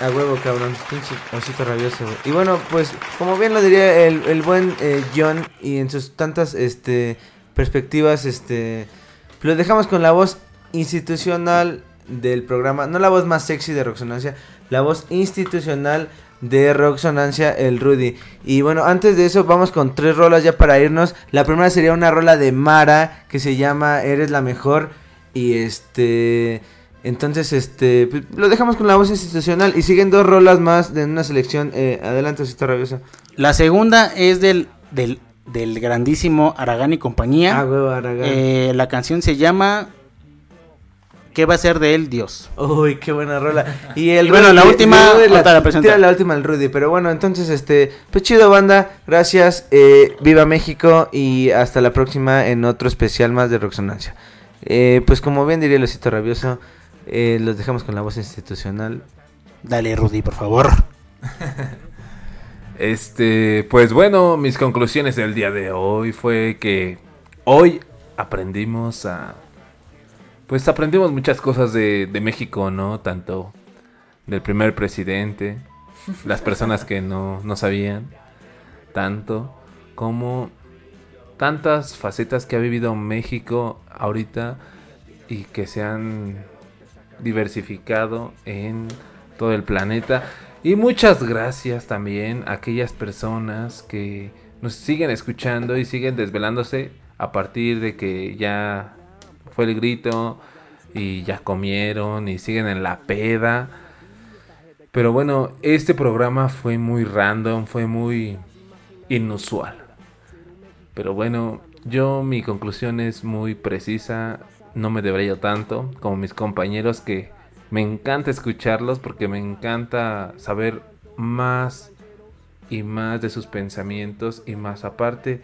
A huevo, cabrón. Pinche osito rabioso, güey. Y bueno, pues, como bien lo diría el, el buen eh, John, y en sus tantas este perspectivas, este. Lo dejamos con la voz institucional del programa. No la voz más sexy de Roxonancia, la voz institucional de Roxonancia, el Rudy. Y bueno, antes de eso, vamos con tres rolas ya para irnos. La primera sería una rola de Mara que se llama Eres la mejor. Y este. Entonces, este. pues, lo dejamos con la voz institucional. Y siguen dos rolas más de una selección. Eh, adelante, Osito Rabioso. La segunda es del, del, del grandísimo Aragán y compañía. Ah, huevo, Aragán. Eh, la canción se llama ¿Qué va a ser de él Dios? Uy, qué buena rola. Y el Bueno, la última, Rudy la tira la última el Rudy, pero bueno, entonces este, pues chido banda, gracias, eh, viva México y hasta la próxima en otro especial más de Roxonancia. Eh, pues como bien diría el osito rabioso, eh, los dejamos con la voz institucional. Dale Rudy, por favor. Este, pues bueno, mis conclusiones del día de hoy fue que hoy aprendimos a... Pues aprendimos muchas cosas de, México, ¿no? Tanto del primer presidente, las personas que no, no sabían tanto, como tantas facetas que ha vivido México ahorita y que se han diversificado en todo el planeta. Y muchas gracias también a aquellas personas que nos siguen escuchando y siguen desvelándose a partir de que ya fue el grito y ya comieron y siguen en la peda. Pero bueno, este programa fue muy random, fue muy inusual. Pero bueno, yo mi conclusión es muy precisa, no me debería tanto como mis compañeros que me encanta escucharlos porque me encanta saber más y más de sus pensamientos y más aparte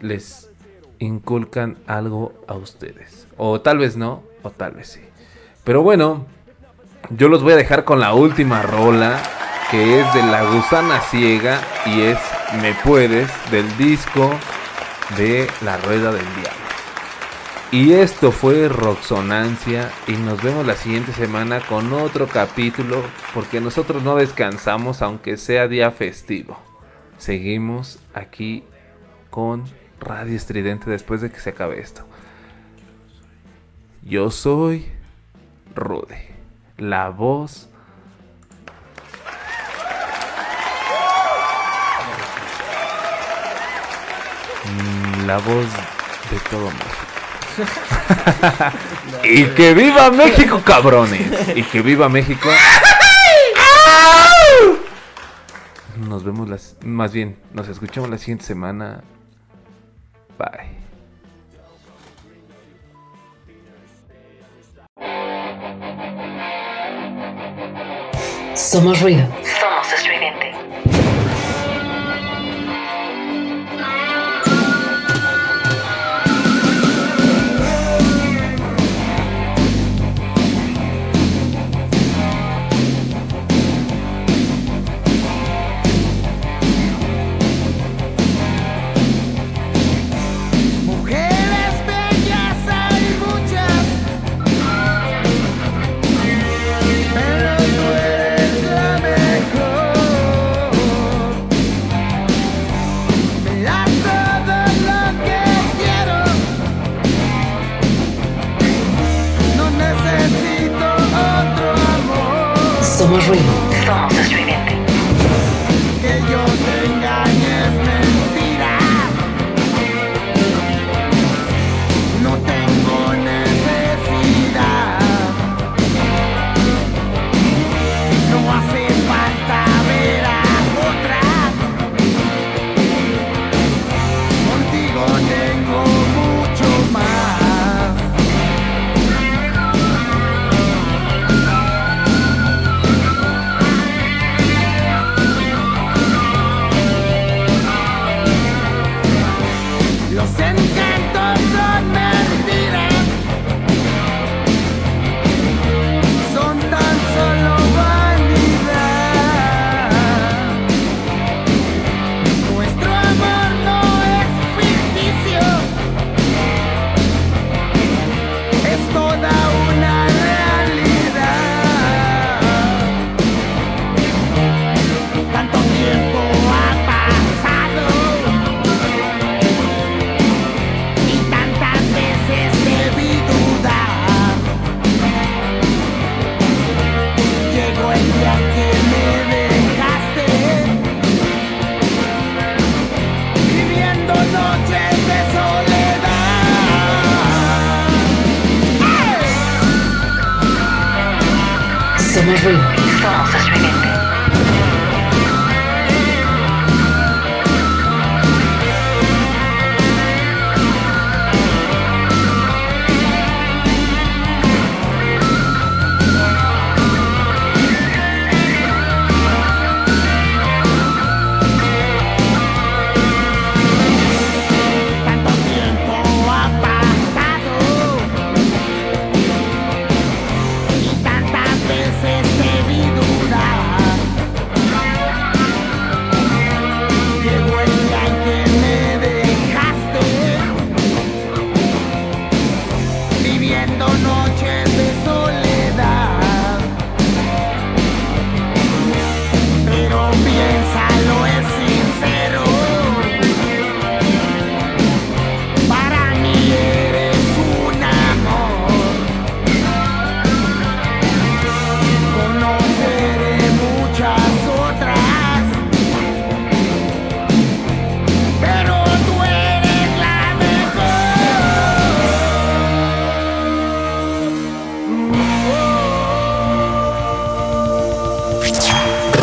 les inculcan algo a ustedes. O tal vez no, o tal vez sí. Pero bueno, yo los voy a dejar con la última rola que es de La Gusana Ciega y es Me Puedes del disco de La Rueda del Diablo. Y esto fue Roxonancia y nos vemos la siguiente semana con otro capítulo porque nosotros no descansamos aunque sea día festivo. Seguimos aquí con Radio Estridente después de que se acabe esto. Yo soy Rude, la voz Mm, la voz de todo México. y que viva México, cabrones. Y que viva México. Nos vemos las, más bien, nos escuchamos la siguiente semana. Bye. Somos ruido. Somos estridente. Amor.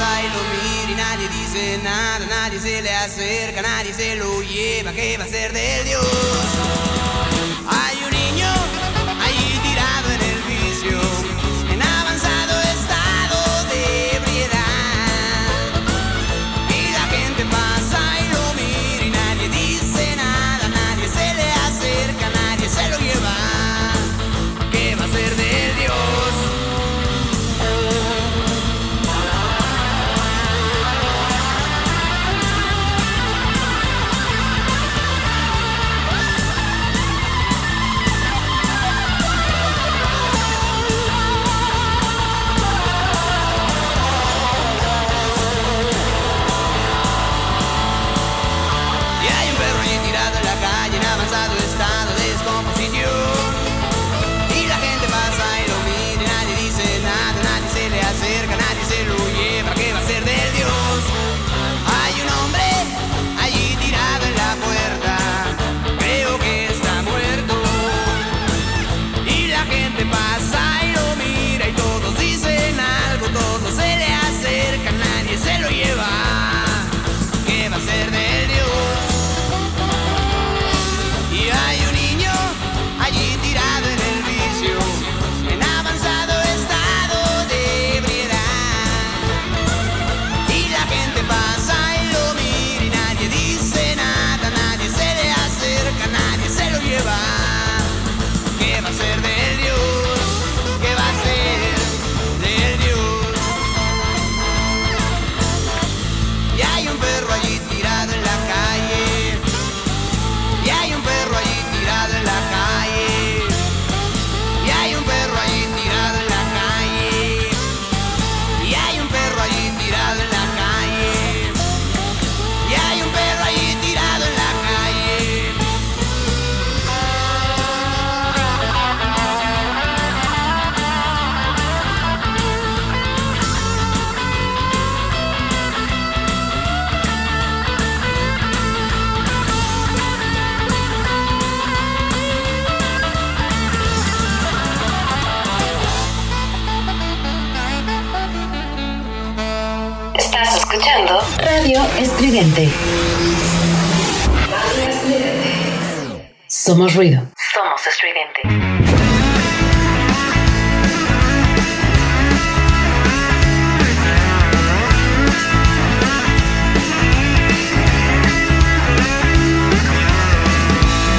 y lo mira y nadie dice nada, nadie se le acerca, nadie se lo lleva, ¿qué va a ser del Dios? Hay un Somos ruido. Somos estridente.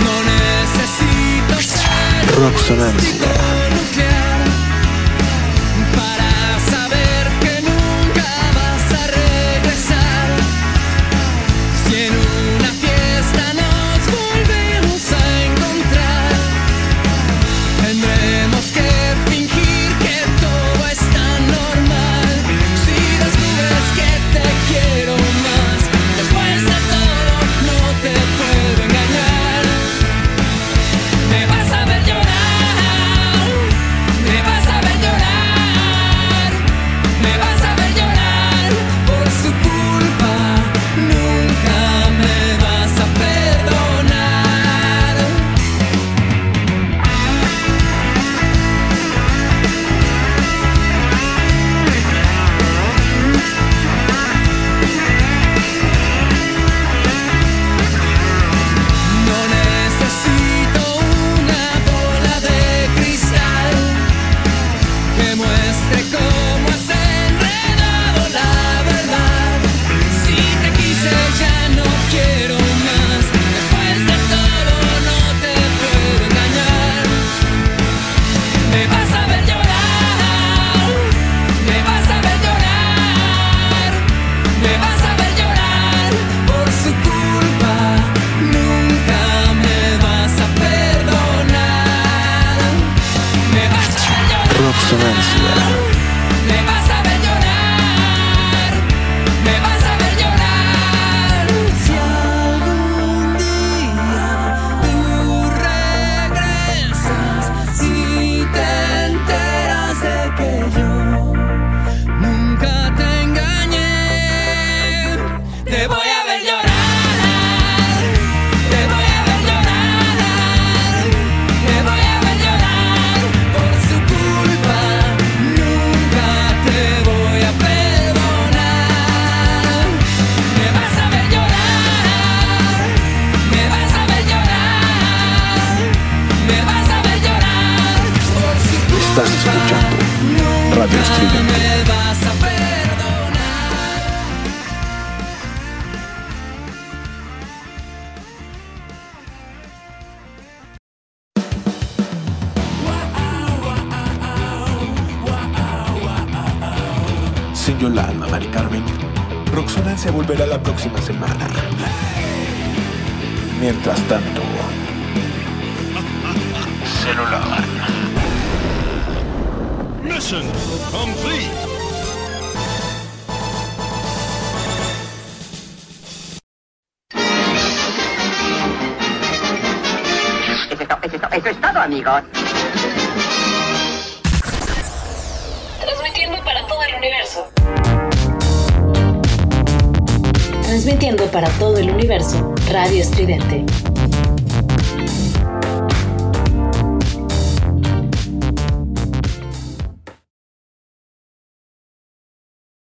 No necesito Rock Sonancia.